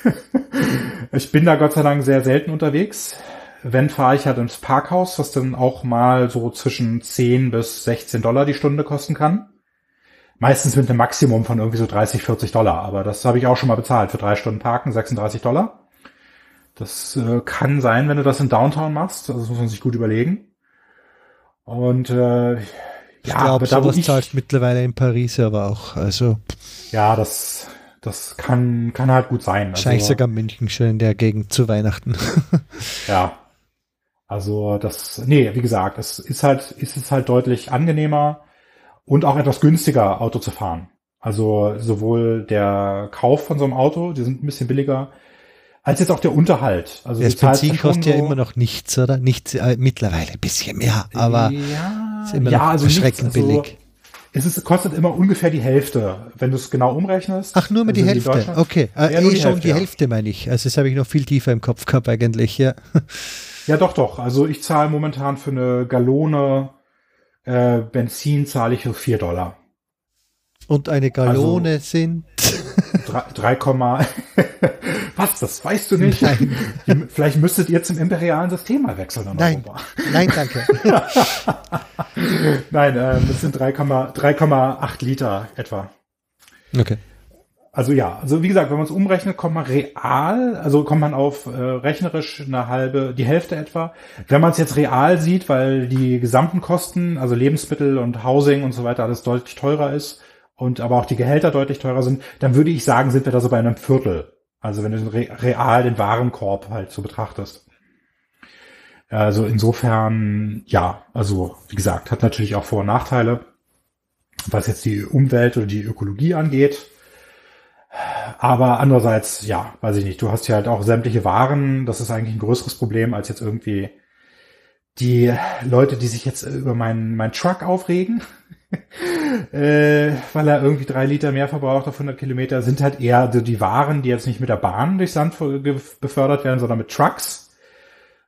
ich bin da Gott sei Dank sehr selten unterwegs. wenn fahre ich halt ins Parkhaus, was dann auch mal so zwischen 10 bis 16 Dollar die Stunde kosten kann. Meistens mit einem Maximum von irgendwie so 30, 40 Dollar. Aber das habe ich auch schon mal bezahlt. Für drei Stunden Parken 36 Dollar. Das äh, kann sein, wenn du das in Downtown machst. Also das muss man sich gut überlegen. Und äh, ich ja, glaube, sowas ich, zahlt mittlerweile in Paris aber auch. Also ja, das das kann kann halt gut sein. Wahrscheinlich also, sogar München schon in der Gegend zu Weihnachten. ja, also das, nee, wie gesagt, es ist halt, ist es halt deutlich angenehmer und auch etwas günstiger, Auto zu fahren. Also sowohl der Kauf von so einem Auto, die sind ein bisschen billiger, als jetzt auch der Unterhalt. Also das Benzin kostet ja immer noch nichts, oder? Nichts, äh, mittlerweile ein bisschen mehr, aber ja, ist immer ja, noch also erschreckend nichts, also billig. Es ist, kostet immer ungefähr die Hälfte, wenn du es genau umrechnest. Ach, nur mit also die Hälfte. Okay, äh, ja, eh die schon Hälfte, die Hälfte meine ich. Also das habe ich noch viel tiefer im Kopf gehabt eigentlich, ja. Ja, doch, doch. Also ich zahle momentan für eine Gallone äh, Benzin zahle ich so vier Dollar. Und eine Gallone also, sind? 3, Was, das weißt du nicht? Nein. Vielleicht müsstet ihr zum imperialen System mal wechseln. Nein, nein, danke. Nein, äh, das sind 3,8 Liter etwa. Okay. Also ja, also wie gesagt, wenn man es umrechnet, kommt man real, also kommt man auf äh, rechnerisch eine halbe, die Hälfte etwa. Wenn man es jetzt real sieht, weil die gesamten Kosten, also Lebensmittel und Housing und so weiter, alles deutlich teurer ist und aber auch die Gehälter deutlich teurer sind, dann würde ich sagen, sind wir da so bei einem Viertel. Also wenn du re real den Warenkorb halt so betrachtest. Also insofern, ja, also wie gesagt, hat natürlich auch Vor- und Nachteile, was jetzt die Umwelt oder die Ökologie angeht aber andererseits, ja, weiß ich nicht, du hast hier halt auch sämtliche Waren. Das ist eigentlich ein größeres Problem als jetzt irgendwie die Leute, die sich jetzt über meinen mein Truck aufregen, äh, weil er irgendwie drei Liter mehr verbraucht auf 100 Kilometer, sind halt eher so die Waren, die jetzt nicht mit der Bahn durchs Land befördert werden, sondern mit Trucks.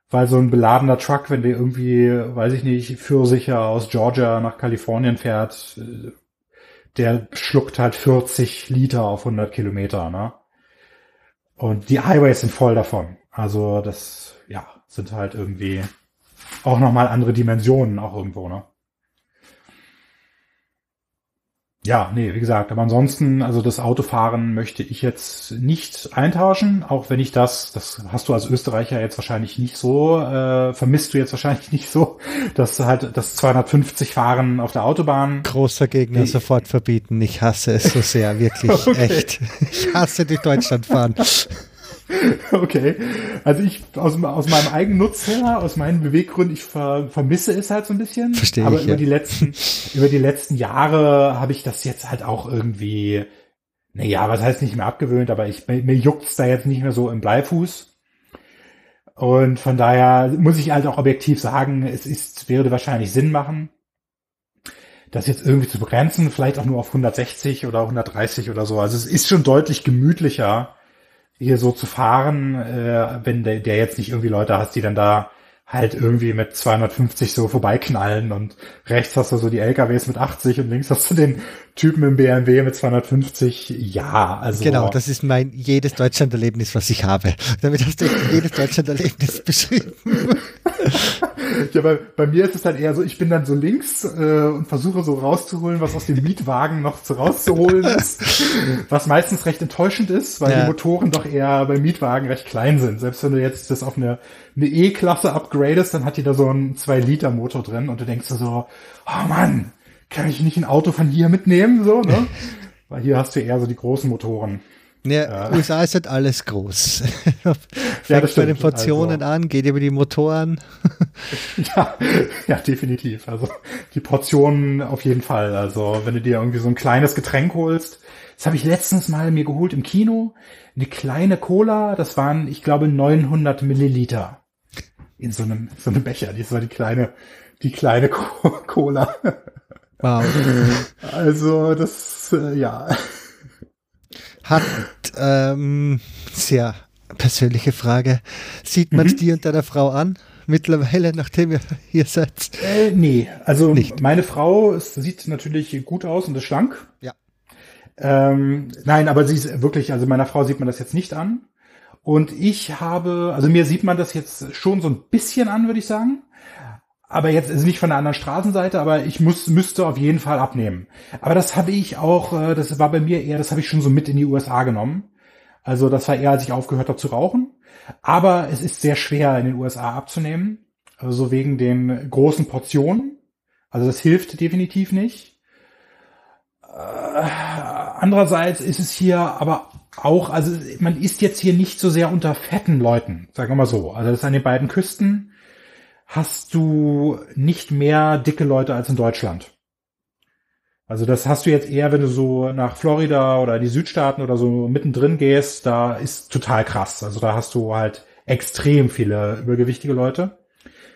Weil so ein beladener Truck, wenn der irgendwie, weiß ich nicht, Fürsicher aus Georgia nach Kalifornien fährt, äh, der schluckt halt 40 Liter auf 100 Kilometer, ne? Und die Highways sind voll davon. Also das, ja, sind halt irgendwie auch nochmal andere Dimensionen auch irgendwo, ne? Ja, nee, wie gesagt, aber ansonsten, also das Autofahren möchte ich jetzt nicht eintauschen, auch wenn ich das, das hast du als Österreicher jetzt wahrscheinlich nicht so, äh, vermisst du jetzt wahrscheinlich nicht so, dass halt das 250 Fahren auf der Autobahn. Großer Gegner ich, sofort verbieten. Ich hasse es so sehr, wirklich, okay. echt. Ich hasse durch Deutschland fahren. Okay. Also ich aus, aus meinem eigenen Nutz her, aus meinen Beweggründen, ich ver, vermisse es halt so ein bisschen. Verstehe Aber ich, über ja. die letzten, über die letzten Jahre habe ich das jetzt halt auch irgendwie, naja, was heißt nicht mehr abgewöhnt, aber ich, mir, mir juckt's da jetzt nicht mehr so im Bleifuß. Und von daher muss ich halt auch objektiv sagen, es ist, würde wahrscheinlich Sinn machen, das jetzt irgendwie zu begrenzen, vielleicht auch nur auf 160 oder 130 oder so. Also es ist schon deutlich gemütlicher, hier so zu fahren, äh, wenn der, der jetzt nicht irgendwie Leute hast, die dann da halt irgendwie mit 250 so vorbeiknallen und rechts hast du so die LKWs mit 80 und links hast du den Typen im BMW mit 250. Ja, also. Genau, das ist mein jedes Deutschland-Erlebnis, was ich habe. Damit hast du jedes Deutschland-Erlebnis beschrieben. ja, bei, bei mir ist es dann eher so, ich bin dann so links äh, und versuche so rauszuholen, was aus dem Mietwagen noch zu rauszuholen ist. was meistens recht enttäuschend ist, weil ja. die Motoren doch eher beim Mietwagen recht klein sind. Selbst wenn du jetzt das auf eine, eine E-Klasse upgradest, dann hat die da so einen 2-Liter-Motor drin und du denkst so, oh Mann, kann ich nicht ein Auto von hier mitnehmen, so, ne? Weil hier hast du eher so die großen Motoren. Ja, äh. USA ist halt alles groß. Ja, bei den Portionen also, an, geht über die Motoren. ja, ja, definitiv. Also die Portionen auf jeden Fall. Also wenn du dir irgendwie so ein kleines Getränk holst, das habe ich letztens mal mir geholt im Kino, eine kleine Cola, das waren, ich glaube, 900 Milliliter in so einem so einem Becher. Das war die kleine, die kleine Cola. Wow. Also das, äh, ja. Hat, ähm, sehr persönliche Frage. Sieht man es mhm. dir und deiner Frau an? Mittlerweile, nachdem ihr hier seid? Äh, nee, also Nicht. meine Frau sieht natürlich gut aus und ist schlank. Ja. Ähm, nein, aber sie ist wirklich, also meiner Frau sieht man das jetzt nicht an. Und ich habe, also mir sieht man das jetzt schon so ein bisschen an, würde ich sagen. Aber jetzt ist nicht von der anderen Straßenseite, aber ich muss, müsste auf jeden Fall abnehmen. Aber das habe ich auch, äh, das war bei mir eher, das habe ich schon so mit in die USA genommen. Also das war eher, als ich aufgehört habe zu rauchen. Aber es ist sehr schwer in den USA abzunehmen. Also wegen den großen Portionen. Also das hilft definitiv nicht. Äh, andererseits ist es hier aber auch, also man ist jetzt hier nicht so sehr unter fetten Leuten, sagen wir mal so. Also das ist an den beiden Küsten hast du nicht mehr dicke Leute als in Deutschland. Also das hast du jetzt eher, wenn du so nach Florida oder die Südstaaten oder so mittendrin gehst, da ist total krass. Also da hast du halt extrem viele übergewichtige Leute.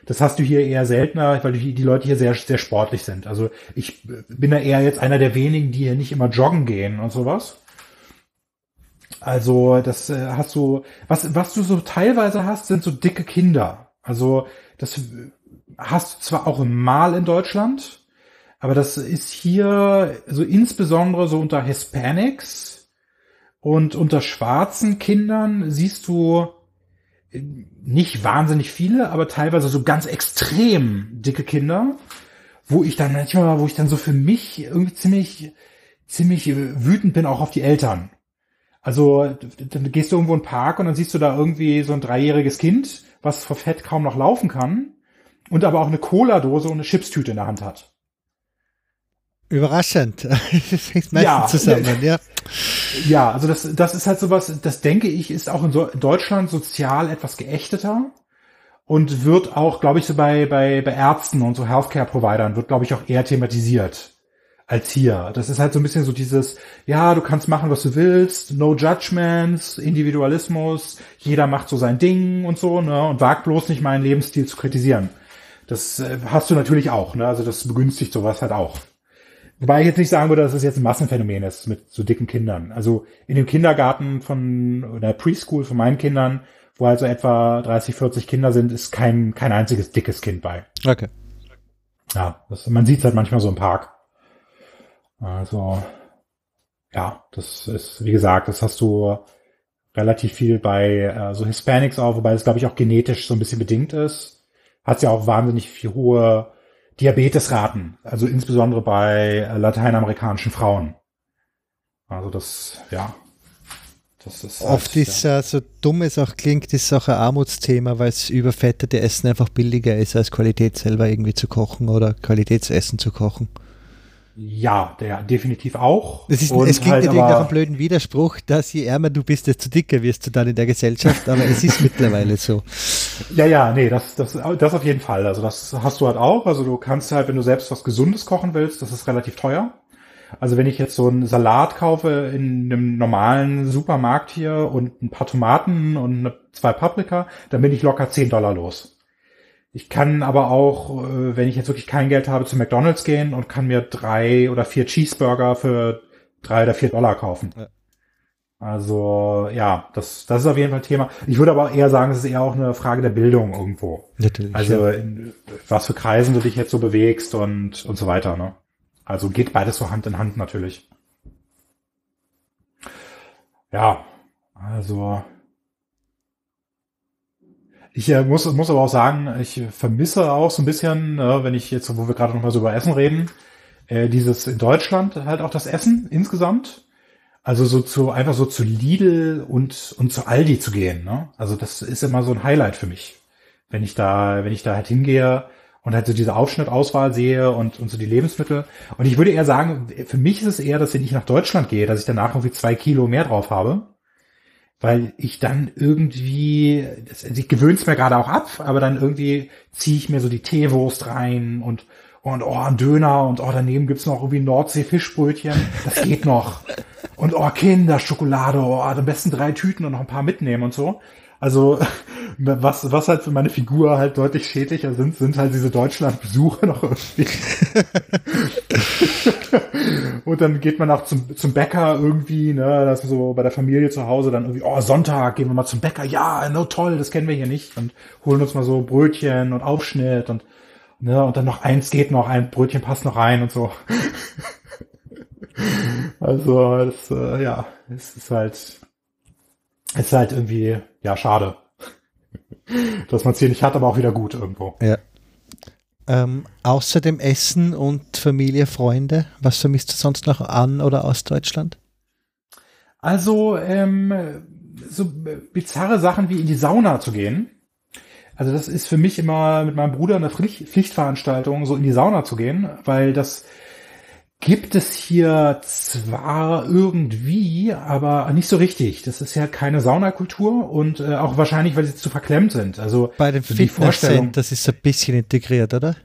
Das hast du hier eher seltener, weil die, Leute hier sehr, sehr sportlich sind. Also ich bin da eher jetzt einer der wenigen, die hier nicht immer joggen gehen und sowas. Also das äh, hast du, was, was du so teilweise hast, sind so dicke Kinder. Also das hast du zwar auch mal in Deutschland, aber das ist hier so insbesondere so unter Hispanics und unter schwarzen Kindern siehst du nicht wahnsinnig viele, aber teilweise so ganz extrem dicke Kinder, wo ich dann manchmal, wo ich dann so für mich irgendwie ziemlich, ziemlich wütend bin auch auf die Eltern. Also dann gehst du irgendwo in den Park und dann siehst du da irgendwie so ein dreijähriges Kind, was vor Fett kaum noch laufen kann und aber auch eine Cola-Dose und eine Chipstüte in der Hand hat. Überraschend. Das hängt meistens ja. zusammen, ja. Ja, also das, das ist halt sowas, das denke ich, ist auch in, so in Deutschland sozial etwas geächteter und wird auch, glaube ich, so bei, bei, bei Ärzten und so Healthcare-Providern wird, glaube ich, auch eher thematisiert als hier. Das ist halt so ein bisschen so dieses, ja, du kannst machen, was du willst, no judgments, Individualismus, jeder macht so sein Ding und so, ne, und wagt bloß nicht meinen Lebensstil zu kritisieren. Das äh, hast du natürlich auch, ne, also das begünstigt sowas halt auch. Wobei ich jetzt nicht sagen würde, dass es jetzt ein Massenphänomen ist mit so dicken Kindern. Also in dem Kindergarten von, oder Preschool von meinen Kindern, wo also etwa 30, 40 Kinder sind, ist kein, kein einziges dickes Kind bei. Okay. Ja, das, man sieht es halt manchmal so im Park. Also, ja, das ist, wie gesagt, das hast du relativ viel bei äh, so Hispanics auch, wobei es, glaube ich, auch genetisch so ein bisschen bedingt ist. Hat ja auch wahnsinnig viel hohe Diabetesraten, also insbesondere bei äh, lateinamerikanischen Frauen. Also das, ja, das ist halt, Oft ist ja. so dumm es auch klingt, ist auch ein Armutsthema, weil es überfettete Essen einfach billiger ist, als Qualität selber irgendwie zu kochen oder Qualitätsessen zu kochen. Ja, der definitiv auch. Ist, es klingt halt natürlich nach einem blöden Widerspruch, dass je ärmer du bist, desto dicker wirst du dann in der Gesellschaft, aber es ist mittlerweile so. Ja, ja, nee, das, das, das auf jeden Fall. Also das hast du halt auch. Also du kannst halt, wenn du selbst was Gesundes kochen willst, das ist relativ teuer. Also wenn ich jetzt so einen Salat kaufe in einem normalen Supermarkt hier und ein paar Tomaten und zwei Paprika, dann bin ich locker 10 Dollar los. Ich kann aber auch, äh, wenn ich jetzt wirklich kein Geld habe, zu McDonalds gehen und kann mir drei oder vier Cheeseburger für drei oder vier Dollar kaufen. Ja. Also ja, das, das ist auf jeden Fall Thema. Ich würde aber eher sagen, es ist eher auch eine Frage der Bildung irgendwo. Natürlich. Also in, was für Kreisen du dich jetzt so bewegst und, und so weiter. Ne? Also geht beides so Hand in Hand natürlich. Ja, also ich äh, muss, muss aber auch sagen, ich vermisse auch so ein bisschen, äh, wenn ich jetzt, wo wir gerade noch mal so über Essen reden, äh, dieses in Deutschland halt auch das Essen insgesamt. Also so zu, einfach so zu Lidl und, und zu Aldi zu gehen, ne? Also das ist immer so ein Highlight für mich. Wenn ich da, wenn ich da halt hingehe und halt so diese Aufschnittauswahl sehe und, und so die Lebensmittel. Und ich würde eher sagen, für mich ist es eher, dass wenn ich nach Deutschland gehe, dass ich danach irgendwie zwei Kilo mehr drauf habe weil ich dann irgendwie, das, also ich gewöhne es mir gerade auch ab, aber dann irgendwie ziehe ich mir so die Teewurst rein und und oh, ein Döner und oh, daneben gibt's noch irgendwie Nordsee-Fischbrötchen. Das geht noch. Und oh, Kinderschokolade, oh, am besten drei Tüten und noch ein paar mitnehmen und so. Also was, was halt für meine Figur halt deutlich schädlicher sind, sind halt diese Deutschland-Besuche noch irgendwie. und dann geht man auch zum, zum Bäcker irgendwie, ne, das ist so bei der Familie zu Hause, dann irgendwie, oh, Sonntag gehen wir mal zum Bäcker, ja, no toll, das kennen wir hier nicht und holen uns mal so Brötchen und Aufschnitt und, ne, und dann noch eins geht noch, ein Brötchen passt noch rein und so. also, das, äh, ja, es ist halt, ist halt irgendwie, ja, schade. Dass man es hier nicht hat, aber auch wieder gut irgendwo. Ja. Ähm, außer dem Essen und Familie, Freunde, was vermisst du sonst noch an oder aus Deutschland? Also, ähm, so bizarre Sachen wie in die Sauna zu gehen. Also das ist für mich immer mit meinem Bruder eine Pflicht, Pflichtveranstaltung, so in die Sauna zu gehen, weil das gibt es hier zwar irgendwie, aber nicht so richtig. Das ist ja keine Saunakultur und äh, auch wahrscheinlich, weil sie zu verklemmt sind. Also bei dem Fitness das ist ein bisschen integriert, oder?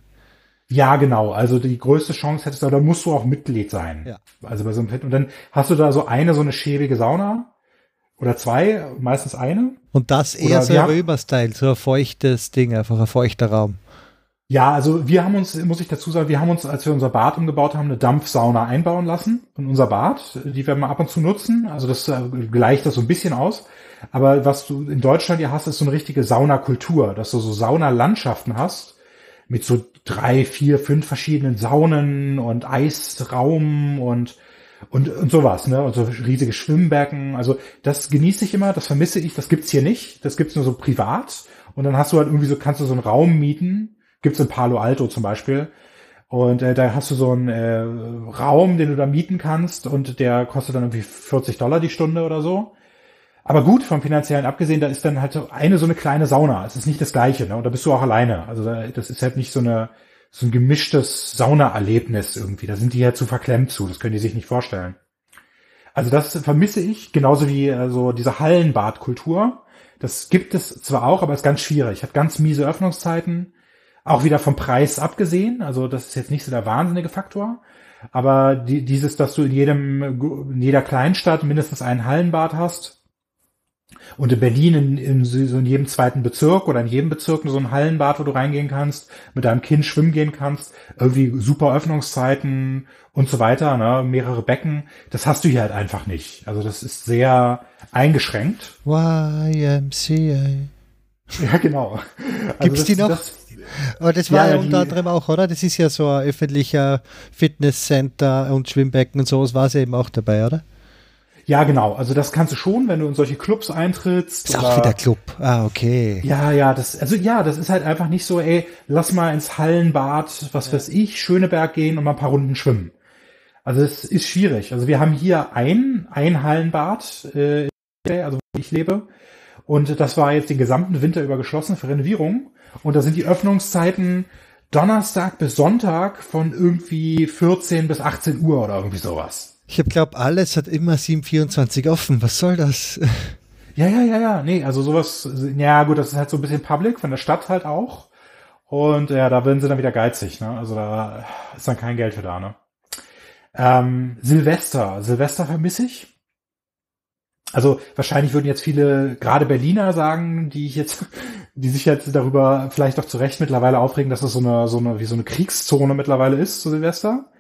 Ja, genau. Also die größte Chance hättest du, da musst du auch Mitglied sein. Ja. Also bei so einem Fit und dann hast du da so eine so eine schäbige Sauna oder zwei, meistens eine. Und das eher so Römer-Style, so ein feuchtes Ding, einfach ein feuchter Raum. Ja, also wir haben uns, muss ich dazu sagen, wir haben uns, als wir unser Bad umgebaut haben, eine Dampfsauna einbauen lassen in unser Bad. Die werden wir ab und zu nutzen. Also das äh, gleicht das so ein bisschen aus. Aber was du in Deutschland ja hast, ist so eine richtige Saunakultur, dass du so Saunalandschaften hast mit so drei, vier, fünf verschiedenen Saunen und Eisraum und und, und sowas, ne? Und so riesige Schwimmbecken. Also das genieße ich immer, das vermisse ich, das gibt's hier nicht. Das gibt's nur so privat. Und dann hast du halt irgendwie so, kannst du so einen Raum mieten. Gibt's in Palo Alto zum Beispiel. Und äh, da hast du so einen äh, Raum, den du da mieten kannst und der kostet dann irgendwie 40 Dollar die Stunde oder so. Aber gut, vom finanziellen abgesehen, da ist dann halt eine so eine kleine Sauna. Es ist nicht das gleiche, ne? Und da bist du auch alleine. Also da, das ist halt nicht so eine so ein gemischtes Saunaerlebnis irgendwie. Da sind die ja zu verklemmt zu. Das können die sich nicht vorstellen. Also das vermisse ich, genauso wie äh, so diese Hallenbadkultur. Das gibt es zwar auch, aber ist ganz schwierig. Hat ganz miese Öffnungszeiten. Auch wieder vom Preis abgesehen. Also das ist jetzt nicht so der wahnsinnige Faktor. Aber die, dieses, dass du in jedem, in jeder Kleinstadt mindestens ein Hallenbad hast, und in Berlin in, in, so in jedem zweiten Bezirk oder in jedem Bezirk so ein Hallenbad, wo du reingehen kannst, mit deinem Kind schwimmen gehen kannst, irgendwie super Öffnungszeiten und so weiter, ne, mehrere Becken. Das hast du hier halt einfach nicht. Also das ist sehr eingeschränkt. YMCA. Ja, genau. Also Gibt's das, die noch? Das, aber das war ja, ja unter anderem auch, oder? Das ist ja so ein öffentlicher Fitnesscenter und Schwimmbecken und sowas war es eben auch dabei, oder? Ja, genau. Also das kannst du schon, wenn du in solche Clubs eintrittst. Ist oder, auch wieder Club. Ah, okay. Ja, ja, das, also ja, das ist halt einfach nicht so, ey, lass mal ins Hallenbad, was ja. weiß ich, Schöneberg gehen und mal ein paar Runden schwimmen. Also es ist schwierig. Also wir haben hier ein, ein Hallenbad, äh, also wo ich lebe. Und das war jetzt den gesamten Winter über geschlossen für Renovierung. Und da sind die Öffnungszeiten Donnerstag bis Sonntag von irgendwie 14 bis 18 Uhr oder irgendwie sowas. Ich habe glaube, alles hat immer 724 offen. Was soll das? Ja, ja, ja, ja. Nee, also sowas, ja gut, das ist halt so ein bisschen public, von der Stadt halt auch. Und ja, da werden sie dann wieder geizig, ne? Also da ist dann kein Geld für da, ne? Ähm, Silvester. Silvester vermisse ich. Also wahrscheinlich würden jetzt viele, gerade Berliner sagen, die ich jetzt, die sich jetzt darüber vielleicht auch zu Recht mittlerweile aufregen, dass es so eine, so eine, wie so eine Kriegszone mittlerweile ist zu Silvester.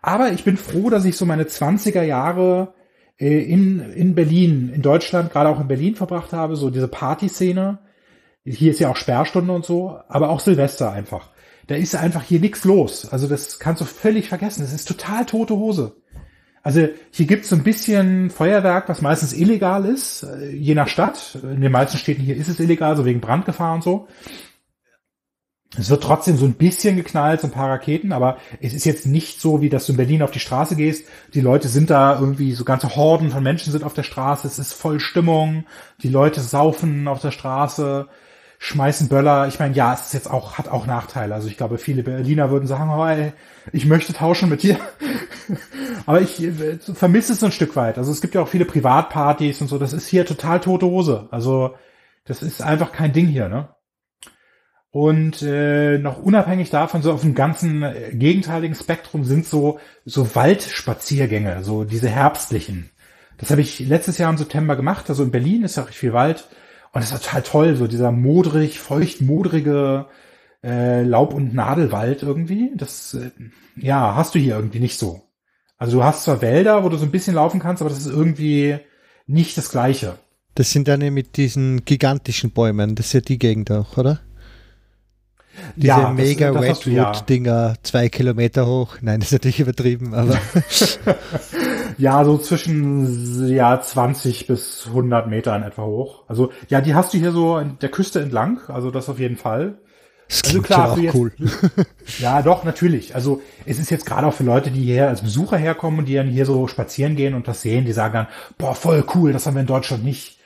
Aber ich bin froh, dass ich so meine 20er Jahre äh, in, in Berlin, in Deutschland, gerade auch in Berlin verbracht habe, so diese Partyszene. Hier ist ja auch Sperrstunde und so, aber auch Silvester einfach. Da ist einfach hier nichts los. Also das kannst du völlig vergessen. Das ist total tote Hose. Also hier gibt's so ein bisschen Feuerwerk, was meistens illegal ist, äh, je nach Stadt. In den meisten Städten hier ist es illegal, so wegen Brandgefahr und so. Es wird trotzdem so ein bisschen geknallt, so ein paar Raketen, aber es ist jetzt nicht so, wie dass du in Berlin auf die Straße gehst. Die Leute sind da irgendwie, so ganze Horden von Menschen sind auf der Straße, es ist voll Stimmung, die Leute saufen auf der Straße, schmeißen Böller. Ich meine, ja, es ist jetzt auch, hat auch Nachteile. Also ich glaube, viele Berliner würden sagen, oh, ey, ich möchte tauschen mit dir. aber ich äh, vermisse es so ein Stück weit. Also es gibt ja auch viele Privatpartys und so. Das ist hier total tote Hose. Also das ist einfach kein Ding hier, ne? Und äh, noch unabhängig davon, so auf dem ganzen äh, gegenteiligen Spektrum sind so, so Waldspaziergänge, so diese herbstlichen. Das habe ich letztes Jahr im September gemacht. Also in Berlin ist ja recht viel Wald. Und das ist total toll, so dieser modrig, feucht, modrige äh, Laub- und Nadelwald irgendwie. Das, äh, ja, hast du hier irgendwie nicht so. Also du hast zwar Wälder, wo du so ein bisschen laufen kannst, aber das ist irgendwie nicht das Gleiche. Das sind dann mit diesen gigantischen Bäumen. Das ist ja die Gegend auch, oder? Diese Ja, mega du, ja. Redwood-Dinger, zwei Kilometer hoch. Nein, das ist natürlich übertrieben, aber Ja, so zwischen ja 20 bis 100 Meter in etwa hoch. Also ja, die hast du hier so an der Küste entlang, also das auf jeden Fall. das Also klar, für auch jetzt- cool. Ja, doch, natürlich. Also es ist jetzt gerade auch für Leute, die hierher als Besucher herkommen und die dann hier so spazieren gehen und das sehen, die sagen dann, boah, voll cool, das haben wir in Deutschland nicht.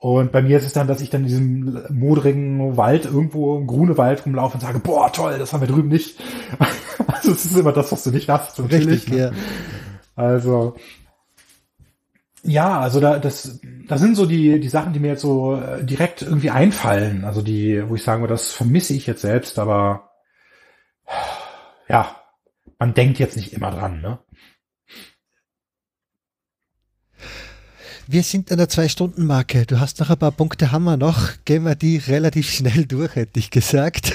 Und bei mir ist es dann, dass ich dann in diesem modrigen Wald irgendwo im Grunewald rumlaufe und sage, boah, toll, das haben wir drüben nicht. Also es ist immer das, was du nicht hast. natürlich, Richtig, ne? ja. Also ja, also da das das sind so die die Sachen, die mir jetzt so äh, direkt irgendwie einfallen, also die wo ich sagen würde, das vermisse ich jetzt selbst, aber ja, man denkt jetzt nicht immer dran, ne? Wir sind an der Zwei-Stunden-Marke. Du hast noch ein paar Punkte, haben wir noch. Gehen wir die relativ schnell durch, hätte ich gesagt.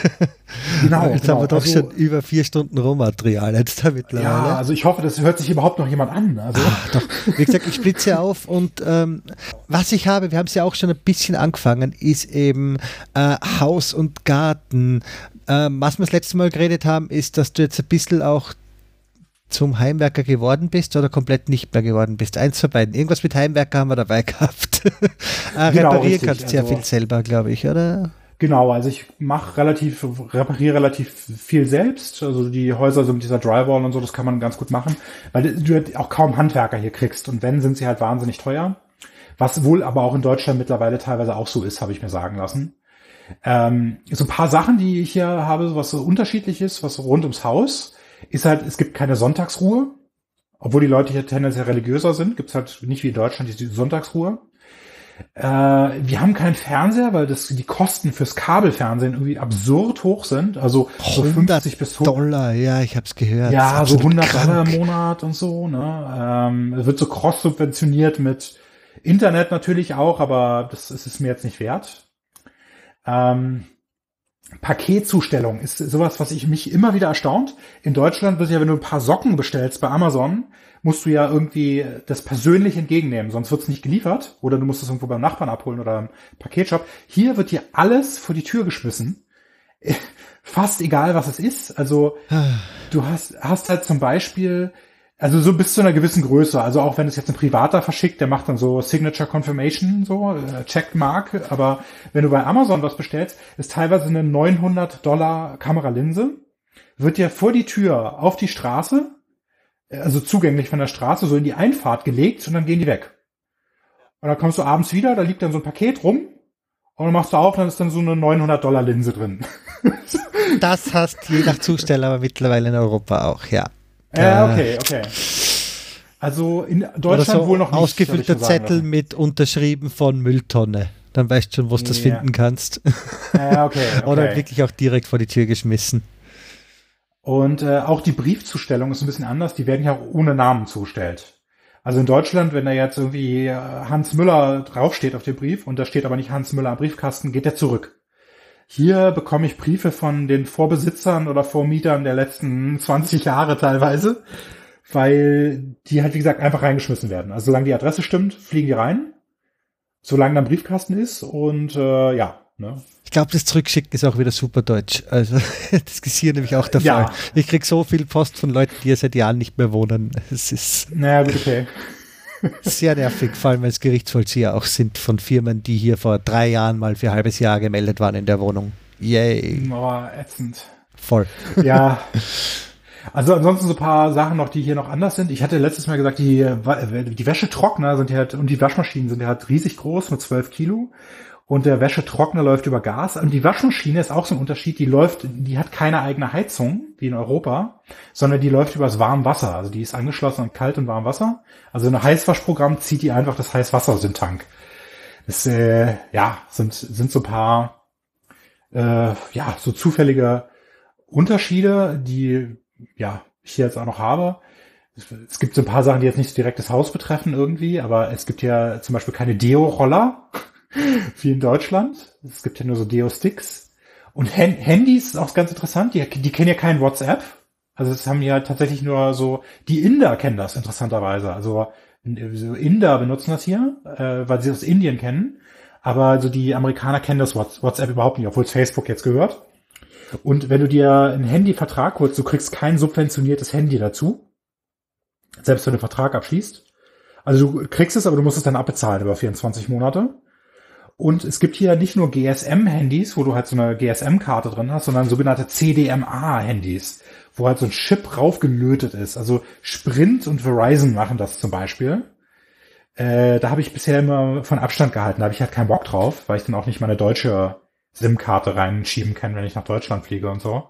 Genau, Jetzt genau. haben wir doch Also- schon über vier Stunden Rohmaterial jetzt da mittlerweile. Ja, also ich hoffe, das hört sich überhaupt noch jemand an. Also Wie gesagt, ich splitze auf und ähm, was ich habe, wir haben es ja auch schon ein bisschen angefangen, ist eben äh, Haus und Garten. Ähm, was wir das letzte Mal geredet haben, ist, dass du jetzt ein bisschen auch zum Heimwerker geworden bist oder komplett nicht mehr geworden bist. Eins von beiden. Irgendwas mit Heimwerker haben wir dabei gehabt. äh, Genau, reparieren richtig. kannst du sehr Also- viel selber, glaube ich, oder? Genau, also ich mache relativ, repariere relativ viel selbst. Also die Häuser so mit dieser Drywall und so, das kann man ganz gut machen, weil du halt auch kaum Handwerker hier kriegst. Und wenn, sind sie halt wahnsinnig teuer. Was wohl aber auch in Deutschland mittlerweile teilweise auch so ist, habe ich mir sagen lassen. Ähm, so ein paar Sachen, die ich hier habe, was so unterschiedlich ist, was so rund ums Haus, ist halt, es gibt keine Sonntagsruhe. Obwohl die Leute hier tendenziell religiöser sind, gibt es halt nicht wie in Deutschland die Sonntagsruhe. Äh, wir haben keinen Fernseher, weil das, die Kosten fürs Kabelfernsehen irgendwie absurd hoch sind. Also so 50 bis 100 Dollar, ja, ich habe es gehört. ja, so absolut 100 Dollar krank. im Monat und so. Ne? Ähm, es wird so cross subventioniert mit Internet natürlich auch, aber das ist es mir jetzt nicht wert. Ähm, Paketzustellung ist sowas, was ich mich immer wieder erstaunt. In Deutschland wird ja, wenn du ein paar Socken bestellst bei Amazon, musst du ja irgendwie das persönlich entgegennehmen, sonst wird es nicht geliefert. Oder du musst es irgendwo beim Nachbarn abholen oder im Paketshop. Hier wird dir alles vor die Tür geschmissen. Fast egal, was es ist. Also du hast, hast halt zum Beispiel, also so bis zu einer gewissen Größe, also auch wenn es jetzt ein Privater verschickt, der macht dann so Signature Confirmation, so äh, Checkmark, aber wenn du bei Amazon was bestellst, ist teilweise eine 900 Dollar Kameralinse, wird dir vor die Tür auf die Straße, äh, also zugänglich von der Straße, so in die Einfahrt gelegt und dann gehen die weg. Und dann kommst du abends wieder, da liegt dann so ein Paket rum und dann machst du auf, dann ist dann so eine 900 Dollar Linse drin. Das hast je nach Zusteller aber mittlerweile in Europa auch, ja. Ja, Äh, okay, okay. Also in Deutschland so wohl noch nicht. ausgefüllter mir sagen Zettel mit unterschrieben von Mülltonne. Dann weißt du schon, wo du das Ja. finden kannst. Ja, okay, okay. Oder wirklich auch direkt vor die Tür geschmissen. Und äh, auch die Briefzustellung ist ein bisschen anders. Die werden ja auch ohne Namen zugestellt. Also in Deutschland, wenn da jetzt irgendwie äh, Hans Müller draufsteht auf dem Brief und da steht aber nicht Hans Müller am Briefkasten, geht der zurück. Hier bekomme ich Briefe von den Vorbesitzern oder Vormietern der letzten 20 Jahre teilweise, weil die halt, wie gesagt, einfach reingeschmissen werden. Also solange die Adresse stimmt, fliegen die rein. Solange da ein Briefkasten ist und äh, ja, ne? Ich glaube, das Zurückschicken ist auch wieder super deutsch. Also, das ist hier nämlich auch der Ja. Fall. Ich krieg so viel Post von Leuten, die hier seit Jahren nicht mehr wohnen. Es ist Naja, gut, okay. sehr nervig, vor allem wenn es Gerichtsvollzieher auch sind von Firmen, die hier vor drei Jahren mal für ein halbes Jahr gemeldet waren in der Wohnung. Yay. Aber ätzend. Voll. Ja. Also ansonsten so ein paar Sachen noch, die hier noch anders sind. Ich hatte letztes Mal gesagt, die, die Wäschetrockner sind halt, und die Waschmaschinen sind ja halt riesig groß mit 12 Kilo. Und der Wäschetrockner läuft über Gas. Und die Waschmaschine ist auch so ein Unterschied. Die läuft, die hat keine eigene Heizung, wie in Europa, sondern die läuft übers Warmwasser. Also die ist angeschlossen an kalt und warm Wasser. Also ein Heißwaschprogramm zieht die einfach das Heißwasser aus dem Tank. Das, äh, ja, sind, sind so ein paar, äh, ja, so zufällige Unterschiede, die ja ich hier jetzt auch noch habe. Es, gibt so ein paar Sachen, die jetzt nicht direkt das Haus betreffen irgendwie, aber es gibt ja zum Beispiel keine Deo-Roller wie in Deutschland. Es gibt ja nur so Deo-Sticks. Und Hand Handys ist auch ganz interessant. Die, die kennen ja kein WhatsApp. Also es haben ja tatsächlich nur so, die Inder kennen das interessanterweise. Also so Inder benutzen das hier, äh, weil sie aus Indien kennen. Aber also die Amerikaner kennen das Whats- WhatsApp überhaupt nicht, obwohl es Facebook jetzt gehört. Und wenn du dir einen Handyvertrag holst, du kriegst kein subventioniertes Handy dazu. Selbst wenn du einen Vertrag abschließt. Also du kriegst es, aber du musst es dann abbezahlen über 24 Monate. Und es gibt hier nicht nur GSM-Handys, wo du halt so eine GSM-Karte drin hast, sondern sogenannte CDMA-Handys, wo halt so ein Chip raufgelötet ist. Also Sprint und Verizon machen das zum Beispiel. Äh, da habe ich bisher immer von Abstand gehalten. Da habe ich halt keinen Bock drauf, weil ich dann auch nicht meine deutsche SIM-Karte reinschieben kann, wenn ich nach Deutschland fliege und so.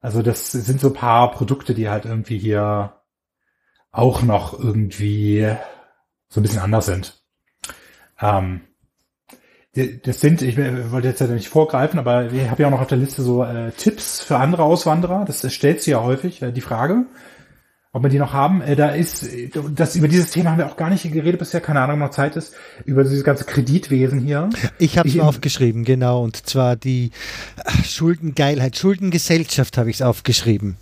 Also das sind so paar Produkte, die halt irgendwie hier auch noch irgendwie so ein bisschen anders sind. Ähm, das sind, ich wollte jetzt ja nicht vorgreifen, aber ich habe ja auch noch auf der Liste so äh, Tipps für andere Auswanderer. Das, das stellt sie ja häufig, äh, die Frage, ob wir die noch haben. Äh, da ist, das über dieses Thema haben wir auch gar nicht geredet bisher, keine Ahnung, noch Zeit ist, über dieses ganze Kreditwesen hier. Ich habe es aufgeschrieben, genau, und zwar die Schuldengeilheit, Schuldengesellschaft habe ich es aufgeschrieben.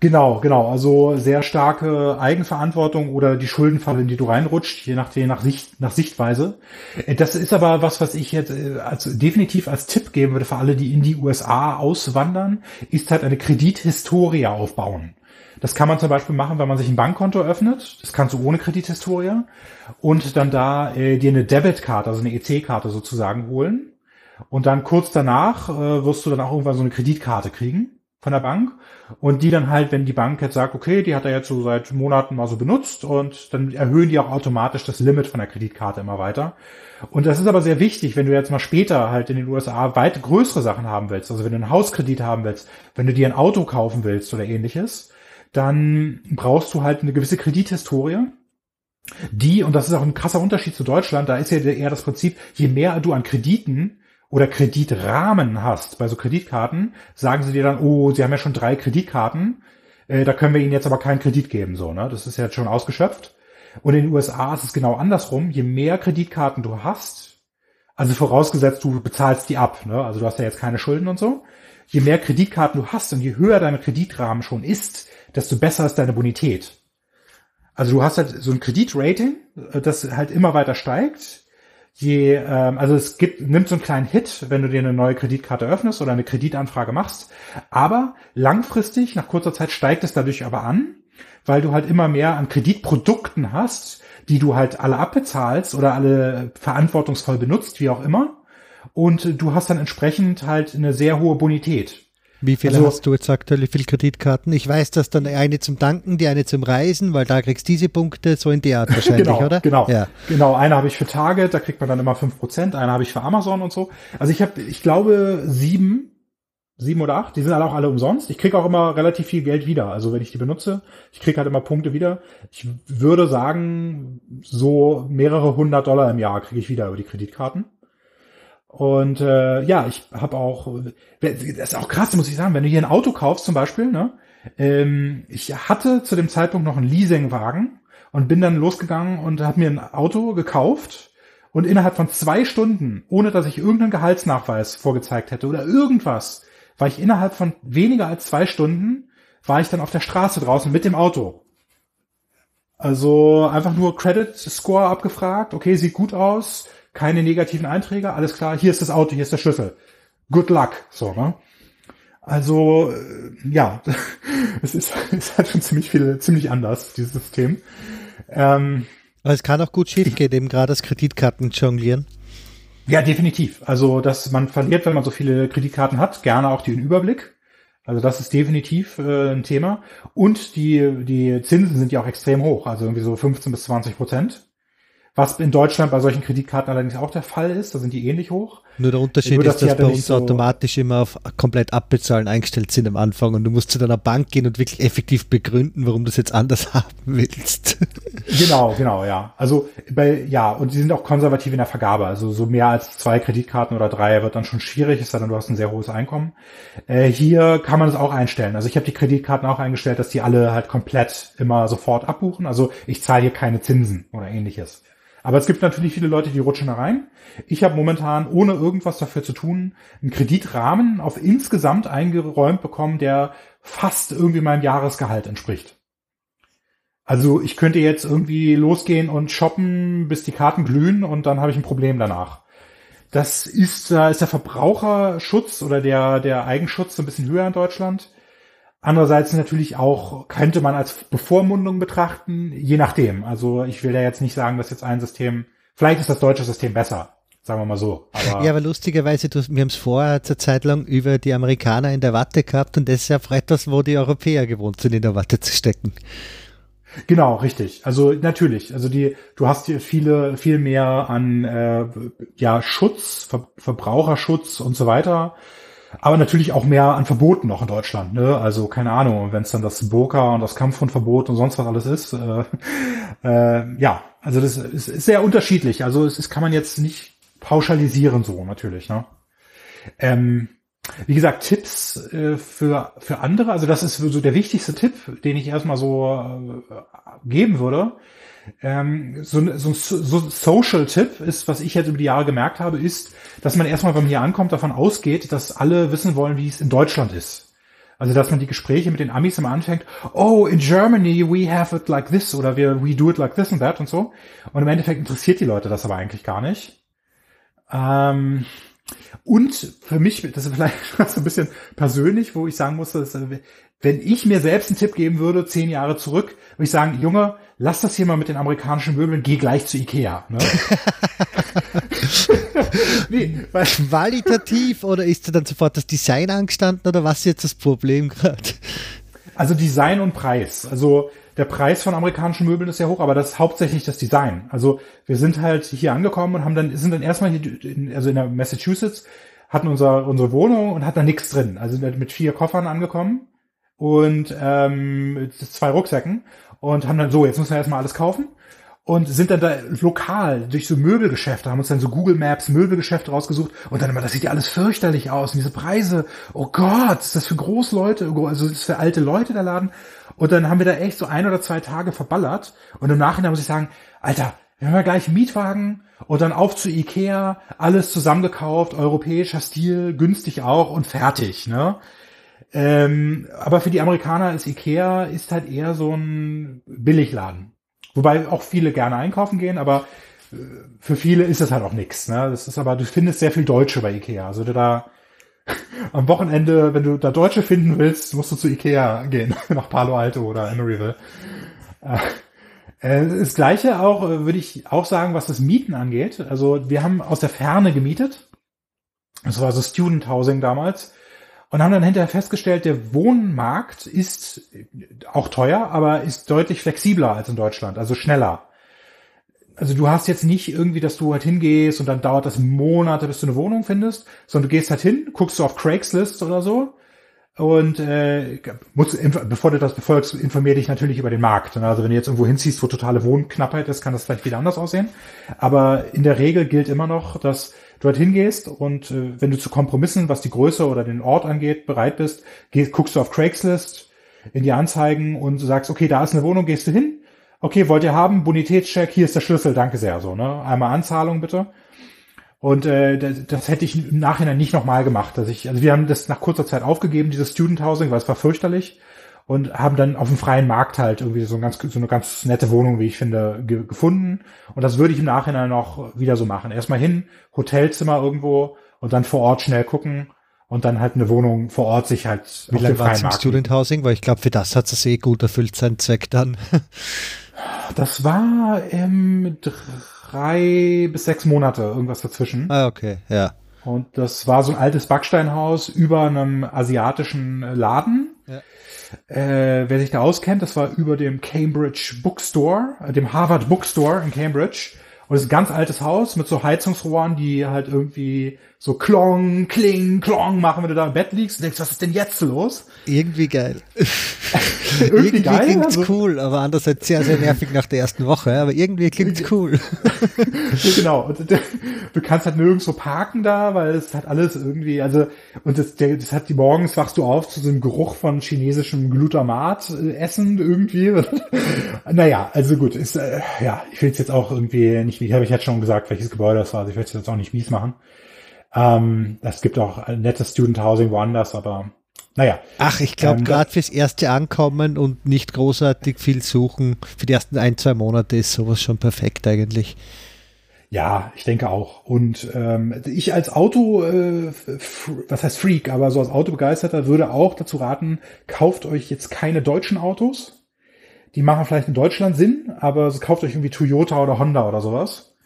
Genau, genau. Also sehr starke Eigenverantwortung oder die Schuldenfalle, in die du reinrutscht, je nachdem nach Sicht, nach Sichtweise. Äh, das ist aber was, was ich jetzt äh, als, definitiv als Tipp geben würde für alle, die in die USA auswandern, ist halt eine Kredithistorie aufbauen. Das kann man zum Beispiel machen, wenn man sich ein Bankkonto öffnet. Das kannst du ohne Kredithistorie. Und dann da äh, dir eine Debitkarte, also eine EC-Karte sozusagen holen. Und dann kurz danach äh, wirst du dann auch irgendwann so eine Kreditkarte kriegen von der Bank und die dann halt, wenn die Bank jetzt sagt, okay, die hat er jetzt so seit Monaten mal so benutzt und dann erhöhen die auch automatisch das Limit von der Kreditkarte immer weiter. Und das ist aber sehr wichtig, wenn du jetzt mal später halt in den USA weit größere Sachen haben willst, also wenn du einen Hauskredit haben willst, wenn du dir ein Auto kaufen willst oder ähnliches, dann brauchst du halt eine gewisse Kredithistorie. Die, und das ist auch ein krasser Unterschied zu Deutschland, da ist ja eher das Prinzip, je mehr du an Krediten oder Kreditrahmen hast bei so Kreditkarten, sagen sie dir dann, oh, sie haben ja schon drei Kreditkarten, äh, da können wir ihnen jetzt aber keinen Kredit geben, so, ne? Das ist ja jetzt schon ausgeschöpft. Und in den USA ist es genau andersrum. Je mehr Kreditkarten du hast, also vorausgesetzt, du bezahlst die ab, ne? Also du hast ja jetzt keine Schulden und so. Je mehr Kreditkarten du hast und je höher deine Kreditrahmen schon ist, desto besser ist deine Bonität. Also du hast halt so ein Kreditrating, äh, das halt immer weiter steigt je, ähm, also es gibt, nimmt so einen kleinen Hit, wenn du dir eine neue Kreditkarte öffnest oder eine Kreditanfrage machst. Aber langfristig, nach kurzer Zeit steigt es dadurch aber an, weil du halt immer mehr an Kreditprodukten hast, die du halt alle abbezahlst oder alle verantwortungsvoll benutzt, wie auch immer. Und du hast dann entsprechend halt eine sehr hohe Bonität. Wie viele also, hast du jetzt aktuell, wie viele Kreditkarten? Ich weiß, dass dann eine zum Tanken, die eine zum Reisen, weil da kriegst du diese Punkte so in die Art wahrscheinlich, genau, oder? Genau, ja. genau. Eine habe ich für Target, da kriegt man dann immer fünf Prozent. Eine habe ich für Amazon und so. Also ich habe, ich glaube, sieben, sieben oder acht. Die sind alle auch alle umsonst. Ich krieg auch immer relativ viel Geld wieder. Also wenn ich die benutze, ich krieg halt immer Punkte wieder. Ich würde sagen, so mehrere hundert Dollar im Jahr kriege ich wieder über die Kreditkarten. Und äh, ja, ich habe auch, das ist auch krass, muss ich sagen, wenn du hier ein Auto kaufst zum Beispiel, ne? Ähm, ich hatte zu dem Zeitpunkt noch einen Leasingwagen und bin dann losgegangen und habe mir ein Auto gekauft und innerhalb von zwei Stunden, ohne dass ich irgendeinen Gehaltsnachweis vorgezeigt hätte oder irgendwas, war ich innerhalb von weniger als zwei Stunden, war ich dann auf der Straße draußen mit dem Auto. Also einfach nur Credit Score abgefragt, okay, sieht gut aus, keine negativen Einträge, alles klar, hier ist das Auto, hier ist der Schlüssel. Good luck, so, ne? Also, äh, ja, es ist, es hat schon ziemlich viel, ziemlich anders, dieses System. Ähm, Aber es kann auch gut schief gehen, eben gerade das Kreditkarten jonglieren. Ja, definitiv. Also, dass man verliert, wenn man so viele Kreditkarten hat, gerne auch den Überblick. Also das ist definitiv äh, ein Thema. Und die, die Zinsen sind ja auch extrem hoch, also irgendwie so 15 bis 20 Prozent. Was in Deutschland bei solchen Kreditkarten allerdings auch der Fall ist, da sind die ähnlich hoch. Nur der Unterschied Nur, ist, dass bei uns so automatisch immer auf komplett abbezahlen eingestellt sind am Anfang und du musst zu deiner Bank gehen und wirklich effektiv begründen, warum du es jetzt anders haben willst. Genau, genau, ja. Also bei, ja, und die sind auch konservativ in der Vergabe. Also so mehr als zwei Kreditkarten oder drei wird dann schon schwierig, es sei denn, du hast ein sehr hohes Einkommen. Äh, hier kann man es auch einstellen. Also ich habe die Kreditkarten auch eingestellt, dass die alle halt komplett immer sofort abbuchen. Also ich zahle hier keine Zinsen oder ähnliches. Aber es gibt natürlich viele Leute, die rutschen da rein. Ich habe momentan, ohne irgendwas dafür zu tun, einen Kreditrahmen auf insgesamt eingeräumt bekommen, der fast irgendwie meinem Jahresgehalt entspricht. Also ich könnte jetzt irgendwie losgehen und shoppen, bis die Karten glühen und dann habe ich ein Problem danach. das ist, da ist der Verbraucherschutz oder der, der Eigenschutz ein bisschen höher in Deutschland. Andererseits natürlich auch, könnte man als Bevormundung betrachten, je nachdem. Also ich will ja jetzt nicht sagen, dass jetzt ein System, vielleicht ist das deutsche System besser, sagen wir mal so. Aber ja, aber lustigerweise, du, wir haben es vorher zur Zeit lang über die Amerikaner in der Watte gehabt und das ist ja auch etwas, wo die Europäer gewohnt sind, in der Watte zu stecken. Genau, richtig. Also natürlich. Also die, du hast hier viele, viel mehr an äh, ja Schutz, Ver Verbraucherschutz und so weiter. Aber natürlich auch mehr an Verboten noch in Deutschland. Ne? Also keine Ahnung, wenn es dann das Burka und das Kampfhundverbot und sonst was alles ist. Äh, äh, ja, also das ist, ist sehr unterschiedlich. Also es ist, kann man jetzt nicht pauschalisieren so natürlich. Ne? Ähm, wie gesagt, Tipps äh, für, für andere, also das ist so der wichtigste Tipp, den ich erstmal so äh, geben würde. Ähm, so, so ein so Social-Tipp ist, was ich jetzt über die Jahre gemerkt habe, ist, dass man erstmal, wenn man hier ankommt, davon ausgeht, dass alle wissen wollen, wie es in Deutschland ist. Also, dass man die Gespräche mit den Amis immer anfängt, oh, in Germany we have it like this oder we, we do it like this and that und so. Und im Endeffekt interessiert die Leute das aber eigentlich gar nicht. Ähm, und für mich, das ist vielleicht so ein bisschen persönlich, wo ich sagen muss, dass, äh, wenn ich mir selbst einen Tipp geben würde, zehn Jahre zurück, würde ich sagen, Junge, lass das hier mal mit den amerikanischen Möbeln, geh gleich zu Ikea. Ne? nee, Qualitativ oder ist da dann sofort das Design angestanden oder was ist jetzt das Problem gerade? Also Design und Preis. Also der Preis von amerikanischen Möbeln ist ja hoch, aber das ist hauptsächlich das Design. Also wir sind halt hier angekommen und haben dann, sind dann erstmal hier, in, also in der Massachusetts, hatten unser, unsere Wohnung und hatten da nichts drin. Also mit vier Koffern angekommen und ähm, zwei Rucksäcken und haben dann so, jetzt müssen wir erstmal alles kaufen und sind dann da lokal durch so Möbelgeschäfte, haben uns dann so Google Maps Möbelgeschäfte rausgesucht und dann immer, das sieht ja alles fürchterlich aus und diese Preise, oh Gott, ist das für Großleute, also ist das für alte Leute der Laden und dann haben wir da echt so ein oder zwei Tage verballert. Und im Nachhinein muss ich sagen, Alter, wir haben ja gleich einen Mietwagen und dann auf zu Ikea, alles zusammengekauft, europäischer Stil, günstig auch und fertig, ne? Ähm, aber für die Amerikaner ist Ikea ist halt eher so ein Billigladen. Wobei auch viele gerne einkaufen gehen, aber äh, für viele ist es halt auch nichts. Ne? Das ist aber, du findest sehr viel Deutsche bei Ikea. Also da am Wochenende, wenn du da Deutsche finden willst, musst du zu Ikea gehen, nach Palo Alto oder Emeryville. Äh, äh, das Gleiche auch, äh, würde ich auch sagen, was das Mieten angeht. Also wir haben aus der Ferne gemietet. Das war so Student Housing damals. Und haben dann hinterher festgestellt, der Wohnmarkt ist auch teuer, aber ist deutlich flexibler als in Deutschland, also schneller also du hast jetzt nicht irgendwie, dass du halt hingehst und dann dauert das Monate, bis du eine Wohnung findest, sondern du gehst halt hin, guckst du auf Craigslist oder so und äh, musst, bevor du das befolgst, informier dich natürlich über den Markt. Also wenn du jetzt irgendwo hinziehst, wo totale Wohnknappheit ist, kann das vielleicht wieder anders aussehen. Aber in der Regel gilt immer noch, dass du halt hingehst und äh, wenn du zu Kompromissen, was die Größe oder den Ort angeht, bereit bist, gehst, guckst du auf Craigslist in die Anzeigen und sagst, okay, da ist eine Wohnung, gehst du hin, okay, wollt ihr haben, Bonitätscheck, hier ist der Schlüssel, danke sehr, so, ne? Einmal Anzahlung bitte. Und äh, das, das hätte ich im Nachhinein nicht nochmal gemacht. Dass ich, also wir haben das nach kurzer Zeit aufgegeben, dieses Student Housing, weil es war fürchterlich und haben dann auf dem freien Markt halt irgendwie so, ein ganz, so eine ganz nette Wohnung, wie ich finde, ge gefunden. Und das würde ich im Nachhinein auch wieder so machen. Erstmal hin, Hotelzimmer irgendwo und dann vor Ort schnell gucken und dann halt eine Wohnung vor Ort sich halt Wie lange war es im Student Housing? Weil ich glaube, für das hat es eh gut erfüllt, seinen Zweck dann. Das war ähm, drei bis sechs Monate, irgendwas dazwischen. Ah, okay, ja. Und das war so ein altes Backsteinhaus über einem asiatischen Laden. Ja. Äh, wer sich da auskennt, das war über dem Cambridge Bookstore, äh, dem Harvard Bookstore in Cambridge. Und es ist ein ganz altes Haus mit so Heizungsrohren, die halt irgendwie so klong, kling, klong machen, wenn du da im Bett liegst und denkst, was ist denn jetzt los? Irgendwie geil. irgendwie, irgendwie geil, klingt's also, cool, aber andererseits sehr, sehr nervig nach der ersten Woche, aber irgendwie klingt's cool. ja, genau. Und du kannst halt nirgendwo parken da, weil es hat alles irgendwie, also, und das, das hat die morgens wachst du auf zu so einem Geruch von chinesischem Glutamat äh, essen irgendwie. naja, also gut, ist, äh, ja, ich will es jetzt auch irgendwie nicht, habe ich jetzt schon gesagt, welches Gebäude das war, also ich will es jetzt auch nicht mies machen. Ähm, es gibt auch nettes Student Housing woanders, aber naja. Ach, ich glaube, ähm, gerade fürs erste Ankommen und nicht großartig viel suchen, für die ersten ein, zwei Monate ist sowas schon perfekt eigentlich. Ja, ich denke auch. Und ähm, ich als Auto, äh, was heißt Freak, aber so als Autobegeisterter würde auch dazu raten, kauft euch jetzt keine deutschen Autos. Die machen vielleicht in Deutschland Sinn, aber kauft euch irgendwie Toyota oder Honda oder sowas,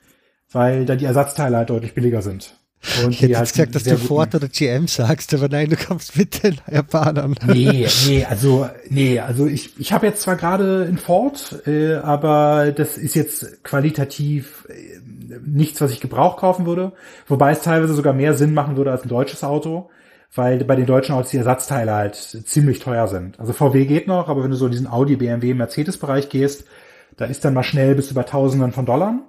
weil da die Ersatzteile halt deutlich billiger sind. Und ich hätte halt gesagt, dass du Ford oder GM sagst, aber nein, du kommst mit den Japanern. Nee, nee, also nee, also ich, ich habe jetzt zwar gerade in Ford, äh, aber das ist jetzt qualitativ äh, nichts, was ich Gebrauch kaufen würde, wobei es teilweise sogar mehr Sinn machen würde als ein deutsches Auto, weil bei den deutschen Autos die Ersatzteile halt ziemlich teuer sind. Also VW geht noch, aber wenn du so in diesen Audi, BMW, Mercedes-Bereich gehst, da ist dann mal schnell bis über Tausenden von Dollar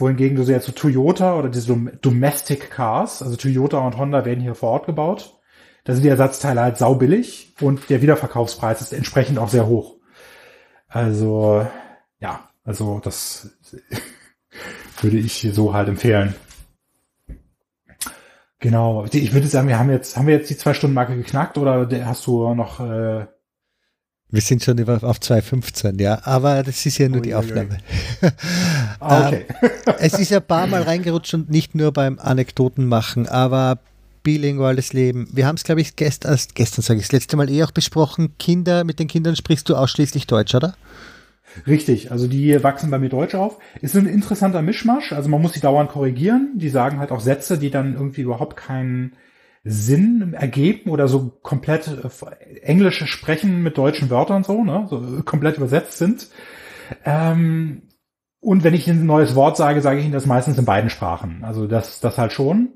wohingegen du jetzt so Toyota oder diese Domestic Cars, also Toyota und Honda werden hier vor Ort gebaut. Da sind die Ersatzteile halt saubillig und der Wiederverkaufspreis ist entsprechend auch sehr hoch. Also, ja, also das würde ich so halt empfehlen. Genau. Ich würde sagen, wir haben jetzt, haben wir jetzt die zwei Stunden Marke geknackt oder hast du noch äh, wir sind schon auf 2,15, ja, aber das ist ja nur ui, die Aufnahme. ah, okay. Ähm, es ist ja ein paar Mal reingerutscht und nicht nur beim Anekdoten machen, aber bilinguales Leben. Wir haben es, glaube ich, gestern, also gestern sage ich das letzte Mal eh auch besprochen. Kinder, mit den Kindern sprichst du ausschließlich Deutsch, oder? Richtig, also die wachsen bei mir Deutsch auf. Ist ein interessanter Mischmasch, also man muss sie dauernd korrigieren. Die sagen halt auch Sätze, die dann irgendwie überhaupt keinen Sinn ergeben oder so komplett äh, englische Sprechen mit deutschen Wörtern so, ne, so komplett übersetzt sind. Ähm, und wenn ich ein neues Wort sage, sage ich Ihnen das meistens in beiden Sprachen. Also das, das halt schon.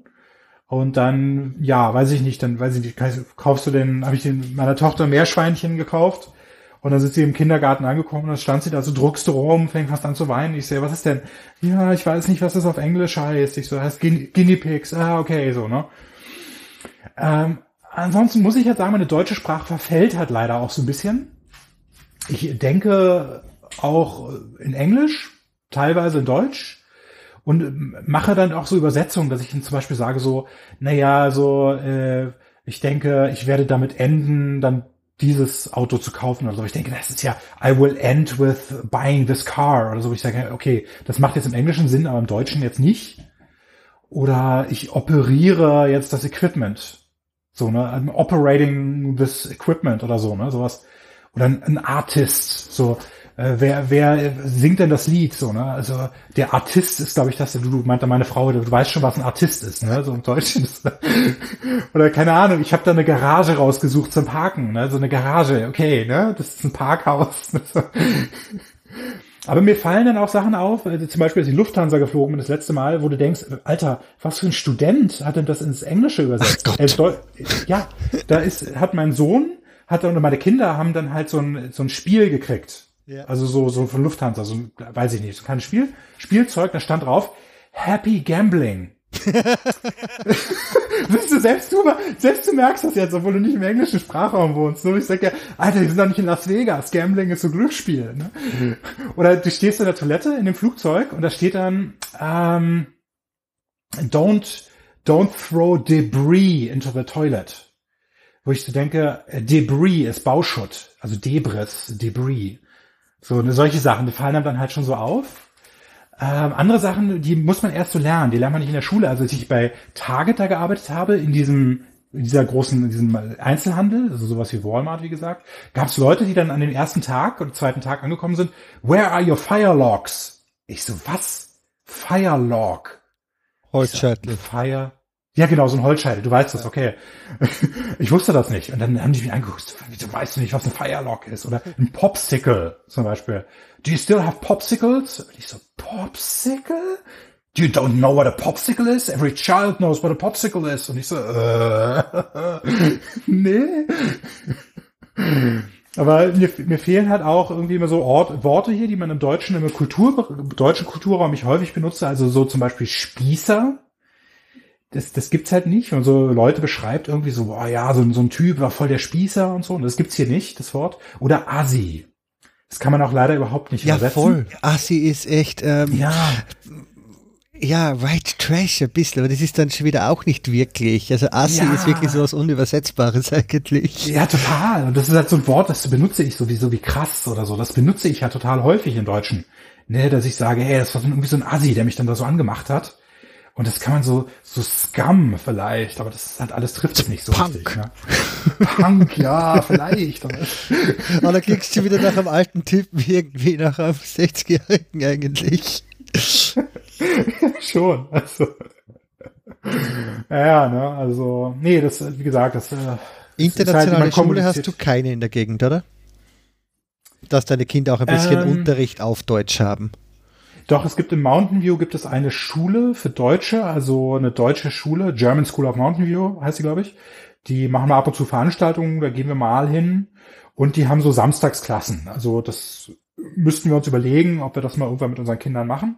Und dann, ja, weiß ich nicht, dann weiß ich nicht, kaufst du den, habe ich den meiner Tochter Meerschweinchen gekauft und dann sind sie im Kindergarten angekommen und dann stand sie da so, druckst du rum, fängt fast an zu weinen. Ich sehe, was ist denn? Ja, ich weiß nicht, was das auf Englisch heißt. Ich so, heißt Guinea Pigs. Ah, okay, so, ne? Ähm, ansonsten muss ich jetzt sagen, meine deutsche Sprache verfällt halt leider auch so ein bisschen. Ich denke auch in Englisch, teilweise in Deutsch und mache dann auch so Übersetzungen, dass ich zum Beispiel sage so, naja, so, äh, ich denke, ich werde damit enden, dann dieses Auto zu kaufen oder so. Ich denke, das ist ja, I will end with buying this car oder so. Ich sage, okay, das macht jetzt im Englischen Sinn, aber im Deutschen jetzt nicht. Oder ich operiere jetzt das Equipment. So, ne, operating this equipment oder so, ne, sowas. Oder ein, ein Artist, so, äh, wer, wer singt denn das Lied, so, ne, also der Artist ist, glaube ich, das, du, du meinte meine Frau, du weißt schon, was ein Artist ist, ne, so im Deutschen. Oder keine Ahnung, ich habe da eine Garage rausgesucht zum Parken, ne, so eine Garage, okay, ne, das ist ein Parkhaus, Aber mir fallen dann auch Sachen auf, also zum Beispiel, als die Lufthansa geflogen bin das letzte Mal, wo du denkst, Alter, was für ein Student hat denn das ins Englische übersetzt? Äh, ja, da ist, hat mein Sohn, hat und meine Kinder haben dann halt so ein, so ein Spiel gekriegt. Ja. Also so, so von Lufthansa, so, weiß ich nicht, so kein Spiel, Spielzeug, da stand drauf, Happy Gambling. Siehst du, selbst du, selbst du merkst das jetzt, obwohl du nicht im englischen Sprachraum wohnst. So, ich sag ja, Alter, wir sind doch nicht in Las Vegas. Gambling ist so Glücksspiel. Ne? Mhm. Oder du stehst in der Toilette in dem Flugzeug und da steht dann, ähm, don't, don't throw debris into the toilet. Wo ich so denke, äh, Debris ist Bauschutt. Also Debris, Debris. So, ne, solche Sachen, die fallen dann halt schon so auf. Ähm, andere Sachen, die muss man erst so lernen, die lernt man nicht in der Schule. Also als ich bei Target da gearbeitet habe, in diesem in dieser großen, in diesem Einzelhandel, also sowas wie Walmart, wie gesagt, gab es Leute, die dann an dem ersten Tag oder zweiten Tag angekommen sind, where are your fire logs? Ich so, was? Fire log? Holzscheitel. Fire, ja, genau, so ein Holzscheitel. Du weißt das, okay. Ich wusste das nicht. Und dann haben die mich angeguckt. Wieso weißt du nicht, was ein Firelock ist? Oder ein Popsicle zum Beispiel. Do you still have Popsicles? Und ich so, Popsicle? Do you don't know what a Popsicle is? Every child knows what a Popsicle is. Und ich so, äh, nee. Aber mir, mir fehlen halt auch irgendwie immer so Ort, Worte hier, die man im Deutschen, im Kultur, deutschen Kulturraum ich häufig benutze. Also so zum Beispiel Spießer das, das gibt's halt nicht. Und so Leute beschreibt irgendwie so, boah, ja, so, so ein Typ war voll der Spießer und so. Und das gibt's hier nicht, das Wort. Oder Assi. Das kann man auch leider überhaupt nicht ja, übersetzen. Voll. Assi ist echt, ähm, ja. Ja, White Trash ein bisschen, aber das ist dann schon wieder auch nicht wirklich. Also Assi ja. ist wirklich so was Unübersetzbares eigentlich. Ja, total. Und das ist halt so ein Wort, das benutze ich sowieso wie krass oder so. Das benutze ich ja total häufig in Deutschen ne, dass ich sage, hey, das war irgendwie so ein Assi, der mich dann da so angemacht hat. Und das kann man so, so Scum vielleicht, aber das hat alles trifft es nicht so Punk. richtig. Ne? Punk, ja, vielleicht. Aber Aber da kriegst du wieder nach einem alten Typen irgendwie nach einem 60-Jährigen eigentlich. schon, also. Ja, ne, also, nee, das, wie gesagt, das, äh, Internationale man Schule hast du keine in der Gegend, oder? Dass deine Kinder auch ein bisschen Ähm, Unterricht auf Deutsch haben. Doch, es gibt in Mountain View gibt es eine Schule für Deutsche, also eine deutsche Schule, German School of Mountain View heißt sie, glaube ich. Die machen mal ab und zu Veranstaltungen, da gehen wir mal hin. Und die haben so Samstagsklassen. Also das müssten wir uns überlegen, ob wir das mal irgendwann mit unseren Kindern machen.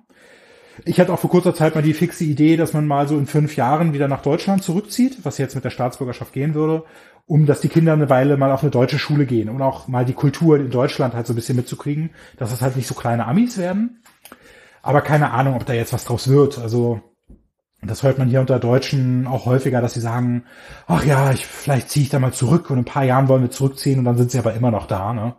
Ich hatte auch vor kurzer Zeit mal die fixe Idee, dass man mal so in fünf Jahren wieder nach Deutschland zurückzieht, was jetzt mit der Staatsbürgerschaft gehen würde, um dass die Kinder eine Weile mal auf eine deutsche Schule gehen und auch mal die Kultur in Deutschland halt so ein bisschen mitzukriegen, dass es halt nicht so kleine Amis werden. Aber keine Ahnung, ob da jetzt was draus wird. Also das hört man hier unter Deutschen auch häufiger, dass sie sagen, ach ja, ich, vielleicht ziehe ich da mal zurück und in ein paar Jahren wollen wir zurückziehen und dann sind sie aber immer noch da. Ne?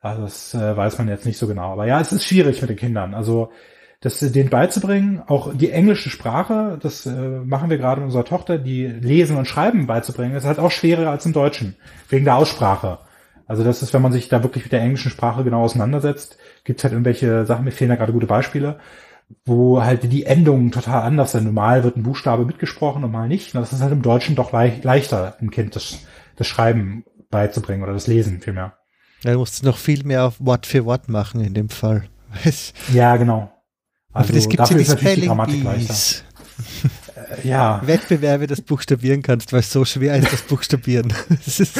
Also das äh, weiß man jetzt nicht so genau. Aber ja, es ist schwierig mit den Kindern. Also das äh, denen beizubringen, auch die englische Sprache, das äh, machen wir gerade mit unserer Tochter, die Lesen und Schreiben beizubringen, ist halt auch schwerer als im Deutschen, wegen der Aussprache. Also das ist, wenn man sich da wirklich mit der englischen Sprache genau auseinandersetzt, gibt's halt irgendwelche Sachen, mir fehlen da gerade gute Beispiele, wo halt die Endungen total anders sind. Normal wird ein Buchstabe mitgesprochen und mal nicht. Das ist halt im Deutschen doch leicht, leichter, einem Kind das, das Schreiben beizubringen oder das Lesen vielmehr. Ja, Du musst noch viel mehr auf Wort für Wort machen in dem Fall. Es- Ja, genau. Aber das gibt dafür ja ist natürlich die Grammatik leichter. Ja, Wettbewerbe, das buchstabieren kannst, weil es so schwer ist, das Buchstabieren. Das ist,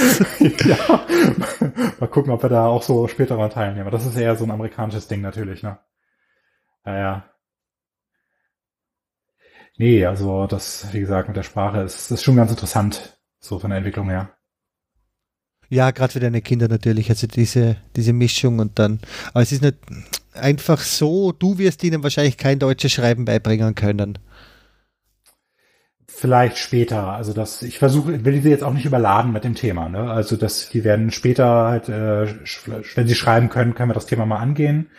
ja. Mal gucken, ob wir da auch so später mal teilnehmen. Aber das ist eher so ein amerikanisches Ding natürlich, ne? Ja, ja. Nee, also das, wie gesagt, mit der Sprache ist, ist schon ganz interessant, so von der Entwicklung her. ja, gerade für deine Kinder natürlich, also diese, diese Mischung und dann, aber es ist nicht einfach so, du wirst ihnen wahrscheinlich kein deutsches Schreiben beibringen können. Vielleicht später. Also das, ich versuche, will sie jetzt auch nicht überladen mit dem Thema. Ne? Also das, die werden später halt, äh, wenn sie schreiben können, können wir das Thema mal angehen.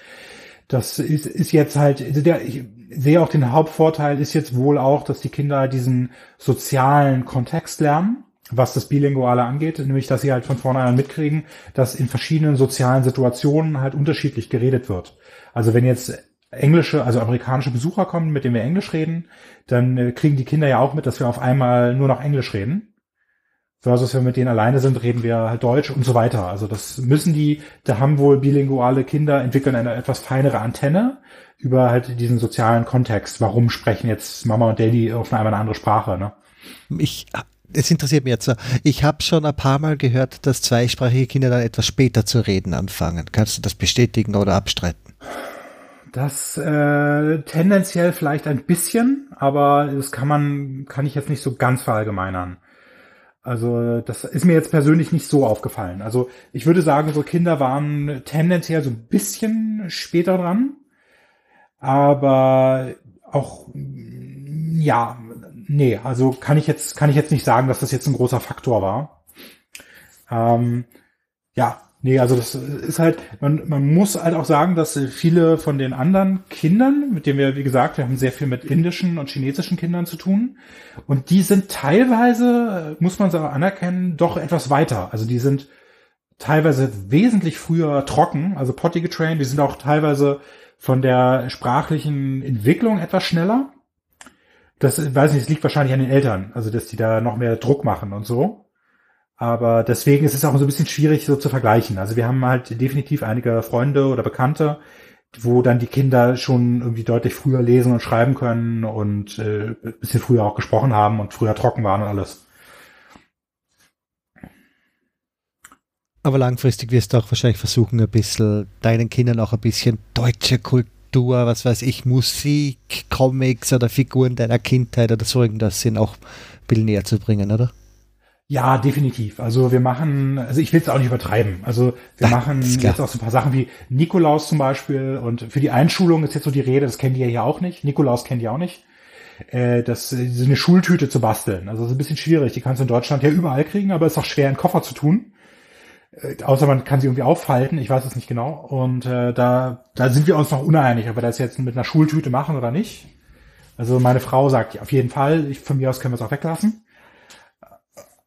Das ist, ist jetzt halt, also der, ich sehe auch den Hauptvorteil ist jetzt wohl auch, dass die Kinder diesen sozialen Kontext lernen, was das Bilinguale angeht, nämlich dass sie halt von vornherein mitkriegen, dass in verschiedenen sozialen Situationen halt unterschiedlich geredet wird. Also wenn jetzt englische, also amerikanische Besucher kommen, mit denen wir Englisch reden, dann äh, kriegen die Kinder ja auch mit, dass wir auf einmal nur noch Englisch reden. Versus wenn wir mit denen alleine sind, reden wir halt Deutsch und so weiter. Also das müssen die, da haben wohl bilinguale Kinder entwickeln eine etwas feinere Antenne über halt diesen sozialen Kontext. Warum sprechen jetzt Mama und Daddy auf einmal eine andere Sprache, ne? Ich, es interessiert mich jetzt. Ich habe schon ein paar Mal gehört, dass zweisprachige Kinder dann etwas später zu reden anfangen. Kannst du das bestätigen oder abstreiten? Das äh, tendenziell vielleicht ein bisschen, aber das kann man, kann ich jetzt nicht so ganz verallgemeinern. Also das ist mir jetzt persönlich nicht so aufgefallen. Also ich würde sagen, so Kinder waren tendenziell so ein bisschen später dran, aber auch ja, nee, also kann ich jetzt kann ich jetzt nicht sagen, dass das jetzt ein großer Faktor war. Ähm, ja, nee, also das ist halt, man, man muss halt auch sagen, dass viele von den anderen Kindern, mit denen wir, wie gesagt, wir haben sehr viel mit indischen und chinesischen Kindern zu tun. Und die sind teilweise, muss man sagen, anerkennen, doch etwas weiter. Also die sind teilweise wesentlich früher trocken, also potty getrained. Die sind auch teilweise von der sprachlichen Entwicklung etwas schneller. Das, weiß nicht, es liegt wahrscheinlich an den Eltern, also dass die da noch mehr Druck machen und so. Aber deswegen ist es auch so ein bisschen schwierig so zu vergleichen. Also wir haben halt definitiv einige Freunde oder Bekannte, wo dann die Kinder schon irgendwie deutlich früher lesen und schreiben können und äh, ein bisschen früher auch gesprochen haben und früher trocken waren und alles. Aber langfristig wirst du auch wahrscheinlich versuchen, ein bisschen deinen Kindern auch ein bisschen deutsche Kultur, was weiß ich, Musik, Comics oder Figuren deiner Kindheit oder so irgendwas sind auch ein bisschen näher zu bringen, oder? Ja, definitiv. Also wir machen, also ich will es auch nicht übertreiben. Also wir machen jetzt auch so ein paar Sachen wie Nikolaus zum Beispiel und für die Einschulung ist jetzt so die Rede, das kennen die ja hier auch nicht. Nikolaus kennen die auch nicht. Äh, das so eine Schultüte zu basteln. Also das ist ein bisschen schwierig. Die kannst du in Deutschland ja überall kriegen, aber ist auch schwer in den Koffer zu tun. Äh, außer man kann sie irgendwie aufhalten, ich weiß es nicht genau. Und äh, da, da sind wir uns noch uneinig, ob wir das jetzt mit einer Schultüte machen oder nicht. Also meine Frau sagt, ja, auf jeden Fall, ich, von mir aus können wir es auch weglassen.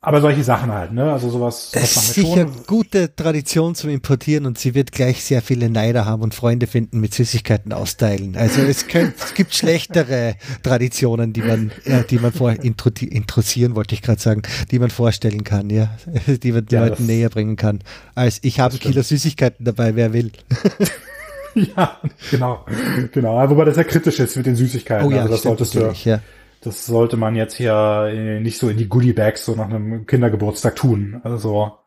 Aber solche Sachen halt, ne? Also sowas, machen wir sicher schon. gute Tradition zum Importieren und sie wird gleich sehr viele Neider haben und Freunde finden mit Süßigkeiten austeilen. Also es, könnt, es gibt schlechtere Traditionen, die man, äh, die man vor interessieren, wollte ich gerade sagen, die man vorstellen kann, ja, die man ja, Leuten näher bringen kann. Als ich habe Kilo Süßigkeiten dabei, wer will. ja, genau, genau. Wobei das ja kritisch ist mit den Süßigkeiten. Oh ja, also das solltest du. Ja das sollte man jetzt hier äh, nicht so in die Goodie Bags so nach einem Kindergeburtstag tun. Also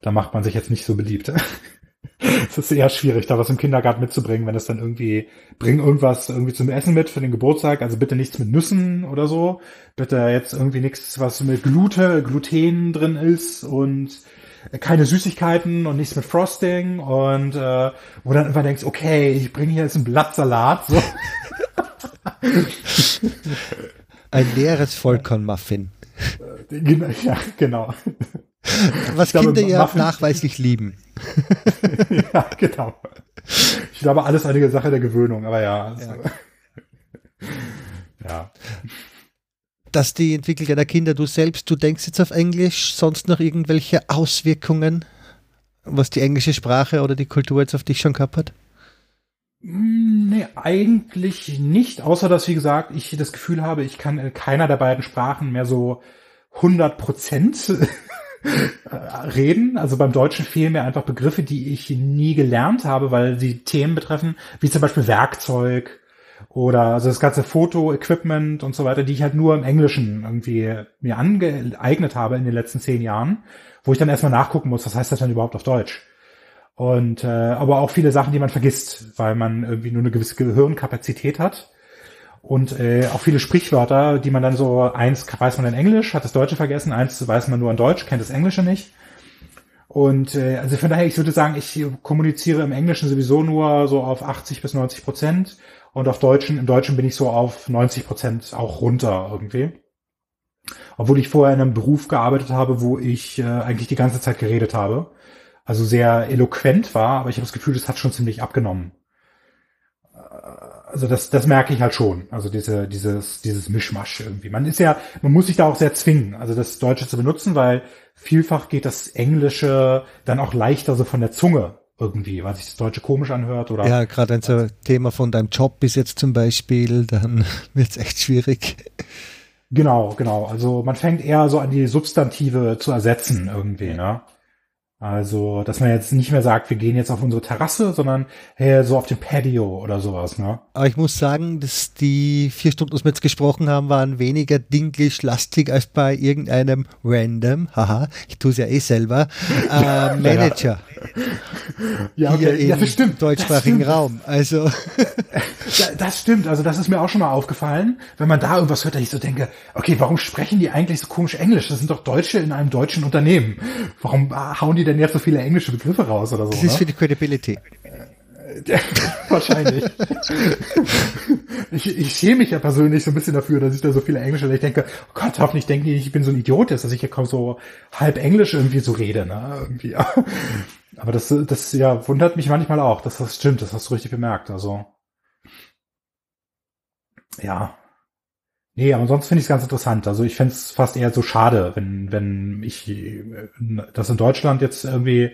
da macht man sich jetzt nicht so beliebt. es ist eher schwierig, da was im Kindergarten mitzubringen, wenn es dann irgendwie, bring irgendwas irgendwie zum Essen mit für den Geburtstag, also bitte nichts mit Nüssen oder so. Bitte jetzt irgendwie nichts, was mit Glute, Gluten drin ist und keine Süßigkeiten und nichts mit Frosting und äh, wo dann immer denkst, okay, ich bringe hier jetzt ein Blattsalat. So. Ein leeres Vollkornmuffin. Ja, genau. Was glaube, Kinder ja Muffin nachweislich lieben. ja, genau. Ich glaube, alles eine Sache der Gewöhnung, aber ja. Ja. ja. Dass die Entwicklung deiner Kinder, du selbst, du denkst jetzt auf Englisch, sonst noch irgendwelche Auswirkungen, was die englische Sprache oder die Kultur jetzt auf dich schon gehabt hat? Hm, nee, eigentlich nicht, außer dass, wie gesagt, ich das Gefühl habe, ich kann in keiner der beiden Sprachen mehr so 100 Prozent reden. Also beim Deutschen fehlen mir einfach Begriffe, die ich nie gelernt habe, weil sie Themen betreffen, wie zum Beispiel Werkzeug oder also das ganze Foto-Equipment und so weiter, die ich halt nur im Englischen irgendwie mir angeeignet habe in den letzten zehn Jahren, wo ich dann erstmal nachgucken muss, was heißt das denn überhaupt auf Deutsch? Und äh, aber auch viele Sachen, die man vergisst, weil man irgendwie nur eine gewisse Gehirnkapazität hat. Und äh, auch viele Sprichwörter, die man dann so, eins weiß man in Englisch, hat das Deutsche vergessen, eins weiß man nur in Deutsch, kennt das Englische nicht. Und äh, also von daher, ich würde sagen, ich kommuniziere im Englischen sowieso nur so auf 80 bis 90 Prozent und auf Deutschen, im Deutschen bin ich so auf 90 Prozent auch runter irgendwie. Obwohl ich vorher in einem Beruf gearbeitet habe, wo ich äh, eigentlich die ganze Zeit geredet habe also sehr eloquent war, aber ich habe das Gefühl, das hat schon ziemlich abgenommen. Äh, also das, das merke ich halt schon. Also diese, dieses, dieses Mischmasch irgendwie. Man ist ja, man muss sich da auch sehr zwingen, also das Deutsche zu benutzen, weil vielfach geht das Englische dann auch leichter so von der Zunge irgendwie, weil sich das Deutsche komisch anhört oder. Ja, gerade so ein Thema von deinem Job ist jetzt zum Beispiel, dann wird es echt schwierig. Genau, genau. Also man fängt eher so an die Substantive zu ersetzen irgendwie, ne? Also, dass man jetzt nicht mehr sagt, wir gehen jetzt auf unsere Terrasse, sondern hey, so auf dem Patio oder sowas, ne? Aber ich muss sagen, dass die vier Stunden, die wir jetzt gesprochen haben, waren weniger dinglisch-lastig als bei irgendeinem random, haha, ich tue es ja eh selber, äh, Manager. ja, okay. Hier ja, das stimmt. deutschsprachigen das stimmt. Raum. Also. das stimmt, also das ist mir auch schon mal aufgefallen, wenn man da irgendwas hört, dass ich so denke, okay, warum sprechen die eigentlich so komisch Englisch? Das sind doch Deutsche in einem deutschen Unternehmen. Warum hauen die denn jetzt so viele englische Begriffe raus oder so? Das ist ne? für die Credibility. Ja, wahrscheinlich. ich, ich schäme mich ja persönlich so ein bisschen dafür, dass ich da so viele Englische, ich denke, oh Gott, hoffentlich denken die, ich bin so ein Idiot, dass ich hier kaum so halb Englisch irgendwie so rede, ne? Irgendwie. Aber das, das ja wundert mich manchmal auch, dass das stimmt, das hast du richtig bemerkt. Also ja. Nee, aber sonst finde ich es ganz interessant. Also ich fände es fast eher so schade, wenn, wenn ich das in Deutschland jetzt irgendwie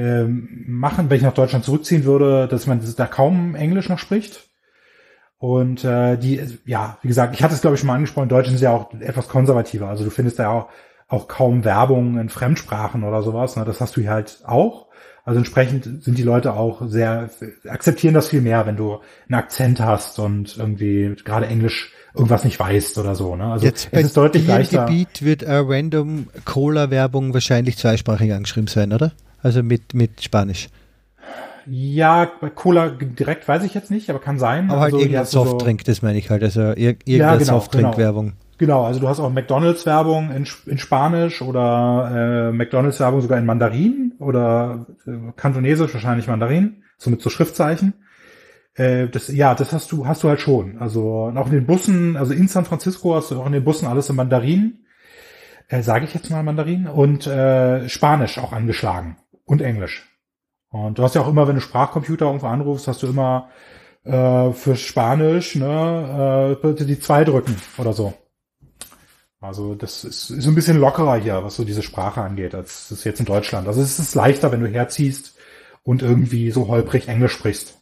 ähm, machen, wenn ich nach Deutschland zurückziehen würde, dass man da kaum Englisch noch spricht. Und äh, die, ja, wie gesagt, ich hatte es glaube ich schon mal angesprochen, Deutschen sind ja auch etwas konservativer. Also du findest da auch, auch kaum Werbung in Fremdsprachen oder sowas. Ne? Das hast du hier halt auch. Also entsprechend sind die Leute auch sehr, akzeptieren das viel mehr, wenn du einen Akzent hast und irgendwie gerade Englisch irgendwas nicht weißt oder so. Ne? Also Jetzt es ist deutlich leichter. Gebiet wird eine Random Cola-Werbung wahrscheinlich zweisprachig angeschrieben sein, oder? Also mit, mit Spanisch. Ja, bei Cola direkt weiß ich jetzt nicht, aber kann sein. Aber halt also, irgendein Softdrink, so das meine ich halt. Also irgendeine ja, genau, Softdrink-Werbung. Genau. Genau, also du hast auch McDonalds-Werbung in, in Spanisch oder äh, McDonalds-Werbung sogar in Mandarin oder äh, Kantonesisch wahrscheinlich Mandarin, so mit so Schriftzeichen. Äh, das, ja, das hast du, hast du halt schon. Also auch in den Bussen, also in San Francisco hast du auch in den Bussen alles in Mandarin. äh, sage ich jetzt mal Mandarin, und äh, Spanisch auch angeschlagen und Englisch. Und du hast ja auch immer, wenn du Sprachcomputer irgendwo anrufst, hast du immer äh, für Spanisch, ne, äh, bitte die zwei drücken oder so. Also das ist, ist ein bisschen lockerer hier, was so diese Sprache angeht, als es jetzt in Deutschland. Also es ist leichter, wenn du herziehst und irgendwie so holprig Englisch sprichst.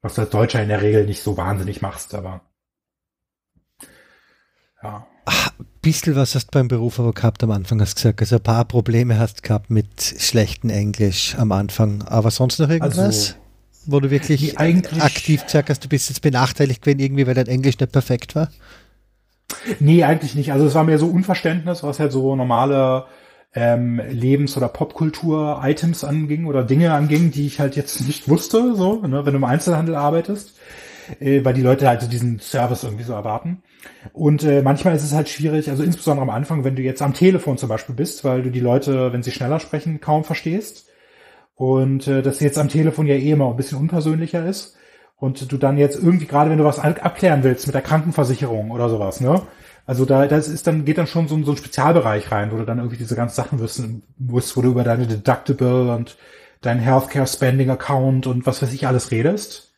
Was du als Deutscher in der Regel nicht so wahnsinnig machst, aber ja. Ach, bisschen was hast du beim Beruf aber gehabt am Anfang, hast gesagt. Also ein paar Probleme hast gehabt mit schlechtem Englisch am Anfang. Aber sonst noch irgendwas? Also, wo du wirklich aktiv gesagt hast, du bist jetzt benachteiligt gewesen, irgendwie, weil dein Englisch nicht perfekt war? Nee, eigentlich nicht. Also es war mehr so Unverständnis, was halt so normale ähm, Lebens- oder Popkultur-Items anging oder Dinge anging, die ich halt jetzt nicht wusste, so, ne, wenn du im Einzelhandel arbeitest, äh, weil die Leute halt so diesen Service irgendwie so erwarten. Und äh, manchmal ist es halt schwierig, also insbesondere am Anfang, wenn du jetzt am Telefon zum Beispiel bist, weil du die Leute, wenn sie schneller sprechen, kaum verstehst. Und äh, das jetzt am Telefon ja eh immer ein bisschen unpersönlicher ist. Und du dann jetzt irgendwie, gerade wenn du was abklären willst mit der Krankenversicherung oder sowas, ne? Also da, das ist dann, geht dann schon so, so ein Spezialbereich rein, wo du dann irgendwie diese ganzen Sachen wissen musst, wo du über deine Deductible und dein Healthcare Spending Account und was weiß ich alles redest,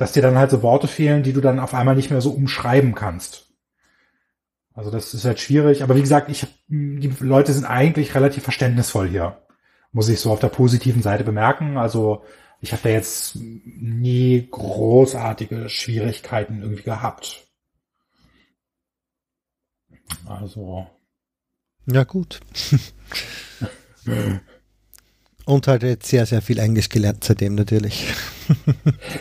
dass dir dann halt so Worte fehlen, die du dann auf einmal nicht mehr so umschreiben kannst. Also das ist halt schwierig, aber wie gesagt, ich, die Leute sind eigentlich relativ verständnisvoll hier muss ich so auf der positiven Seite bemerken. Also ich habe da jetzt nie großartige Schwierigkeiten irgendwie gehabt. Also. Ja, gut. Und halt jetzt sehr, sehr viel Englisch gelernt seitdem natürlich.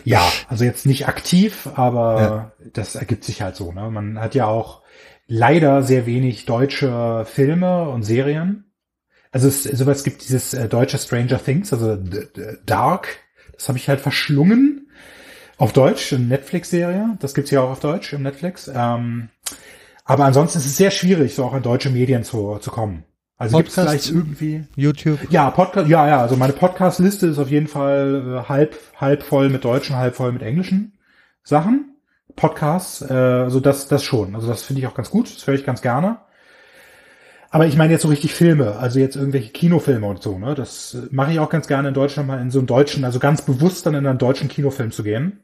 Ja, also jetzt nicht aktiv, aber ja. das ergibt sich halt so. Ne? Man hat ja auch leider sehr wenig deutsche Filme und Serien also es, sowas gibt dieses äh, deutsche Stranger Things, also Dark, das habe ich halt verschlungen auf Deutsch, eine Netflix-Serie, das gibt's ja auch auf Deutsch im Netflix. Ähm, aber ansonsten ist es sehr schwierig, so auch in deutsche Medien zu, zu kommen. Also gibt es vielleicht irgendwie YouTube? Ja, Podcast, ja, ja. Also meine Podcast-Liste ist auf jeden Fall äh, halb halb voll mit deutschen, halb voll mit englischen Sachen. Podcasts, äh, also das das schon. Also das finde ich auch ganz gut. Das höre ich ganz gerne. Aber ich meine jetzt so richtig Filme, also jetzt irgendwelche Kinofilme und so, ne? Das äh, mache ich auch ganz gerne in Deutschland mal in so einen deutschen, also ganz bewusst dann in einen deutschen Kinofilm zu gehen.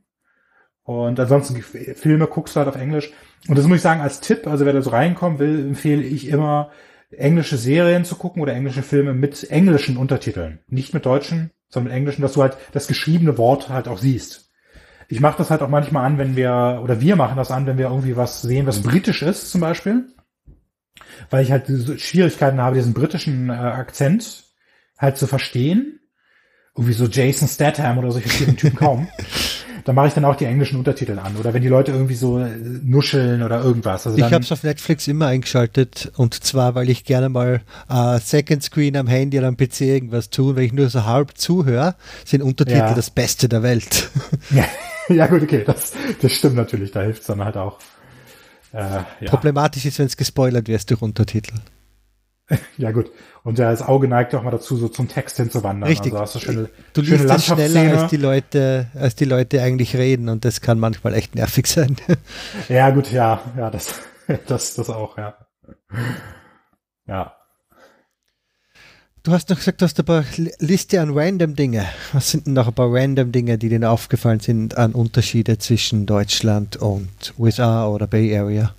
Und ansonsten Filme guckst du halt auf Englisch. Und das muss ich sagen als Tipp, also wer da so reinkommen will, empfehle ich immer englische Serien zu gucken oder englische Filme mit englischen Untertiteln. Nicht mit deutschen, sondern mit englischen, dass du halt das geschriebene Wort halt auch siehst. Ich mache das halt auch manchmal an, wenn wir, oder wir machen das an, wenn wir irgendwie was sehen, was britisch ist zum Beispiel weil ich halt Schwierigkeiten habe, diesen britischen äh, Akzent halt zu verstehen. Irgendwie so Jason Statham oder solche vielen Typen kaum. Da mache ich dann auch die englischen Untertitel an. Oder wenn die Leute irgendwie so äh, nuscheln oder irgendwas. Also ich habe es auf Netflix immer eingeschaltet und zwar, weil ich gerne mal äh, Second Screen am Handy oder am PC irgendwas tue. Wenn ich nur so halb zuhöre, sind Untertitel ja. das Beste der Welt. Ja, ja gut, okay, das, das stimmt natürlich. Da hilft es dann halt auch. Äh, ja. Problematisch ist, wenn es gespoilert wirst durch Untertitel. Ja gut. Und ja, das Auge neigt auch mal dazu, so zum Text hinzuwandern. Richtig. Also hast du schöne, du liest schöne es schneller, als die Leute, als die Leute eigentlich reden und das kann manchmal echt nervig sein. Ja gut, ja, ja, das, das, das auch, ja. Ja. Du hast noch gesagt, du hast ein paar Liste an random Dinge. Was sind denn noch ein paar random Dinge, die dir aufgefallen sind an Unterschiede zwischen Deutschland und USA oder Bay Area?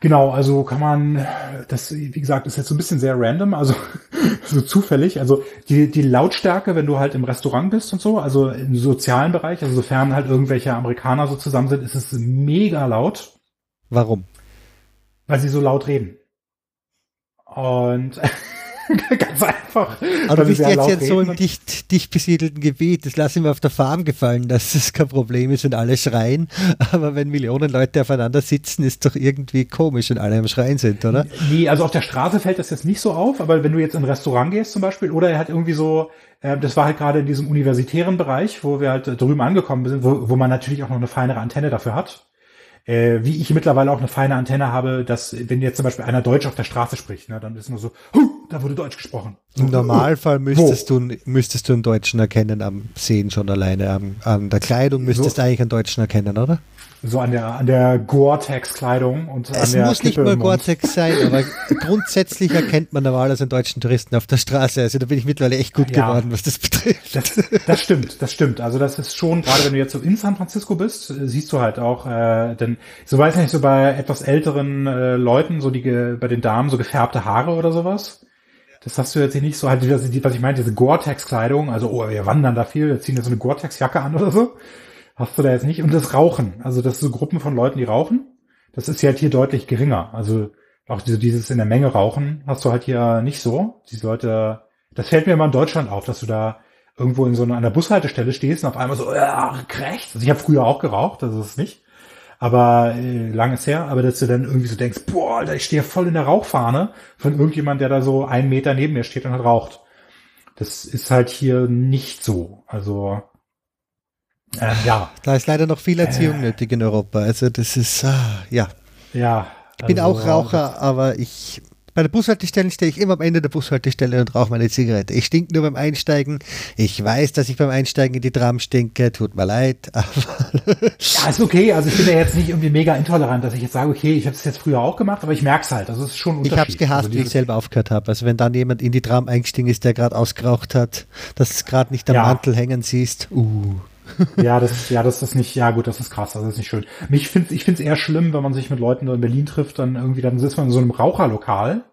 Genau, also kann man, das, wie gesagt, ist jetzt so ein bisschen sehr random, also so zufällig. Also die, die Lautstärke, wenn du halt im Restaurant bist und so, also im sozialen Bereich, also sofern halt irgendwelche Amerikaner so zusammen sind, ist es mega laut. Warum? Weil sie so laut reden. Und Ganz einfach. Aber du bist jetzt, jetzt so im dicht, dicht besiedelten Gebiet. Das lasse ich mir auf der Farm gefallen, dass es kein Problem ist, wenn alle schreien. Aber wenn Millionen Leute aufeinander sitzen, ist doch irgendwie komisch, wenn alle am Schreien sind, oder? Nee, also auf der Straße fällt das jetzt nicht so auf, aber wenn du jetzt in ein Restaurant gehst zum Beispiel, oder er hat irgendwie so, äh, das war halt gerade in diesem universitären Bereich, wo wir halt drüben angekommen sind, wo, wo man natürlich auch noch eine feinere Antenne dafür hat äh, wie ich mittlerweile auch eine feine Antenne habe, dass wenn jetzt zum Beispiel einer Deutsch auf der Straße spricht, ne, dann ist nur so, huh, da wurde Deutsch gesprochen. Im Normalfall müsstest du, müsstest du einen Deutschen erkennen am Sehen schon alleine. An, an der Kleidung müsstest So. du eigentlich einen Deutschen erkennen, oder? So an der, an der Gore-Tex-Kleidung und Es an der muss nicht Kippe mal im Mund. Gore-Tex sein, aber grundsätzlich erkennt man normalerweise einen deutschen Touristen auf der Straße. Also da bin ich mittlerweile echt gut Ja. geworden, was das betrifft. Das, das stimmt, das stimmt. Also das ist schon, gerade wenn du jetzt so in San Francisco bist, siehst du halt auch, äh, denn so weiß nicht, so bei etwas älteren äh, Leuten, so die bei den Damen so gefärbte Haare oder sowas. Das hast du jetzt nicht so, halt, was ich meine, diese Gore-Tex-Kleidung, also oh, wir wandern da viel, wir ziehen jetzt so eine Gore-Tex-Jacke an oder so. Hast du da jetzt nicht. Und das Rauchen, also das sind so Gruppen von Leuten, die rauchen, das ist ja halt hier deutlich geringer. Also auch diese, dieses in der Menge rauchen hast du halt hier nicht so. Diese Leute, das fällt mir immer in Deutschland auf, dass du da irgendwo in so einer, an Bushaltestelle stehst und auf einmal so, ja, rechts. Also ich habe früher auch geraucht, das ist es nicht. Aber äh, lang ist her, aber dass du dann irgendwie so denkst, boah, Alter, ich stehe voll in der Rauchfahne von irgendjemand, der da so einen Meter neben mir steht und halt raucht. Das ist halt hier nicht so. Also äh, ja, Da ist leider noch viel Erziehung nötig in Europa. Also das ist, ah, ja. ja. Ich bin also, auch Raucher, aber ich, bei der Bushaltestelle stehe ich immer am Ende der Bushaltestelle und rauche meine Zigarette. Ich stink nur beim Einsteigen. Ich weiß, dass ich beim Einsteigen in die Tram stinke. Tut mir leid, Ja, ist okay. Also ich bin ja jetzt nicht irgendwie mega intolerant, dass ich jetzt sage, okay, ich habe es jetzt früher auch gemacht, aber ich merk's halt. Also es ist schon ein ich habe es gehasst, also wie ich selber aufgehört habe. Also wenn dann jemand in die Tram eingestiegen ist, der gerade ausgeraucht hat, dass es gerade nicht am Ja. Mantel hängen siehst. Uh. Ja, das, ja, das ist nicht, ja gut, das ist krass, das ist nicht schön. Mich find, ich finde es eher schlimm, wenn man sich mit Leuten in Berlin trifft, dann irgendwie, dann sitzt man in so einem Raucherlokal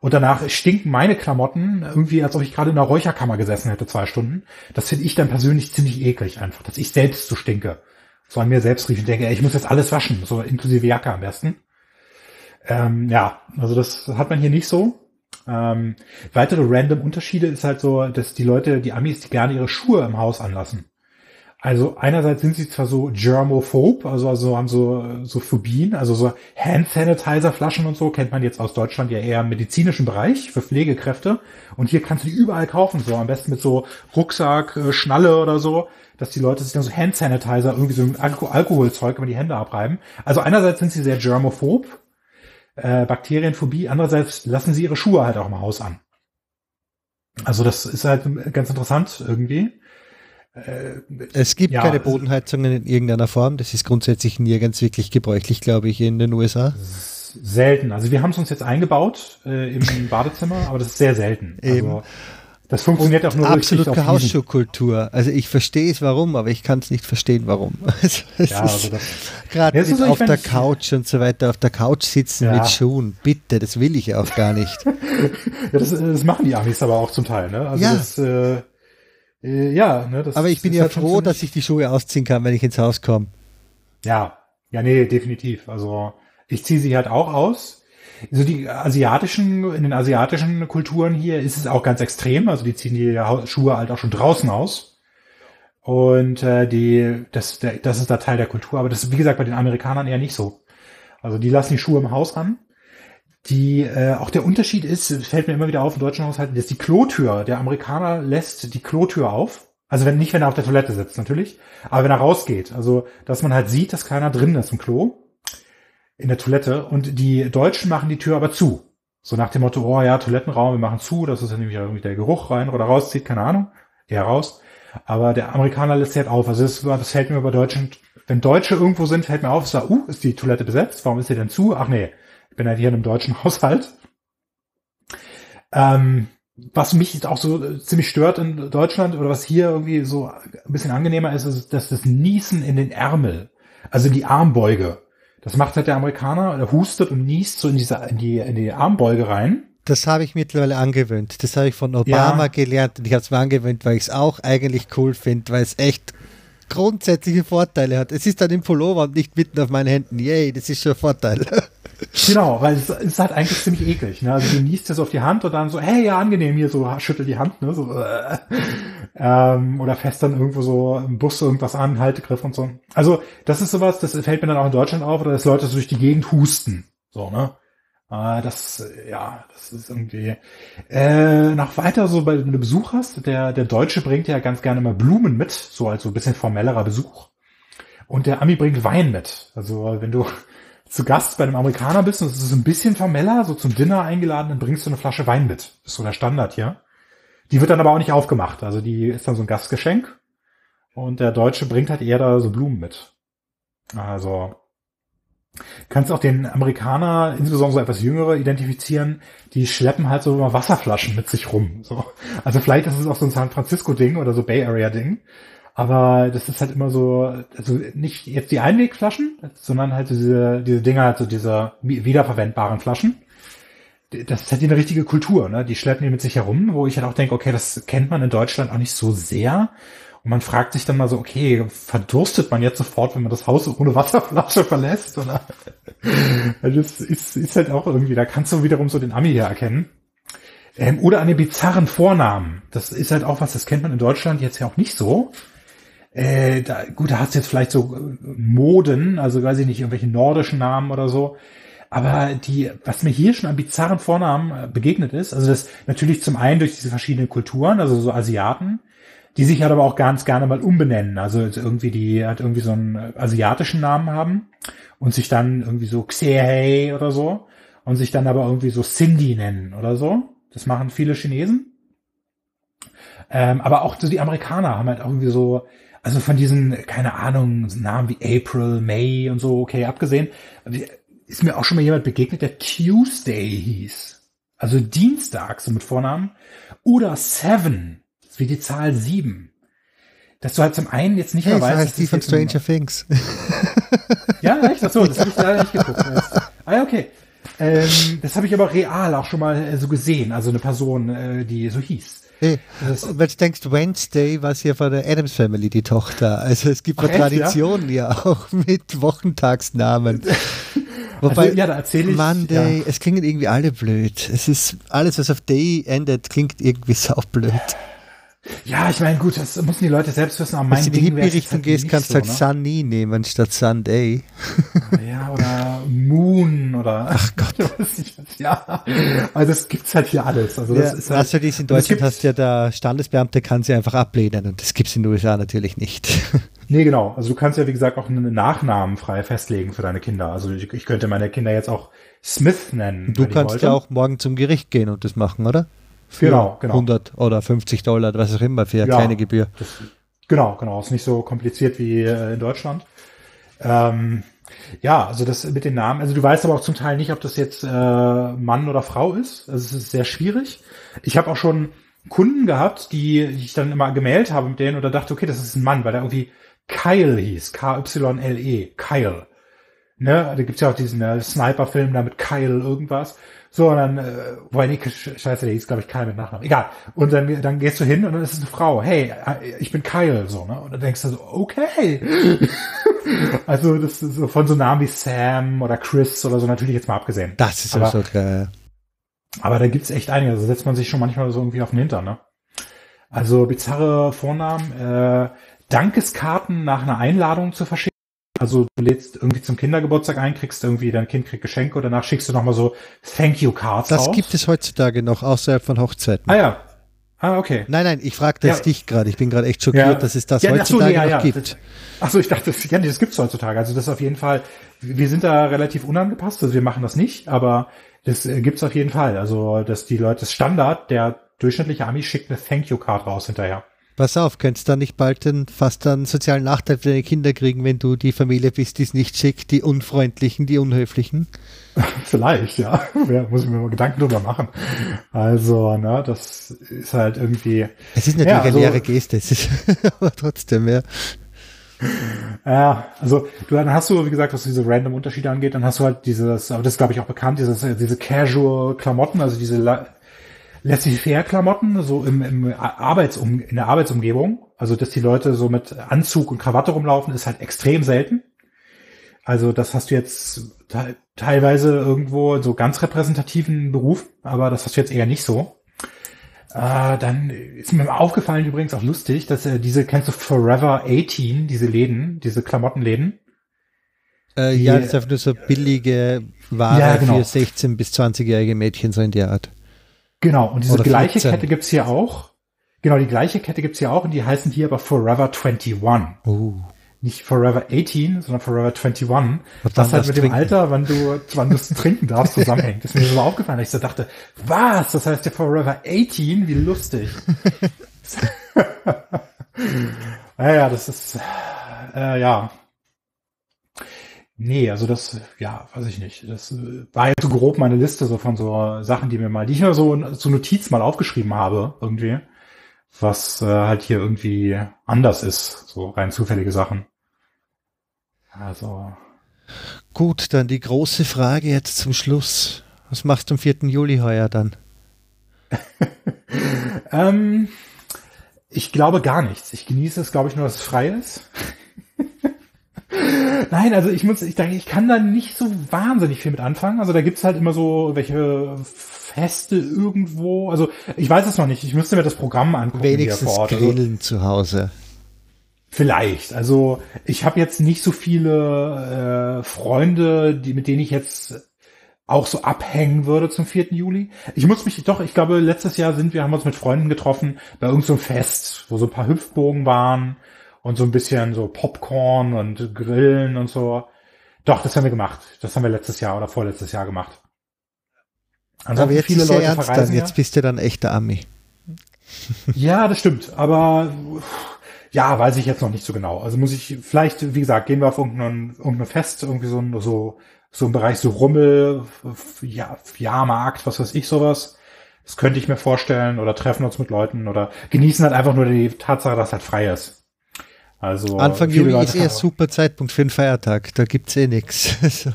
und danach stinken meine Klamotten irgendwie, als ob ich gerade in einer Räucherkammer gesessen hätte, zwei Stunden. Das finde ich dann persönlich ziemlich eklig einfach, dass ich selbst so stinke. So an mir selbst rieche und denke, ey, ich muss jetzt alles waschen, so inklusive Jacke am besten. Ähm, ja, also das hat man hier nicht so. Ähm, weitere random Unterschiede ist halt so, dass die Leute, die Amis, die gerne ihre Schuhe im Haus anlassen. Also einerseits sind sie zwar so germophob, also, also haben so, so Phobien, also so Hand Sanitizer Flaschen und so, kennt man jetzt aus Deutschland ja eher im medizinischen Bereich für Pflegekräfte. Und hier kannst du die überall kaufen, so am besten mit so Rucksack, äh, Schnalle oder so, dass die Leute sich dann so Hand Sanitizer, irgendwie so ein Alko Alkoholzeug über die Hände abreiben. Also einerseits sind sie sehr germophob, äh, Bakterienphobie, andererseits lassen sie ihre Schuhe halt auch im Haus an. Also das ist halt ganz interessant irgendwie. Äh, Es gibt Ja, keine Bodenheizungen in irgendeiner Form. Das ist grundsätzlich nirgends wirklich gebräuchlich, glaube ich, in den USA. Selten. Also wir haben es uns jetzt eingebaut äh, im Badezimmer, aber das ist sehr selten. Also das funktioniert auch nur Absolut Wiesen. Hausschuhkultur. Also ich verstehe es warum, aber ich kann es nicht verstehen, warum. Also Ja, also gerade so, auf der Couch und so weiter, auf der Couch sitzen Ja. mit Schuhen. Bitte, das will ich auch gar nicht. ja, das, das machen die Amis aber auch zum Teil. Ne? Also Ja. das, äh, äh, ja, ne, das Aber ich bin ja halt froh, dass ich die Schuhe ausziehen kann, wenn ich ins Haus komme. Ja, ja, nee, definitiv. Also ich ziehe sie halt auch aus. So die asiatischen, in den asiatischen Kulturen hier ist es auch ganz extrem. Also die ziehen die Schuhe halt auch schon draußen aus. Und äh, die, das, der, das ist da Teil der Kultur. Aber das ist, wie gesagt, bei den Amerikanern eher nicht so. Also die lassen die Schuhe im Haus an. Die, äh, auch der Unterschied ist, fällt mir immer wieder auf in deutschen Haushalten, dass die Klotür, der Amerikaner lässt die Klotür auf. Also wenn nicht, wenn er auf der Toilette sitzt, natürlich. Aber wenn er rausgeht. Also, dass man halt sieht, dass keiner drin ist im Klo. In der Toilette. Und die Deutschen machen die Tür aber zu. So nach dem Motto, oh ja, Toilettenraum, wir machen zu, dass es dann nämlich irgendwie der Geruch rein oder rauszieht, keine Ahnung. Eher raus. Aber der Amerikaner lässt sie halt auf. Also das, das fällt mir bei Deutschen, wenn Deutsche irgendwo sind, fällt mir auf, so, uh, ist die Toilette besetzt? Warum ist sie denn zu? Ach nee, bin halt hier in einem deutschen Haushalt. Ähm, was mich jetzt auch so äh, ziemlich stört in Deutschland oder was hier irgendwie so ein bisschen angenehmer ist, ist, dass das Niesen in den Ärmel, also die Armbeuge, das macht halt der Amerikaner, der hustet und niest so in, diese, in, die, in die Armbeuge rein. Das habe ich mittlerweile angewöhnt. Das habe ich von Obama Ja. gelernt und ich habe es mir angewöhnt, weil ich es auch eigentlich cool finde, weil es echt grundsätzliche Vorteile hat. Es ist dann im Pullover und nicht mitten auf meinen Händen. Yay, das ist schon ein Vorteil. Genau, weil es ist halt eigentlich ziemlich eklig. Ne? Also du niest dir so auf die Hand und dann so, hey, ja, angenehm, hier so, schüttel die Hand, ne? So, äh. ähm, oder fest dann irgendwo so im Bus irgendwas an, Haltegriff und so. Also, das ist sowas, das fällt mir dann auch in Deutschland auf, oder dass Leute so durch die Gegend husten. So, ne? Äh, das, ja, das ist irgendwie. Äh, noch weiter so, bei, wenn du Besuch hast, der, der Deutsche bringt ja ganz gerne mal Blumen mit, so als so ein bisschen formellerer Besuch. Und der Ami bringt Wein mit. Also wenn du zu Gast bei einem Amerikaner bist und es ist ein bisschen formeller, so zum Dinner eingeladen, dann bringst du eine Flasche Wein mit. Ist so der Standard hier. Die wird dann aber auch nicht aufgemacht. Also die ist dann so ein Gastgeschenk. Und der Deutsche bringt halt eher da so Blumen mit. Also kannst auch den Amerikaner, insbesondere so etwas Jüngere, identifizieren, die schleppen halt so immer Wasserflaschen mit sich rum. So. Also vielleicht ist es auch so ein San Francisco-Ding oder so Bay Area-Ding. Aber das ist halt immer so, also nicht jetzt die Einwegflaschen, sondern halt diese, diese Dinger, also diese wiederverwendbaren Flaschen. Das ist halt eine richtige Kultur, ne? Die schleppen die mit sich herum, wo ich halt auch denke, okay, das kennt man in Deutschland auch nicht so sehr. Und man fragt sich dann mal so, okay, verdurstet man jetzt sofort, wenn man das Haus ohne Wasserflasche verlässt? Oder? Also das ist, ist halt auch irgendwie, da kannst du wiederum so den Ami hier erkennen. Ähm, oder an den bizarren Vornamen. Das ist halt auch was, das kennt man in Deutschland jetzt ja auch nicht so. Äh, da, gut, da hast du jetzt vielleicht so äh, Moden, also weiß ich nicht, irgendwelche nordischen Namen oder so. Aber die, was mir hier schon an bizarren Vornamen äh, begegnet ist, also das natürlich zum einen durch diese verschiedenen Kulturen, also so Asiaten, die sich halt aber auch ganz gerne mal umbenennen. Also irgendwie die hat irgendwie so einen asiatischen Namen haben und sich dann irgendwie so Xehei oder so und sich dann aber irgendwie so Cindy nennen oder so. Das machen viele Chinesen. Ähm, aber auch so die Amerikaner haben halt irgendwie so, also von diesen, keine Ahnung, Namen wie April, May und so, okay, abgesehen, ist mir auch schon mal jemand begegnet, der Tuesday hieß. Also Dienstag, so mit Vornamen. Oder Seven wie die Zahl sieben. Dass du halt zum einen jetzt nicht hey, mehr weißt. Das heißt die von Stranger Things. ja, echt? Achso, das habe ich leider nicht geguckt. Ah, okay. Ähm, das habe ich aber real auch schon mal äh, so gesehen. Also eine Person, äh, die so hieß. Hey, wenn du denkst, Wednesday war es ja von der Adams Family, die Tochter. Also es gibt eine Tradition ja? ja? auch mit Wochentagsnamen. Wobei, also, ja, da erzähle ich. Monday, ja. es klingen irgendwie alle blöd. Es ist alles, was auf Day endet, klingt irgendwie saublöd. Ja, ich meine, gut, das müssen die Leute selbst wissen. Aber mein Wenn du in die Hippie-Richtung halt gehst, kannst du so, halt ne? Sunny nehmen statt Sunday. Ja, oder Moon oder. Ach Gott. ja, also das gibt's halt hier alles. Also, das ja, ist halt, also dies in Deutschland hast ja der Standesbeamte kann sie einfach ablehnen und das gibt's in den USA natürlich nicht. Nee, genau. Also du kannst ja, wie gesagt, auch einen Nachnamen frei festlegen für deine Kinder. Also ich, ich könnte meine Kinder jetzt auch Smith nennen. Du kannst ja auch morgen zum Gericht gehen und das machen, oder? Für genau, genau. 100 oder 50 Dollar, was auch immer, für eine ja, kleine Gebühr. Das, genau, genau. Ist nicht so kompliziert wie äh, in Deutschland. Ähm, ja, also das mit den Namen, also du weißt aber auch zum Teil nicht, ob das jetzt äh, Mann oder Frau ist. Also es ist sehr schwierig. Ich habe auch schon Kunden gehabt, die ich dann immer gemeldet habe mit denen oder dachte, okay, das ist ein Mann, weil der irgendwie Kyle hieß, K-Y-L-E, Kyle. Ne, da gibt's ja auch diesen äh, Sniper-Film da mit Kyle irgendwas. So, und dann, äh, boah, nee, scheiße, der hieß, glaube ich, Kyle mit Nachnamen. Egal. Und dann, dann gehst du hin und dann ist es eine Frau. Hey, äh, ich bin Kyle, so, ne? Und dann denkst du so, okay. also, das ist so von so Namen wie Sam oder Chris oder so natürlich jetzt mal abgesehen. Das ist aber, so geil. Aber da gibt's echt einige. Da also setzt man sich schon manchmal so irgendwie auf den Hintern, ne? Also bizarre Vornamen, äh, Dankeskarten nach einer Einladung zu verschicken. Also du lädst irgendwie zum Kindergeburtstag ein, kriegst irgendwie, dein Kind kriegt Geschenke und danach schickst du nochmal so Thank you Cards Das raus. gibt es heutzutage noch außerhalb von Hochzeiten. Ah ja. Ah, okay. Nein, nein, ich fragte ja. dich gerade. Ich bin gerade echt schockiert, ja. dass es das ja, heutzutage so, nee, noch gibt. Achso, ich dachte, ja, nee, das gibt's heutzutage. Also das ist auf jeden Fall, wir sind da relativ unangepasst, also wir machen das nicht, aber das äh, gibt's auf jeden Fall. Also, dass die Leute, das Standard, der durchschnittliche Ami schickt eine Thank you Card raus hinterher. Pass auf, könntest du dann nicht bald den, fast einen sozialen Nachteil für deine Kinder kriegen, wenn du die Familie bist, die es nicht schickt, die Unfreundlichen, die Unhöflichen? Vielleicht, ja. ja. Muss ich mir mal Gedanken drüber machen. Also, ne, das ist halt irgendwie. Es ist natürlich ja, also, eine leere Geste, es ist, aber trotzdem, ja. Ja, also du, dann hast du, wie gesagt, was diese random Unterschiede angeht, dann hast du halt dieses, aber das ist glaube ich auch bekannt, dieses, diese Casual Klamotten, also diese Laissez-faire-Klamotten, so im, im Arbeitsum, in der Arbeitsumgebung. Also, dass die Leute so mit Anzug und Krawatte rumlaufen, ist halt extrem selten. Also, das hast du jetzt teilweise irgendwo so ganz repräsentativen Beruf, aber das hast du jetzt eher nicht so. Äh, dann ist mir aufgefallen übrigens auch lustig, dass äh, diese, kennst du Forever 18, diese Läden, diese Klamottenläden? Äh, ja, das ist einfach nur so billige Ware ja, genau. für 16- bis 20-jährige Mädchen, so in der Art. Genau, und diese Oder gleiche 14. Kette gibt's hier auch. Genau, die gleiche Kette gibt's hier auch und die heißen hier aber Forever 21. Oh. nicht Forever 18, sondern Forever 21. Und was halt mit dem Trinken. Alter, wann du, wann du es trinken darfst, zusammenhängt. Das ist mir so aufgefallen. dass Ich so dachte, was? Das heißt ja Forever 18? Wie lustig. naja, das ist, äh, ja. Nee, also das, ja, weiß ich nicht. Das äh, war jetzt so grob meine Liste so von so Sachen, die mir mal, die ich mir so zur Notiz mal aufgeschrieben habe, irgendwie. Was äh, halt hier irgendwie anders ist. So rein zufällige Sachen. Also, Gut, dann die große Frage jetzt zum Schluss. Was machst du am 4. Juli heuer dann? ähm, ich glaube gar nichts. Ich genieße es, glaube ich, nur, dass es frei ist. Nein, also ich muss, ich denke, ich kann da nicht so wahnsinnig viel mit anfangen. Also da gibt's halt immer so welche Feste irgendwo. Also ich weiß es noch nicht. Ich müsste mir das Programm angucken Wenigstens vor Ort. Also, grillen zu Hause. Vielleicht. Also ich habe jetzt nicht so viele äh, Freunde, die mit denen ich jetzt auch so abhängen würde zum 4. Juli. Ich muss mich doch, ich glaube, letztes Jahr sind wir, haben uns mit Freunden getroffen bei irgendeinem so Fest, wo so ein paar Hüpfbogen waren und so ein bisschen so Popcorn und Grillen und so. Doch, das haben wir gemacht. Das haben wir letztes Jahr oder vorletztes Jahr gemacht. Aber Ansonsten jetzt ist ja ernst dann, jetzt bist du dann echter Ami. Ja, das stimmt. Aber ja, weiß ich jetzt noch nicht so genau. Also muss ich, vielleicht, wie gesagt, gehen wir auf irgendein, irgendein Fest, irgendwie so, ein- so, so im Bereich so Rummel, ja, Jahrmarkt, was weiß ich, sowas. Das könnte ich mir vorstellen oder treffen uns mit Leuten oder genießen halt einfach nur die Tatsache, dass halt frei ist. Also Anfang Juli Leute ist eh ein super Zeitpunkt für einen Feiertag. Da gibt's eh nichts.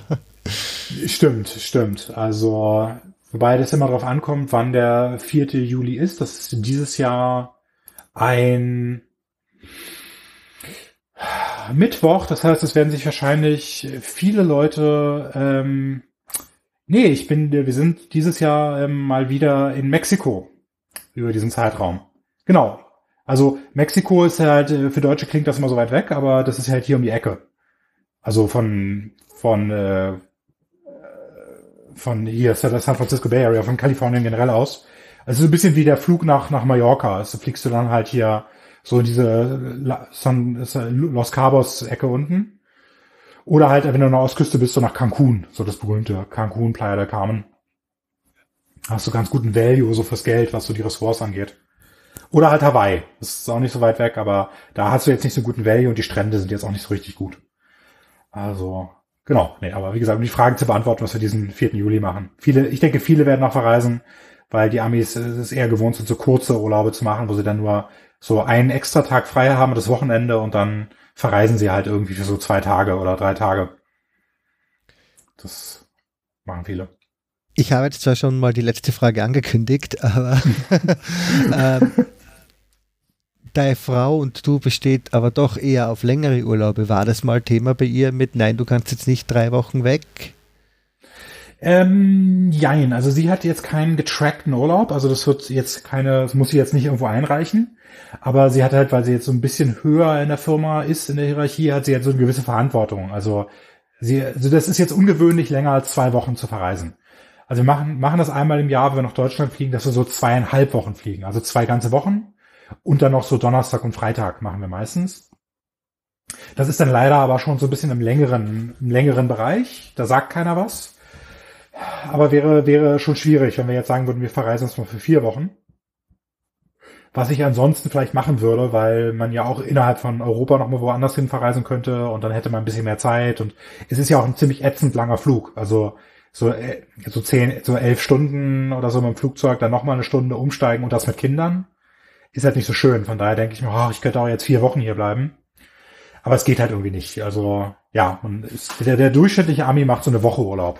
Stimmt, stimmt. Also, wobei das immer darauf ankommt, wann der 4. Juli ist. Das ist dieses Jahr ein Mittwoch. Das heißt, es werden sich wahrscheinlich viele Leute. Ähm, nee, ich bin, wir sind dieses Jahr ähm, mal wieder in Mexiko über diesen Zeitraum. Genau. Also Mexiko ist halt, äh, für Deutsche klingt das immer so weit weg, aber das ist halt hier um die Ecke. Also von, von, äh, von hier San Francisco Bay Area, von Kalifornien generell aus. Also so ein bisschen wie der Flug nach, nach Mallorca. Also fliegst du dann halt hier so in diese La- San, Los Cabos Ecke unten. Oder halt, wenn du an der Ostküste bist, so nach Cancun. So das berühmte Cancun, Playa del Carmen. Hast du ganz guten Value so fürs Geld, was so die Ressorts angeht. Oder halt Hawaii. Das ist auch nicht so weit weg, aber da hast du jetzt nicht so guten Value und die Strände sind jetzt auch nicht so richtig gut. Also, genau. Nee, aber wie gesagt, um die Frage zu beantworten, was wir diesen 4. Juli machen. Viele, ich denke, viele werden auch verreisen, weil die Amis äh, es eher gewohnt sind, so kurze Urlaube zu machen, wo sie dann nur so einen extra Tag frei haben, das Wochenende, und dann verreisen sie halt irgendwie für so zwei Tage oder drei Tage. Das machen viele. Ich habe jetzt zwar schon mal die letzte Frage angekündigt, aber ähm, deine Frau und du besteht aber doch eher auf längere Urlaube. War das mal Thema bei ihr mit, nein, du kannst jetzt nicht drei Wochen weg? Ähm, jein, also sie hat jetzt keinen getrackten Urlaub, also das wird jetzt keine, das muss sie jetzt nicht irgendwo einreichen, aber sie hat halt, weil sie jetzt so ein bisschen höher in der Firma ist, in der Hierarchie, hat sie halt so eine gewisse Verantwortung. Also sie, also das ist jetzt ungewöhnlich, länger als zwei Wochen zu verreisen. Also wir machen, machen das einmal im Jahr, wenn wir nach Deutschland fliegen, dass wir so zweieinhalb Wochen fliegen, also zwei ganze Wochen und dann noch so Donnerstag und Freitag machen wir meistens. Das ist dann leider aber schon so ein bisschen im längeren, im längeren Bereich, da sagt keiner was. Aber wäre, wäre schon schwierig, wenn wir jetzt sagen würden, wir verreisen uns mal für vier Wochen. Was ich ansonsten vielleicht machen würde, weil man ja auch innerhalb von Europa noch mal woanders hin verreisen könnte und dann hätte man ein bisschen mehr Zeit und es ist ja auch ein ziemlich ätzend langer Flug. Also so, äh, so zehn, so elf Stunden oder so mit dem Flugzeug, dann noch mal eine Stunde umsteigen und das mit Kindern ist halt nicht so schön. Von daher denke ich mir, oh, ich könnte auch jetzt vier Wochen hier bleiben. Aber es geht halt irgendwie nicht. Also ja, man ist, der, der durchschnittliche Ami macht so eine Woche Urlaub.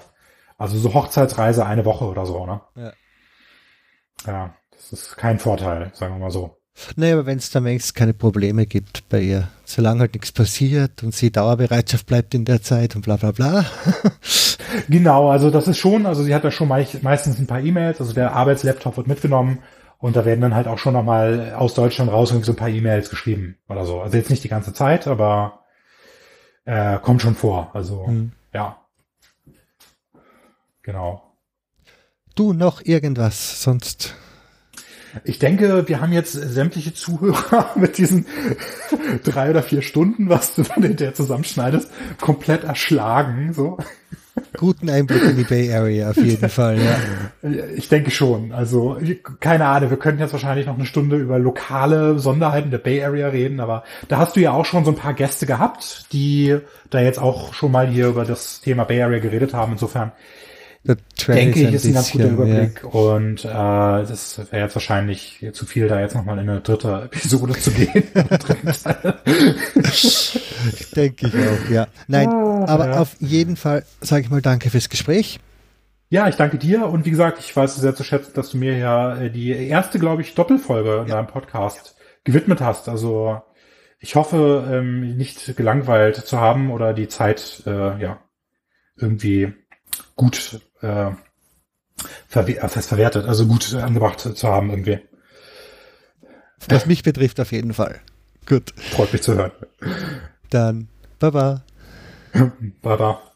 Also so Hochzeitsreise eine Woche oder so, ne? Ja. Ja, das ist kein Vorteil, sagen wir mal so. Nee, aber wenn es dann wenigstens keine Probleme gibt bei ihr, solange halt nichts passiert und sie Dauerbereitschaft bleibt in der Zeit und bla bla bla. Genau, also das ist schon, also sie hat da schon meist, meistens ein paar E-Mails, also der Arbeitslaptop wird mitgenommen und da werden dann halt auch schon nochmal aus Deutschland raus irgendwie so ein paar E-Mails geschrieben oder so. Also jetzt nicht die ganze Zeit, aber äh, kommt schon vor. Also Hm. ja. Genau. Du noch irgendwas, sonst Ich denke, wir haben jetzt sämtliche Zuhörer mit diesen drei oder vier Stunden, was du dann hinterher zusammenschneidest, komplett erschlagen. So. Guten Einblick in die Bay Area auf jeden Fall, ja. Ich denke schon. Also, keine Ahnung, wir könnten jetzt wahrscheinlich noch eine Stunde über lokale Sonderheiten der Bay Area reden, aber da hast du ja auch schon so ein paar Gäste gehabt, die da jetzt auch schon mal hier über das Thema Bay Area geredet haben. Insofern denke ich, ist ein ganz guter Überblick. Ja. Und äh, das wäre jetzt wahrscheinlich zu viel, da jetzt nochmal in eine dritte Episode zu gehen. denke ich auch, ja. Nein, ah, aber ja. auf jeden Fall sage ich mal danke fürs Gespräch. Ja, ich danke dir und wie gesagt, ich weiß sehr zu schätzen, dass du mir ja äh, die erste, glaube ich, Doppelfolge in deinem Podcast gewidmet hast. Also ich hoffe, ähm, nicht gelangweilt zu haben oder die Zeit äh, ja irgendwie gut äh, verwe fest verwertet, also gut angebracht zu haben irgendwie. Was mich betrifft, auf jeden Fall. Gut. Freut mich zu hören. Dann, baba. baba.